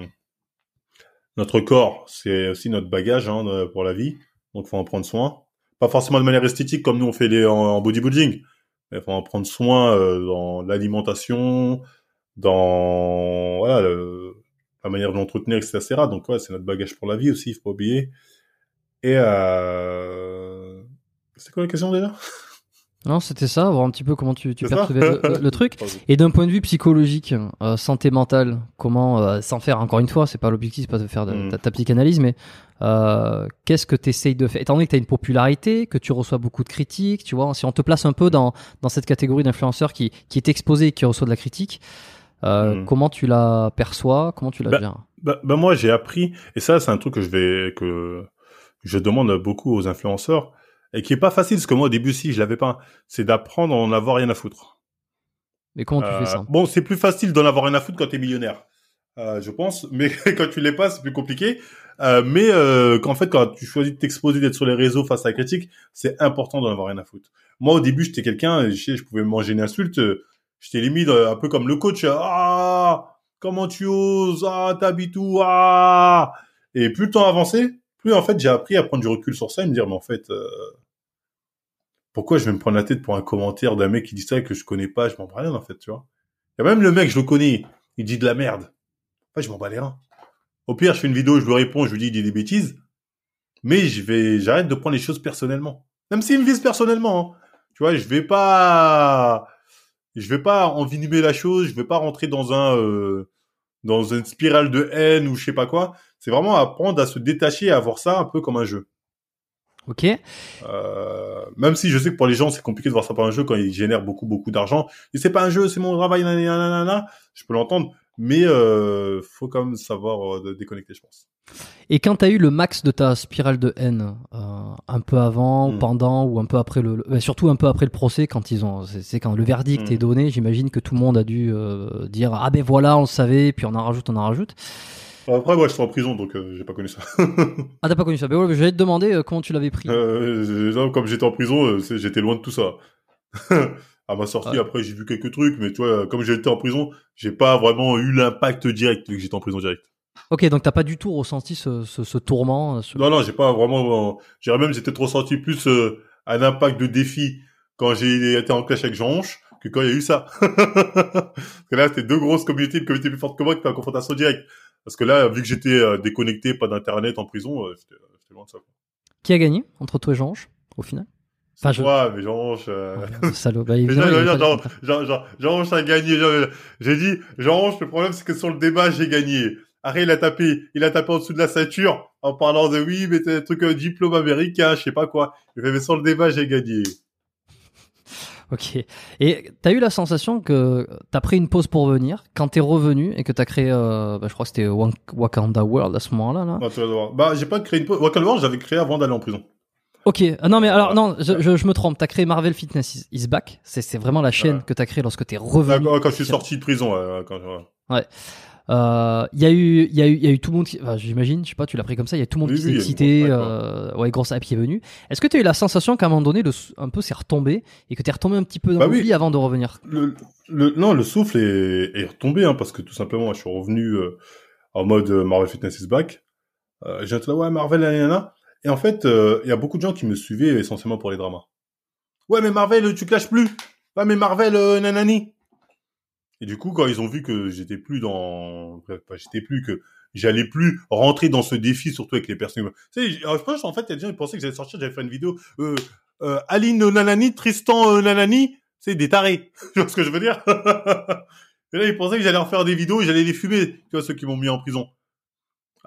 notre corps, c'est aussi notre bagage hein, de- pour la vie. Donc, faut en prendre soin. Pas forcément de manière esthétique comme nous on fait les en, en bodybuilding, mais faut en prendre soin euh, dans l'alimentation, dans voilà le- la manière de l'entretenir, etc. Donc, ouais, c'est notre bagage pour la vie aussi, il faut pas oublier. Et euh... c'est quoi la question déjà? Non, c'était ça, voir un petit peu comment tu, tu percevais le, <laughs> truc. Et d'un point de vue psychologique, euh, santé mentale, comment, euh, sans faire encore une fois, c'est pas l'objectif, c'est pas de faire de, Mm. ta, ta psychanalyse, mais euh, qu'est-ce que tu essayes de faire? Étant donné que tu as une popularité, que tu reçois beaucoup de critiques, tu vois, si on te place un peu dans, dans cette catégorie d'influenceur qui, qui est exposé et qui reçoit de la critique, euh, Mm. comment tu la perçois? Comment tu la Bah, gères? Bah, bah moi j'ai appris et ça c'est un truc que je vais que je demande beaucoup aux influenceurs et qui est pas facile parce que moi au début si je l'avais pas c'est d'apprendre à en avoir rien à foutre. Mais comment tu Euh, fais ça? Bon c'est plus facile d'en avoir rien à foutre quand t'es millionnaire euh, je pense mais <laughs> quand tu l'es pas c'est plus compliqué euh, mais euh, qu'en fait quand tu choisis de t'exposer d'être sur les réseaux face à la critique c'est important d'en avoir rien à foutre. Moi au début j'étais quelqu'un je je pouvais manger une insulte euh, j'étais limite euh, un peu comme le coach ah comment tu oses ah t'habites où ah! Et plus le temps avançait plus en fait j'ai appris à prendre du recul sur ça et me dire mais en fait euh, pourquoi je vais me prendre la tête pour un commentaire d'un mec qui dit ça que je connais pas je m'en bats rien en fait tu vois il y a même le mec je le connais il dit de la merde. En fait je m'en bats les reins au pire je fais une vidéo je lui réponds je lui dis il dit des bêtises mais je vais j'arrête de prendre les choses personnellement même s'il me vise personnellement hein. tu vois je vais pas je vais pas envenimer la chose, je vais pas rentrer dans un euh, dans une spirale de haine ou je sais pas quoi. C'est vraiment apprendre à se détacher, à voir ça un peu comme un jeu. Ok. Euh, même si je sais que pour les gens c'est compliqué de voir ça comme un jeu quand ils génèrent beaucoup beaucoup d'argent. Et c'est pas un jeu, c'est mon travail, nanana. je peux l'entendre, mais euh, faut quand même savoir euh, déconnecter, je pense. Et quand tu as eu le max de ta spirale de haine, euh, un peu avant, Mm. pendant, ou un peu après le, le- bah, surtout un peu après le procès, quand ils ont, c'est quand le verdict Mm. est donné, j'imagine que tout le monde a dû euh, dire ah ben voilà, on le savait, puis on en rajoute, on en rajoute. Après, moi, je suis en prison, donc euh, j'ai pas connu ça. <laughs> Ah t'as pas connu ça Ben ouais, j'allais te demander euh, comment tu l'avais pris. Euh, comme j'étais en prison, j'étais loin de tout ça. <laughs> à ma sortie, après, j'ai vu quelques trucs, mais tu vois, comme j'étais en prison, j'ai pas vraiment eu l'impact direct vu que j'étais en prison direct. Ok, donc t'as pas du tout ressenti ce, ce, ce tourment. euh, ce- Non, non, j'ai pas vraiment. J'irais même, j'ai peut-être ressenti plus euh, un impact de défi quand j'ai été en clash avec Jean Honche que quand il y a eu ça. <laughs> Parce que là, c'était deux grosses communautés, une communauté plus forte que moi qui était en confrontation directe. Parce que là, vu que j'étais euh, déconnecté, pas d'internet en prison, euh, j'étais loin de ça. Qui a gagné entre toi et Jean-Ange, au final? Enfin, je- Ouais, mais Jean Honche. euh, Oh, Salaud. Bah, Mais évidemment, Jean, il Jean, est pas Jean, du contraire. Jean, Jean, Jean Honche a gagné. J'ai dit, Jean Honche, le problème, c'est que sur le débat, j'ai gagné. Après, il a tapé, il a tapé en dessous de la ceinture en parlant de oui, mais t'as un truc, un diplôme américain, je sais pas quoi. Il fait, mais sur le débat, j'ai gagné. <laughs> Ok. Et t'as eu la sensation que t'as pris une pause pour venir, quand t'es revenu et que t'as créé, euh, bah, je crois que c'était Wak- Wakanda World à ce moment-là. Là? Ah. Bah, j'ai pas créé une pause. Wakanda World, j'avais créé avant d'aller en prison. Ok. Ah, non mais alors non, je, je, je me trompe. T'as créé Marvel Fitness is, is Back. C'est c'est vraiment la chaîne Ouais. que t'as créée lorsque t'es revenu. D'accord, quand je suis sorti de prison, ouais, quand, ouais. Euh, Il y a eu, y a eu, y a eu tout le monde. Qui, enfin, j'imagine, je sais pas, tu l'as pris comme ça. Il y a tout le monde Oui, qui s'est excité. grosse euh, ouais, grosse hype qui est venue. Est-ce que t'as eu la sensation qu'à un moment donné, le, un peu, c'est retombé et que t'es retombé un petit peu dans Bah l'oubli oui. avant de revenir? Le, le, non, le souffle est, est retombé, hein, parce que tout simplement, je suis revenu euh, en mode euh, Marvel Fitness is back. Euh, j'ai ouais, Marvel, nanana. Et en fait, euh, il y a beaucoup de gens qui me suivaient essentiellement pour les dramas. Ouais, mais Marvel, tu clashes plus. Ouais, mais Marvel, euh, nanani. Et du coup, quand ils ont vu que j'étais plus dans, pas j'étais plus, que j'allais plus rentrer dans ce défi, surtout avec les personnes. Tu sais, en fait, il y a des gens qui pensaient que j'allais sortir, j'allais faire une vidéo. Euh, Aline Nanani, Tristan Nanani, c'est des tarés. <laughs> tu vois ce que je veux dire? <laughs> Et là, ils pensaient que j'allais en faire des vidéos et j'allais les fumer. Tu vois ceux qui m'ont mis en prison.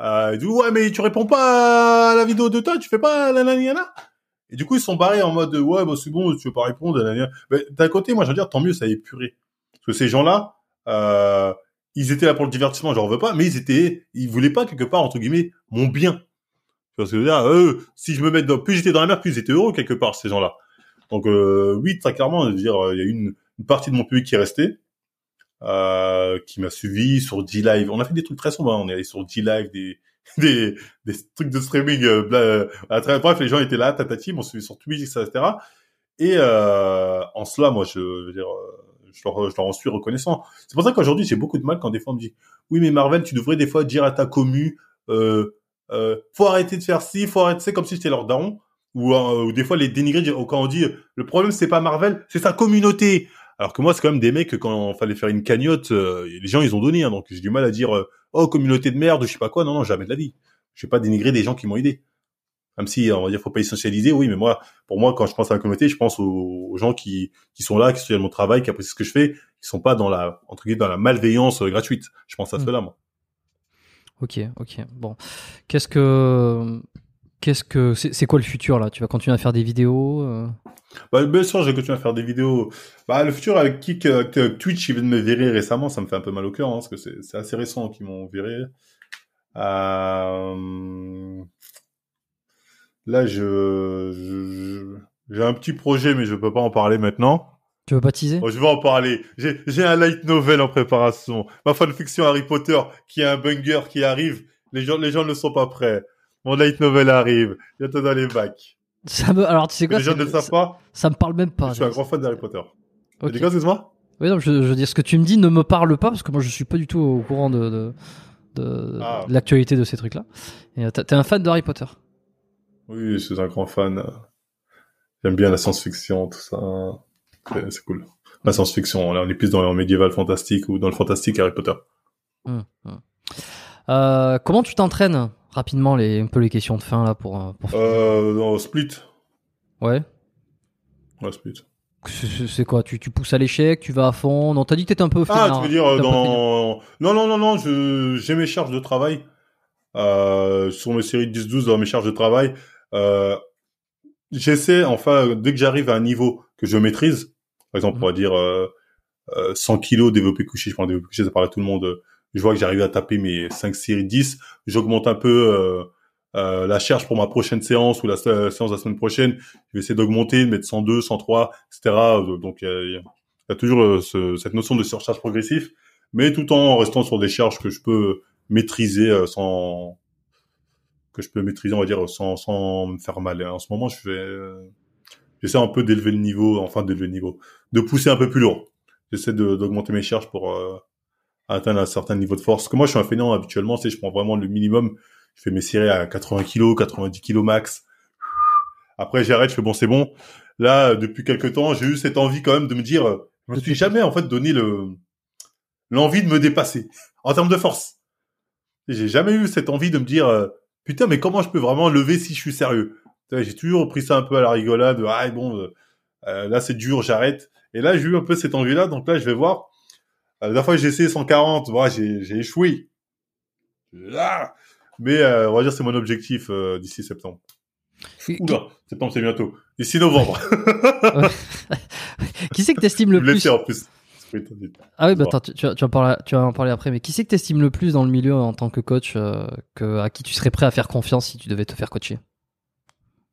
Euh, disent ouais, mais tu réponds pas à la vidéo de toi, tu fais pas la naniana. Et du coup, ils sont barrés en mode ouais, bah c'est bon, tu veux pas répondre. Nanana. Mais d'un côté, moi, je veux dire, tant mieux, ça est puré. Parce que ces gens-là, euh, ils étaient là pour le divertissement, j'en veux pas, mais ils étaient, ils voulaient pas quelque part entre guillemets mon bien. Tu vois ce que dire? Eux, si je me mets dans, plus j'étais dans la mer, plus ils étaient heureux quelque part ces gens-là. Donc euh, oui, très clairement, je veux dire, il y a une, une partie de mon public qui est restée, euh, qui m'a suivi sur D-Live. On a fait des trucs très sombres, hein. on est allé sur D-Live, des, <laughs> des, des trucs de streaming. Euh, euh, très, bref, les gens étaient là, tatati, m'ont suivi sur Twitch, etc. Et euh, en cela, moi, je, je veux dire, euh, je leur, je leur en suis reconnaissant. C'est pour ça qu'aujourd'hui, j'ai beaucoup de mal quand des fois on me dit, oui, mais Marvel, tu devrais des fois dire à ta commu, euh, euh, faut arrêter de faire ci, faut arrêter, c'est comme si j'étais leur daron. Ou, euh, ou des fois les dénigrer quand on dit le problème c'est pas Marvel, c'est sa communauté. Alors que moi c'est quand même des mecs que quand il fallait faire une cagnotte, euh, les gens ils ont donné, hein, donc j'ai du mal à dire euh, oh communauté de merde, je sais pas quoi. Non non jamais de la vie. Je vais pas dénigrer des gens qui m'ont aidé. Même si on va dire faut pas essentialiser, oui, mais moi pour moi quand je pense à la communauté, je pense aux, aux gens qui qui sont là, qui soutiennent mon travail, qui apprécient ce que je fais, qui sont pas dans la entre guillemets dans la malveillance euh, gratuite. Je pense à Mm. cela moi. Ok, ok. Bon, qu'est-ce que, qu'est-ce que, c'est c'est quoi le futur là? Tu vas continuer à faire des vidéos euh? Bah, bien sûr, je vais continuer à faire des vidéos. Bah, le futur avec Kik, euh, Twitch, ils viennent me virer récemment, ça me fait un peu mal au cœur, hein, parce que c'est c'est assez récent qu'ils m'ont viré. Euh... Là, je, je- j'ai un petit projet, mais je peux pas en parler maintenant. Tu veux baptiser Bon, je vais en parler. J'ai j'ai un light novel en préparation. Ma fanfiction Harry Potter, qui est un banger qui arrive. Les gens, les gens ne sont pas prêts. Mon light novel arrive. Bientôt dans les bacs. Ça me, alors tu sais quoi les gens ne le savent ça, pas. ça me parle même pas. Je suis un grand fan d'Harry Potter. Tu dis quoi, excuse-moi? Oui, non, je, je veux dire, ce que tu me dis ne me parle pas parce que moi je suis pas du tout au courant de, de, de, Ah. de l'actualité de ces trucs-là. Et euh, t'es un fan de Harry Potter? Oui, je suis un grand fan. J'aime bien la science-fiction, tout ça. C'est c'est cool. La science-fiction, là, on est plus dans le médiéval fantastique ou dans le fantastique Harry Potter. Hum, hum. Euh, comment tu t'entraînes rapidement les un peu les questions de fin là pour, euh, pour... Euh, non, Split. ouais. Ouais, Split. C'est- quoi tu, tu pousses à l'échec, tu vas à fond? Non, t'as dit que t'étais un peu. Ah, fainéant. tu veux dire peu fainéant. dans... Non, non, non, non, j'ai mes charges de travail. Euh, sur mes séries de 10-12, dans mes charges de travail, euh, j'essaie, enfin, dès que j'arrive à un niveau que je maîtrise, par exemple, on va dire euh, euh, 100 kilos développé couché, je prends développé couché, ça parle à tout le monde, je vois que j'arrive à taper mes 5 séries 10, j'augmente un peu euh, euh, la charge pour ma prochaine séance ou la sé- séance de la semaine prochaine, je vais essayer d'augmenter, de mettre 102, 103, etc. Euh, Donc, il y a- toujours euh, ce- cette notion de surcharge progressif, mais tout en restant sur des charges que je peux maîtriser euh, sans que je peux maîtriser, on va dire, sans, sans me faire mal. En ce moment, je euh, j'essaie un peu d'élever le niveau, enfin d'élever le niveau, de pousser un peu plus lourd. J'essaie d'augmenter mes charges pour euh, atteindre un certain niveau de force. Parce que moi, je suis un fainéant habituellement, tu sais, je prends vraiment le minimum. Je fais mes séries à 80 kilos, 90 kilos max. Après, j'arrête, je fais bon, c'est bon. Là, depuis quelques temps, j'ai eu cette envie quand même de me dire, je me suis jamais en fait donné le l'envie de me dépasser en termes de force. J'ai jamais eu cette envie de me dire, euh, putain, mais comment je peux vraiment lever si je suis sérieux? J'ai toujours pris ça un peu à la rigolade. Ah bon, euh, euh, là c'est dur, j'arrête. Et là j'ai eu un peu cette envie-là, donc là je vais voir. La dernière fois j'ai essayé 140, voilà, j'ai j'ai échoué. Ah mais euh, on va dire c'est mon objectif euh, d'ici septembre. Oula, septembre c'est bientôt. D'ici novembre. <laughs> qui c'est que t'estimes le plus en plus. Ah oui, bah attends, tu, tu vas, tu vas en parler, tu vas en parler après. Mais qui c'est que t'estimes le plus dans le milieu en tant que coach, euh, que à qui tu serais prêt à faire confiance si tu devais te faire coacher?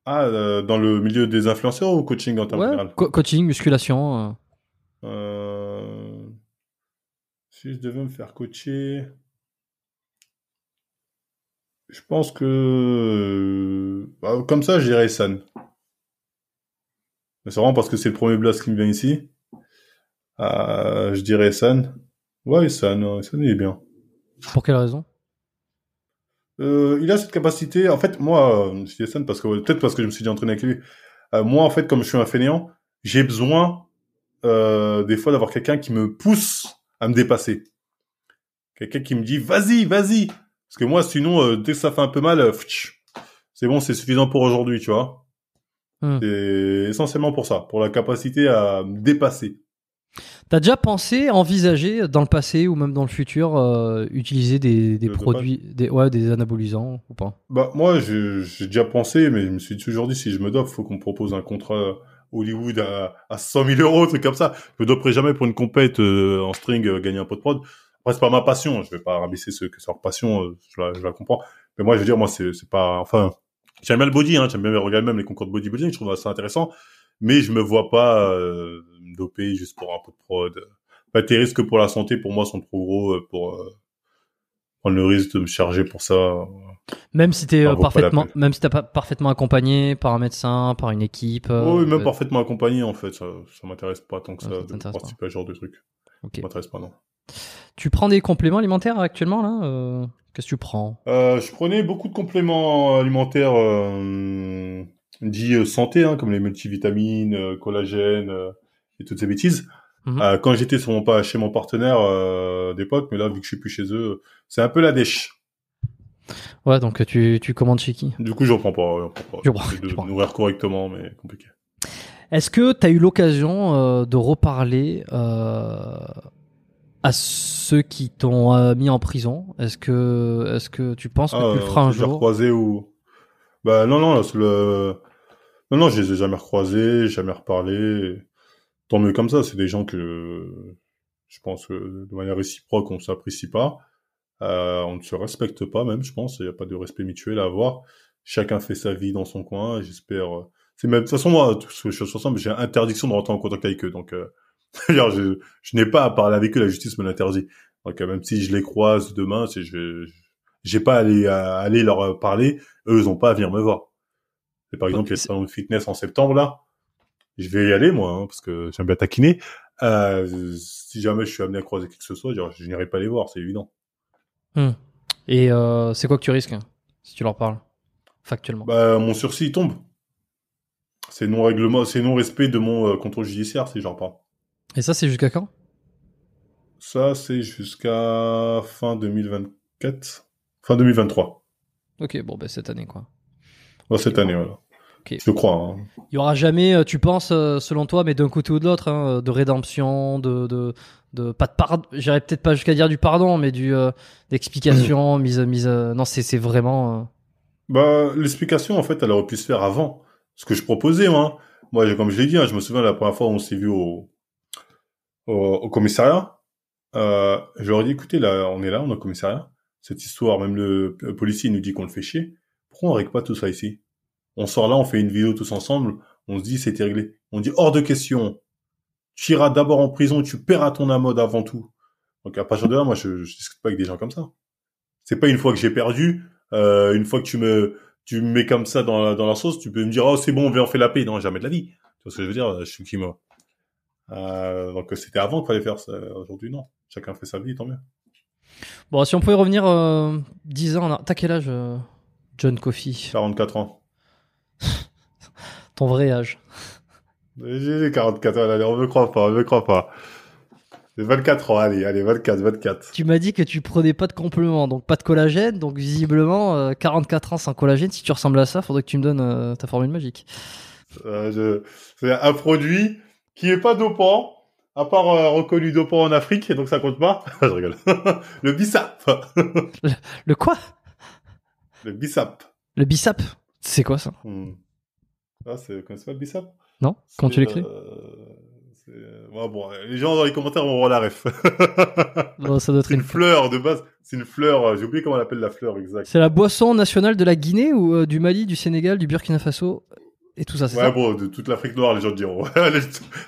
Ah, dans le milieu des influenceurs ou coaching en termes Ouais, général? co- coaching, musculation. euh. Euh, Si je devais me faire coacher, je pense que bah, comme ça, je dirais San. Mais C'est vraiment parce que c'est le premier blast qui me vient ici. Euh, je dirais San. Ouais, San, San il est bien. Pour quelle raison? Euh, il a cette capacité. En fait, moi, euh, je dis San parce que peut-être parce que je me suis déjà entraîné avec lui. Euh, moi, en fait, comme je suis un fainéant, j'ai besoin euh, des fois d'avoir quelqu'un qui me pousse à me dépasser. Quelqu'un qui me dit vas-y, vas-y, Parce que moi, sinon, euh, dès que ça fait un peu mal, euh, c'est bon, c'est suffisant pour aujourd'hui, tu vois. Hmm. C'est essentiellement pour ça, pour la capacité à me dépasser. T'as déjà pensé, envisager dans le passé ou même dans le futur, euh, utiliser des, produits, des, ouais, des anabolisants ou pas? Bah moi, j'ai j'ai déjà pensé, mais je me suis toujours dit, si je me dope, faut qu'on me propose un contrat Hollywood à, à 100 000 euros, truc comme ça. Je me doperai jamais pour une compète euh, en string euh, gagner un pot de prod. Après, c'est pas ma passion. Je vais pas rabaisser ceux que c'est leur passion. euh, je, la, je la comprends. Mais moi, je veux dire, moi, c'est pas. Enfin, j'aime bien le body. Hein, j'aime bien regarder même les concours de bodybuilding. Je trouve ça intéressant. Mais je me vois pas euh, me doper juste pour un pot de prod. Enfin, tes risques pour la santé, pour moi, sont trop gros pour prendre le risque de me charger pour ça. Même si t'es euh, parfaitement, même si t'es pas parfaitement accompagné par un médecin, par une équipe. euh, oui, même euh, parfaitement accompagné en fait, ça, ça m'intéresse pas tant que ça ça de participer à ce genre de truc. ok. Ça m'intéresse pas non. Tu prends des compléments alimentaires actuellement là euh, Qu'est-ce que tu prends? Euh, je prenais beaucoup de compléments alimentaires euh, dits euh, santé, hein, comme les multivitamines, euh, collagène euh, et toutes ces bêtises. Mhm. Euh, quand j'étais sur mon pas chez mon partenaire euh, d'époque, mais là vu que je suis plus chez eux, c'est un peu la dèche. Ouais, donc tu, tu commandes chez qui? Du coup, je reprends pas. Je reprends pas. De nourrir correctement, mais compliqué. Est-ce que tu as eu l'occasion euh, de reparler euh, à ceux qui t'ont mis en prison? Est-ce que, est-ce que tu penses que Ah, tu le feras un jour? recroisé ou Bah non non, le non non, je les ai jamais recroisés, jamais reparlé. Tant mieux comme ça, c'est des gens que je pense que de manière réciproque on s'apprécie pas, euh, on ne se respecte pas même, je pense. Il n'y a pas de respect mutuel à avoir. Chacun fait sa vie dans son coin. J'espère. euh, C'est même de toute façon moi, tout ce que je suis ensemble, j'ai interdiction de rentrer en contact avec eux, donc. Euh... <laughs> d'ailleurs, je, je n'ai pas à parler avec eux, la justice me l'interdit. Donc euh, même si je les croise demain, c'est je j'ai pas à aller, à aller leur parler, eux, ils ont pas à venir me voir. Et par exemple, Ok, les salons de fitness en septembre, là, je vais y aller, moi, hein, parce que j'aime bien taquiner. Euh, si jamais je suis amené à croiser qui que ce soit, je n'irai pas les voir, c'est évident. Et euh, c'est quoi que tu risques si tu leur parles factuellement? Bah, mon sursis il tombe. C'est non règlement, c'est non respect de mon euh, contrôle judiciaire, si j'en parle. Et ça, c'est jusqu'à quand? Ça, c'est jusqu'à fin 2024, fin 2023. Ok, bon, ben cette année quoi. Cette année, voilà. Ok. Je crois. Hein. Il y aura jamais, euh, tu penses, euh, selon toi, mais d'un côté ou de l'autre, hein, de rédemption, de, de, de pas de pardon. J'irais peut-être pas jusqu'à dire du pardon, mais du euh, d'explication, <clears throat> mise, mise. euh, non, c'est c'est vraiment. euh, Bah, l'explication, en fait, elle aurait pu se faire avant. Ce que je proposais, moi. Moi, comme je l'ai dit, hein, je me souviens la première fois où on s'est vu au, au, au commissariat. Euh, je leur ai dit, écoutez, là, on est là, on est au commissariat. Cette histoire, même le, le policier nous dit qu'on le fait chier. Pourquoi on règle pas tout ça ici? On sort là, on fait une vidéo tous ensemble. On se dit, c'était réglé. On dit, hors de question. Tu iras d'abord en prison, tu paieras ton amende avant tout. Donc, à partir de là, moi, je, je discute pas avec des gens comme ça. C'est pas une fois que j'ai perdu, euh, une fois que tu me, tu me mets comme ça dans la, dans la sauce, tu peux me dire, oh, c'est bon, on fait la paix. Non, jamais de la vie. Tu vois ce que je veux dire? Je suis qui, moi? Euh, donc, c'était avant qu'il fallait faire ça. Aujourd'hui, non. Chacun fait sa vie, tant mieux. Bon, si on pouvait revenir euh, 10 ans, en t'as quel âge, euh, John Coffey? 44 ans. <laughs> Ton vrai âge J'ai les 44 ans, allez, on me croit pas, on me croit pas. J'ai 24 ans, allez, allez, 24, 24. Tu m'as dit que tu prenais pas de compléments, donc pas de collagène, donc visiblement euh, 44 ans sans collagène. Si tu ressembles à ça, faudrait que tu me donnes euh, ta formule magique. Euh, je... C'est un produit qui est pas dopant, à part euh, reconnu dopant en Afrique, et donc ça compte pas. <laughs> je rigole. <laughs> le BISAP. Le quoi? Le BISAP. Le BISAP C'est quoi ça? Hmm. Ah, c'est, pas le BISAP? Non Quand tu l'écris? euh, euh, bon, les gens dans les commentaires vont voir la ref. Bon, <laughs> Ça doit être une une... fleur de base. C'est une fleur. euh, J'ai oublié comment on appelle la fleur exact. C'est la boisson nationale de la Guinée ou euh, du Mali, du Sénégal, du Burkina Faso et tout ça, c'est Ouais, ça? bon, de toute l'Afrique noire, les gens diront. <laughs> Les-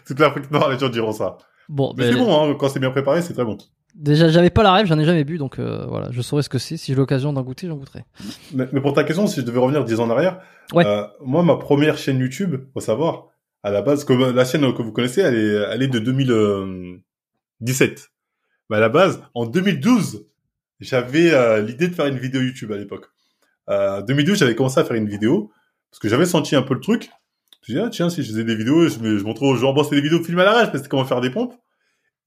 toute l'Afrique noire, les gens diront ça. Bon, Mais ben, c'est bon, hein, quand c'est bien préparé, c'est très bon. Déjà j'avais pas la rêve, j'en ai jamais bu, donc euh, voilà, je saurais ce que c'est. Si j'ai l'occasion d'en goûter, j'en goûterai. Mais, mais pour ta question, si je devais revenir dix ans en arrière, Ouais. euh, moi, ma première chaîne YouTube, faut savoir, à la base, comme la chaîne que vous connaissez, elle est, elle est de 2017. Mais à la base, en 2012, j'avais euh, l'idée de faire une vidéo YouTube à l'époque. Euh, 2012, j'avais commencé à faire une vidéo parce que j'avais senti un peu le truc. Je me dis ah tiens si je faisais des vidéos, je, je montrais aux gens bon c'est des vidéos filmées à l'arrache parce que comment faire des pompes.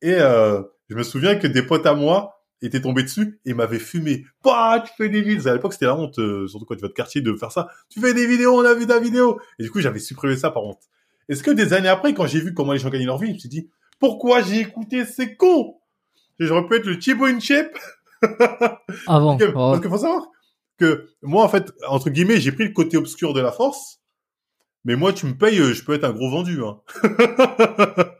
Et euh, je me souviens que des potes à moi était tombé dessus et m'avait fumé. Bah, tu fais des vidéos. À l'époque, c'était la honte, euh, surtout quand tu vas de quartier, de faire ça. Tu fais des vidéos, on a vu ta vidéo. Et du coup, j'avais supprimé ça par honte. Est-ce que des années après, quand j'ai vu comment les gens gagnaient leur vie, je me suis dit, pourquoi j'ai écouté ces cons? J'aurais pu être le Thibaut InShape. <laughs> Avant. parce oh. qu'il faut savoir que moi, en fait, entre guillemets, j'ai pris le côté obscur de la force. Mais moi, tu me payes, euh, je peux être un gros vendu. Hein. <laughs>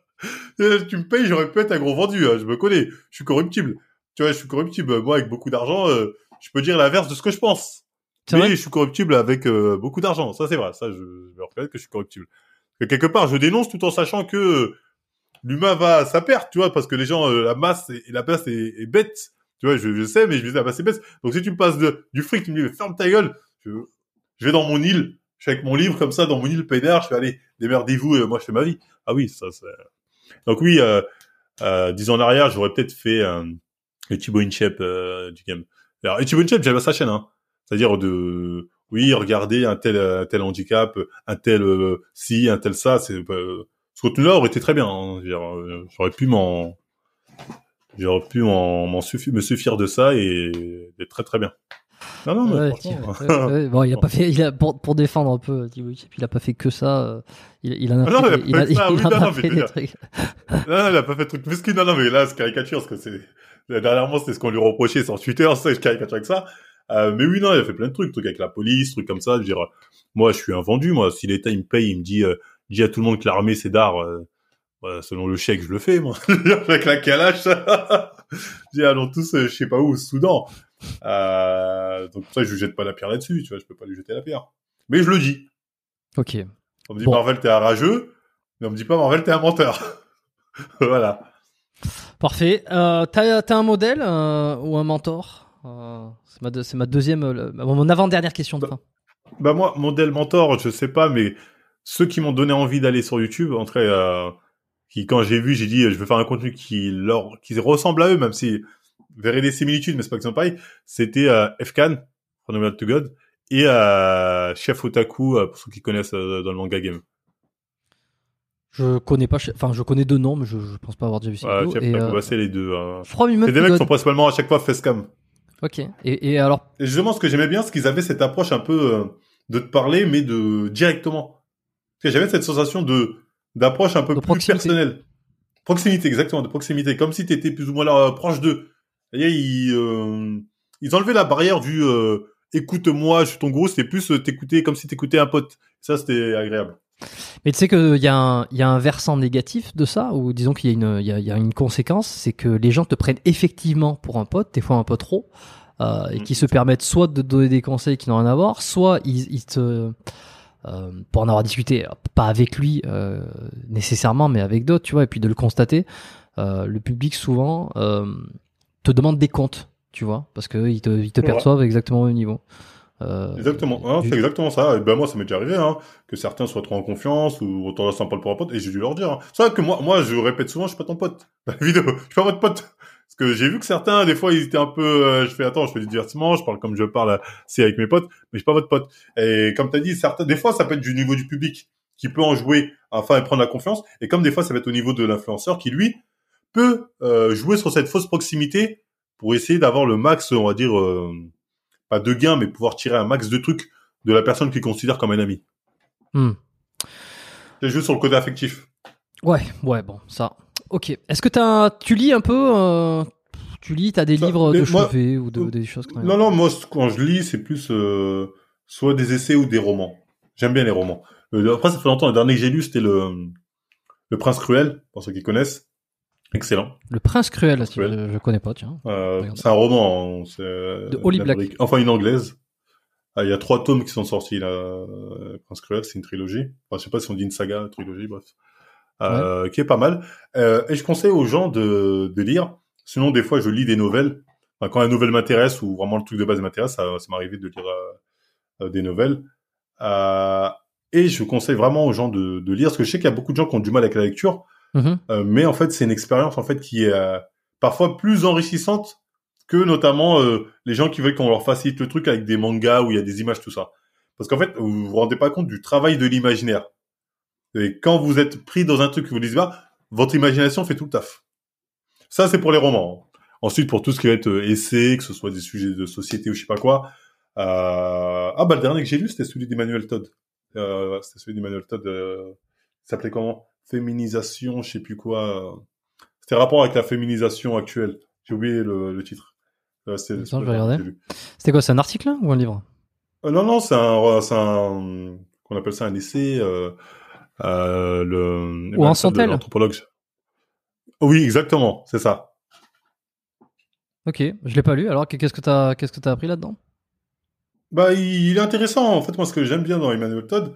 Euh, tu me payes, j'aurais pu être un gros vendu. Hein. Je me connais. Je suis corruptible. Tu vois, je suis corruptible. Moi, avec beaucoup d'argent, euh, je peux dire l'inverse de ce que je pense. Mais je suis corruptible avec euh, beaucoup d'argent. Ça, c'est vrai. Ça, je, je vais reconnaître que je suis corruptible. Que quelque part, je dénonce tout en sachant que l'humain va à sa perte, tu vois, parce que les gens, euh, la masse et, et la masse est, est bête. Tu vois, je, je sais, mais je dis la masse est bête. Donc, si tu me passes de, du fric, tu me dis, ferme ta gueule. Je, je vais dans mon île. Je suis avec mon livre comme ça dans mon île pédère. Je fais, allez, démerdez-vous. euh, moi, je fais ma vie. Ah oui, ça, c'est... Donc oui, euh, euh, dix ans en arrière, j'aurais peut-être fait euh, le Thibaut InShape euh, du game. Alors, Thibaut InShape, j'avais sa chaîne, hein. C'est-à-dire de, oui, regardez un tel, un tel handicap, un tel euh, ci, un tel ça. C'est, euh, ce contenu-là aurait été très bien. hein. Euh, J'aurais pu m'en, j'aurais pu m'en, me suffire de ça et d'être très très bien. Non, non, mais Ouais. Bon, il a <laughs> pas fait, il a, pour, pour défendre un peu, Thibaut il a pas fait que ça. euh, Il, il en a Ah non, fait, il a, pas il a non, mais fait des trucs. Non, non, il a pas fait de truc mesquin. Non, non, mais là, c'est caricature, parce que c'est, dernièrement, c'était ce qu'on lui reprochait sur Twitter, ça, je caricature avec ça. Euh, mais oui, non, il a fait plein de trucs, trucs avec la police, trucs comme ça. Je veux dire, moi, je suis un vendu, moi. Si l'État, il me paye, il me dit, euh, dit à tout le monde que l'armée, c'est d'art, euh, voilà, selon le chèque, je le fais, moi. <laughs> avec la calache. <laughs> je dis, allons tous, euh, je sais pas où, au Soudan. Euh, donc, ça, je lui jette pas la pierre là-dessus, tu vois, je peux pas lui jeter la pierre. Mais je le dis. Ok. On me dit, Bon. Marvel, t'es un rageux, mais on me dit pas, Marvel, t'es un menteur. <laughs> voilà. Parfait. Euh, t'as, t'as un modèle euh, ou un mentor? Euh, c'est, ma c'est ma deuxième, euh, le- mon avant-dernière question de fin. Bah moi, modèle mentor, je sais pas, mais ceux qui m'ont donné envie d'aller sur YouTube, en tout cas, qui quand j'ai vu, j'ai dit, je veux faire un contenu qui leur, qui ressemble à eux, même si verrait des similitudes, mais c'est pas que c'est pareil. C'était euh, Fkan, From the to God, et euh, Chef Otaku, euh, pour ceux qui connaissent euh, dans le manga game. Je connais pas, enfin, je connais deux noms, mais je, je pense pas avoir déjà vu ces Ouais, bah, c'est les deux. Human C'est des mecs qui sont principalement à chaque fois facecam. Ok. Et, et alors, Et justement, ce que j'aimais bien, c'est qu'ils avaient cette approche un peu de te parler, mais de directement. Parce que j'avais cette sensation de d'approche un peu De plus proximité. personnelle. Proximité, exactement, de proximité, comme si tu étais plus ou moins là, euh, proche d'eux. C'est-à-dire, ils, euh, ils enlevaient la barrière du euh, écoute-moi, je suis ton gros, c'était plus euh, t'écouter comme si t'écoutais un pote. Ça, c'était agréable. mais tu sais qu'il y, a un- y a un versant négatif de ça, ou disons qu'il y, a une- y a, y a une conséquence, c'est que les gens te prennent effectivement pour un pote, des fois un peu trop, euh, et Mm. qui se permettent soit de te donner des conseils qui n'ont rien à voir, soit ils, ils te... euh, pour en avoir discuté, pas avec lui euh, nécessairement, mais avec d'autres, tu vois, et puis de le constater, le public souvent te demande des comptes, tu vois, parce qu'ils te, ils te Ouais. perçoivent exactement au même niveau. Euh, Exactement. Du- c'est exactement ça. Et ben moi, ça m'est déjà arrivé, hein, que certains soient trop en confiance ou autant un pote pour un pote, et j'ai dû leur dire. Hein. C'est vrai que moi, moi, je répète souvent, je suis pas ton pote. Dans <laughs> la vidéo, je suis pas votre pote. Parce que j'ai vu que certains, des fois, ils étaient un peu, euh, je fais, attends, je fais du divertissement, je parle comme je parle, c'est avec mes potes, mais je suis pas votre pote. Et comme t'as dit, certains, des fois, ça peut être du niveau du public qui peut en jouer afin de prendre la confiance, et comme des fois, ça va être au niveau de l'influenceur qui, lui, peut euh, jouer sur cette fausse proximité pour essayer d'avoir le max, on va dire, euh, pas de gains, mais pouvoir tirer un max de trucs de la personne qu'il considère comme un ami. Hmm. C'est juste sur le côté affectif. Ouais, ouais, bon, ça. Ok. Est-ce que t'as, tu lis un peu euh, Tu lis, t'as des Ça, livres de moi- chevet ou de, des choses comme ça? Non, non, moi, quand je lis, c'est plus soit des essais ou des romans. J'aime bien les romans. Après, ça fait longtemps. Le dernier que j'ai lu, c'était le, le Prince Cruel, pour ceux qui connaissent. Excellent. Le Prince Cruel, si Cruel. je, je connais pas, tiens. Euh, c'est un roman. hein, euh, De Holly Black. Amérique- Enfin, une anglaise. Ah, Il y a trois tomes qui sont sortis, là. euh, Prince Cruel, c'est une trilogie. Enfin, je sais pas si on dit une saga, une trilogie, bref. Euh, Qui est pas mal. Euh, et je conseille aux gens de, de lire. Sinon, des fois, je lis des nouvelles. Enfin, quand la nouvelle m'intéresse ou vraiment le truc de base m'intéresse, ça, ça m'est arrivé de lire euh, des nouvelles. Et je conseille vraiment aux gens de, de lire, parce que je sais qu'il y a beaucoup de gens qui ont du mal avec la lecture. Mhm. Euh, mais en fait, c'est une expérience en fait qui est euh, parfois plus enrichissante que notamment euh, les gens qui veulent qu'on leur facilite le truc avec des mangas où il y a des images tout ça. Parce qu'en fait, vous vous rendez pas compte du travail de l'imaginaire. Et quand vous êtes pris dans un truc que vous dites pas, votre imagination fait tout le taf. Ça, c'est pour les romans. Ensuite, pour tout ce qui va être essai, que ce soit des sujets de société ou je sais pas quoi. Ah bah le dernier que j'ai lu, c'était celui d'Emmanuel Todd. C'était celui d'Emmanuel Todd. S'appelait comment? Féminisation, je sais plus quoi. C'était rapport avec la féminisation actuelle. J'ai oublié le, le titre. Euh, c'est, Attends, je vais regarder. C'était quoi C'est un article ou un livre? Euh, Non, non, c'est un, c'est un, qu'on appelle ça un essai. Euh, euh, le, ou un centelle. L'anthropologue. Oui, exactement, c'est ça. Ok, je l'ai pas lu. Alors, qu'est-ce que t'as, qu'est-ce que t'as appris là-dedans? Bah, il, est intéressant. En fait, moi, ce que j'aime bien dans Emmanuel Todd,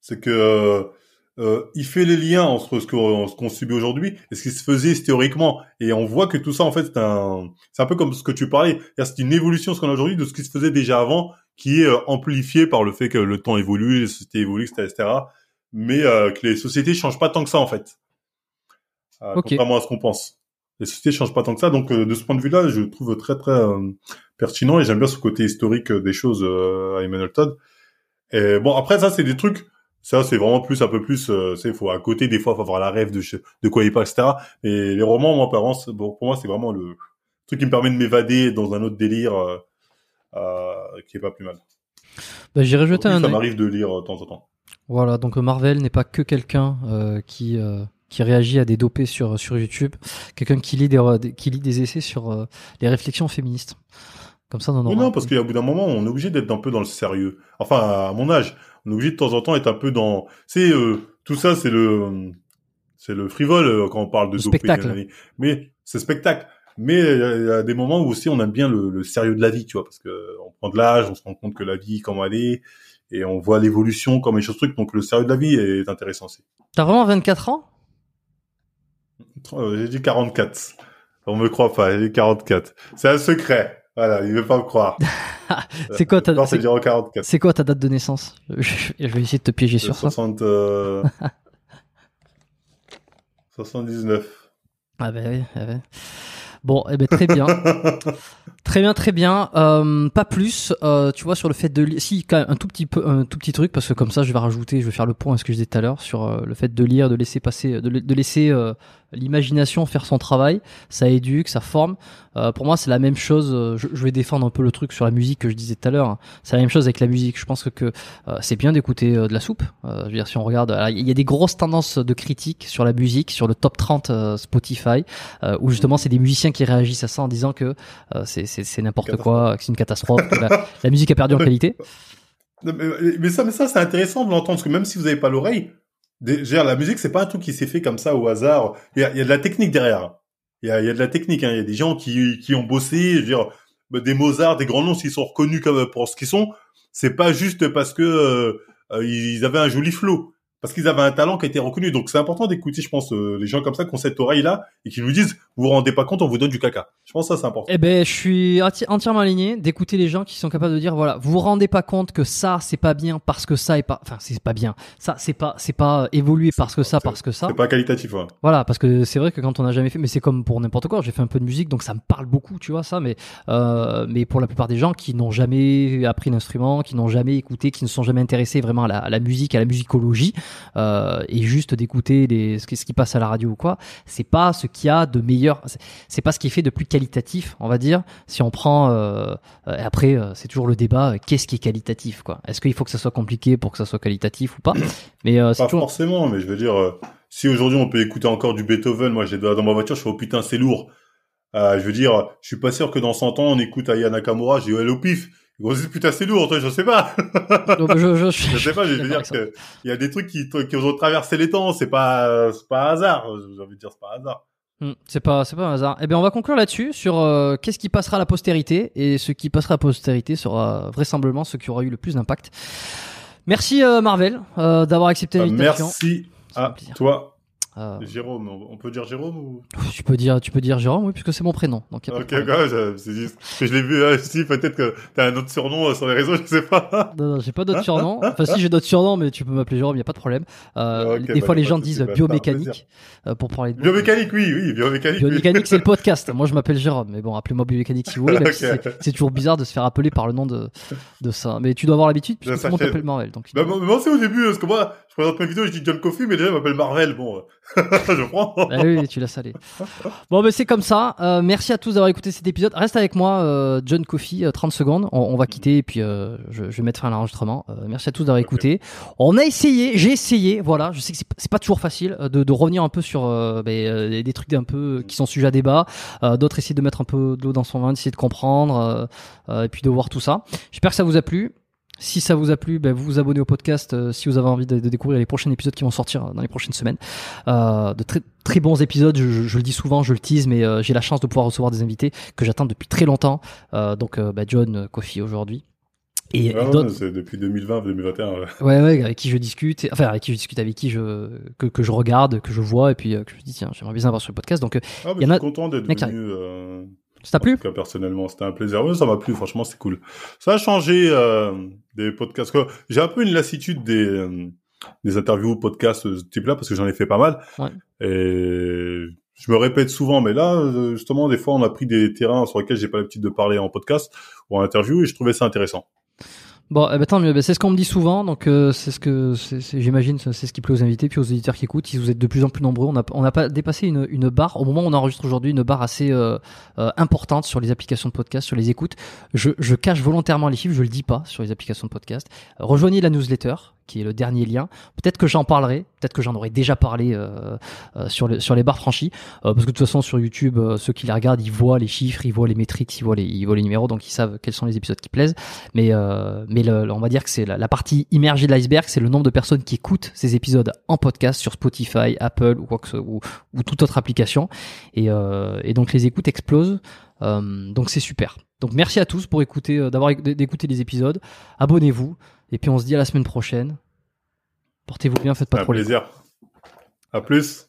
c'est que euh, il fait les liens entre ce qu'on subit aujourd'hui et ce qui se faisait historiquement. Et on voit que tout ça, en fait, c'est un, c'est un peu comme ce que tu parlais. C'est une évolution, ce qu'on a aujourd'hui, de ce qui se faisait déjà avant, qui est euh, amplifié par le fait que le temps évolue, les sociétés évoluent, etc., etc. Mais euh, que les sociétés changent pas tant que ça, en fait. Euh, Contrairement à ce qu'on pense. Les sociétés changent pas tant que ça. Donc, euh, de ce point de vue-là, je trouve très, très pertinent et j'aime bien ce côté historique des choses à Emmanuel Todd. Et bon, après, ça, c'est des trucs ça, c'est vraiment plus, un peu plus, euh, c'est, faut à côté, des fois, faut avoir la rêve de, de quoi il parle, etc. Et les romans, moi, par bon, pour moi, c'est vraiment le truc qui me permet de m'évader dans un autre délire, euh, euh, qui est pas plus mal. Bah, j'irai jeter un Ça m'arrive de lire de temps en temps. Voilà, donc Marvel n'est pas que quelqu'un qui qui réagit à des dopés sur sur YouTube, quelqu'un qui lit des qui lit des essais sur les réflexions féministes. Comme ça, non, non, parce qu'à bout d'un moment, on est obligé d'être un peu dans le sérieux. Enfin, à mon âge, on est obligé de temps en temps d'être un peu dans. C'est euh, tout ça, c'est le c'est le frivole euh, quand on parle de spectacle. Mais c'est spectacle. Mais il y, a des moments où aussi on aime bien le, sérieux de la vie, tu vois, parce que on prend de l'âge, on se rend compte que la vie comment elle est, et on voit l'évolution, comme les choses trucs. Donc le sérieux de la vie est intéressant aussi. T'as vraiment 24 ans? Euh, J'ai dit 44. On me croit pas, j'ai dit 44. C'est un secret. Voilà, il veut pas me croire. <laughs> <laughs> c'est quoi ta C'est quoi ta date de naissance? Je, vais essayer de te piéger sur 60, ça. Euh... <laughs> 79. Ah bah oui, ah bah. Bon, eh ben très bien, <laughs> très bien, très bien. Euh, pas plus, euh, tu vois, sur le fait de si quand même un tout petit peu, un tout petit truc parce que comme ça, je vais rajouter, je vais faire le point à ce que je disais tout à l'heure sur euh, le fait de lire, de laisser passer, de, de laisser euh, l'imagination faire son travail, ça éduque, ça forme. Euh, pour moi, c'est la même chose. Je, je, vais défendre un peu le truc sur la musique que je disais tout à l'heure. C'est la même chose avec la musique. Je pense que, que c'est bien d'écouter de la soupe. je veux dire, si on regarde, il y a des grosses tendances de critiques sur la musique, sur le top 30 Spotify, où justement c'est des musiciens qui réagissent à ça en disant que c'est n'importe quoi, c'est une catastrophe, que la, la, musique a perdu en qualité. <laughs> Mais, mais ça, mais ça, c'est intéressant de l'entendre parce que même si vous n'avez pas l'oreille, la musique, c'est pas un truc qui s'est fait comme ça au hasard. Il y a, il y a de la technique derrière. Il y a, il y a de la technique. Hein. Il y a des gens qui, qui ont bossé. Je veux dire, des Mozart, des grands noms, s'ils sont reconnus comme pour ce qu'ils sont, c'est pas juste parce que euh, ils avaient un joli flow parce qu'ils avaient un talent qui a été reconnu. Donc c'est important d'écouter, je pense, euh, les gens comme ça qui ont cette oreille-là et qui nous disent, vous vous rendez pas compte, on vous donne du caca. Je pense que ça c'est important. Eh ben, je suis entièrement aligné d'écouter les gens qui sont capables de dire, voilà, vous vous rendez pas compte que ça c'est pas bien parce que ça est pas, enfin c'est pas bien. Ça c'est pas, c'est pas évolué parce que ça, parce que ça. C'est pas qualitatif. Ouais. Voilà, parce que c'est vrai que quand on n'a jamais fait, mais c'est comme pour n'importe quoi. J'ai fait un peu de musique, donc ça me parle beaucoup, tu vois ça. Mais euh, mais pour la plupart des gens qui n'ont jamais appris l'instrument, qui n'ont jamais écouté, qui ne sont jamais intéressés vraiment à la, à la musique, à la musicologie. Euh, et juste d'écouter les, ce, qui passe à la radio ou quoi, c'est pas ce qu'il y a de meilleur, c'est pas ce qui est fait de plus qualitatif, on va dire. Si on prend, euh, après, euh, c'est toujours le débat, qu'est-ce qui est qualitatif, quoi Est-ce qu'il faut que ça soit compliqué pour que ça soit qualitatif ou pas <coughs> Mais pas forcément, mais je veux dire, si aujourd'hui on peut écouter encore du Beethoven, moi j'ai dans ma voiture, je fais oh putain c'est lourd. je veux dire, je suis pas sûr que dans 100 ans on écoute Aya Nakamura, j'ai eu au pif. Gros, putain, c'est lourd, toi, je sais pas. <laughs> Donc, je, je, je, sais pas, je veux dire que il y a des trucs qui, qui ont traversé les temps, c'est pas, c'est pas hasard. J'ai envie de dire, c'est pas hasard. Hmm, c'est pas, c'est pas un hasard. Eh bien, on va conclure là-dessus sur euh, qu'est-ce qui passera à la postérité et ce qui passera à la postérité sera vraisemblablement ce qui aura eu le plus d'impact. Merci euh, Marvel euh, d'avoir accepté bah, l'invitation. merci à toi euh, Jérôme, on peut dire Jérôme ou? Tu peux dire, tu peux dire Jérôme, oui, puisque c'est mon prénom. Donc ok, ok, c'est juste que je l'ai vu aussi. Euh, peut-être que t'as un autre surnom euh, sur les réseaux, <laughs> je sais pas. Non, non, j'ai pas d'autres surnoms. Enfin, si j'ai d'autres surnoms, mais tu peux m'appeler Jérôme, y a pas de problème. Euh, des bah, fois, les gens disent biomécanique pour parler de biomécanique, oui, oui, biomécanique. Biomécanique, c'est le <laughs> podcast. Moi, je m'appelle Jérôme, mais bon, appelez-moi biomécanique si vous voulez. c'est toujours bizarre de se faire appeler par le nom de de ça. Mais tu dois avoir l'habitude puisque tout le monde t'appelle Marvel. Donc. Bah, moi, c'est au début, parce que moi, je présente mes vidéos, je dis John Coffey, mais déjà, il m'appelle Marvel. Bon, <laughs> je prends. Ah oui, tu l'as salé. Bon, ben c'est comme ça. Euh, merci à tous d'avoir écouté cet épisode. Reste avec moi, euh, John Coffey, 30 secondes. On, on va quitter et puis je, je, vais mettre fin à l'enregistrement. merci à tous d'avoir écouté. On a essayé, j'ai essayé. Voilà, je sais que c'est pas, toujours facile de, de, revenir un peu sur ben, des trucs un peu qui sont sujets à débat. D'autres essayer de mettre un peu de l'eau dans son vin, d'essayer de comprendre et puis de voir tout ça. J'espère que ça vous a plu. Si ça vous a plu, ben vous vous abonnez au podcast euh, si vous avez envie de, découvrir les prochains épisodes qui vont sortir euh, dans les prochaines semaines. Euh, de très très bons épisodes, je, je, le dis souvent, je le tease, mais euh, j'ai la chance de pouvoir recevoir des invités que j'attends depuis très longtemps. donc ben John Kofi aujourd'hui. Et, ah ouais, c'est depuis 2020, 2021. Ouais. ouais, ouais, avec qui je discute, enfin avec qui je discute, avec qui je que, que je regarde, que je vois, et puis que je me dis tiens, j'aimerais bien avoir sur le podcast. Donc, ah, il y en a. Je suis content d'être venu. Ça t'a plu en personnellement, c'était un plaisir. Oui, ça m'a plu, franchement, c'est cool. Ça a changé euh, des podcasts. J'ai un peu une lassitude des, euh, des interviews, podcasts de ce type-là, parce que j'en ai fait pas mal. Ouais. Et je me répète souvent, mais là, euh, justement, des fois, on a pris des terrains sur lesquels j'ai pas l'habitude de parler en podcast ou en interview, et je trouvais ça intéressant. Bon, eh ben, tant mieux. Ben, c'est ce qu'on me dit souvent, donc euh, c'est ce que j'imagine, c'est ce qui plaît aux invités puis aux éditeurs qui écoutent. Si vous êtes de plus en plus nombreux, on n'a pas dépassé une, barre au moment où on enregistre aujourd'hui, une barre assez euh, euh, importante sur les applications de podcast, sur les écoutes. Je, cache volontairement les chiffres, je le dis pas sur les applications de podcast. rejoignez la newsletter qui est le dernier lien. Peut-être que j'en parlerai, peut-être que j'en aurais déjà parlé euh, euh, sur, le, sur les barres franchies, euh, parce que de toute façon sur YouTube, ceux qui les regardent, ils voient les chiffres, ils voient les métriques, ils voient les, numéros, donc ils savent quels sont les épisodes qui plaisent. Mais, on va dire que c'est la, partie immergée de l'iceberg, c'est le nombre de personnes qui écoutent ces épisodes en podcast sur Spotify, Apple ou, ou, ou toute autre application. Et, et donc les écoutes explosent. donc c'est super. Donc merci à tous pour écouter, d'avoir d'écouter les épisodes. Abonnez-vous. Et puis on se dit à la semaine prochaine. Portez-vous bien, faites pas Un trop plaisir. À plus.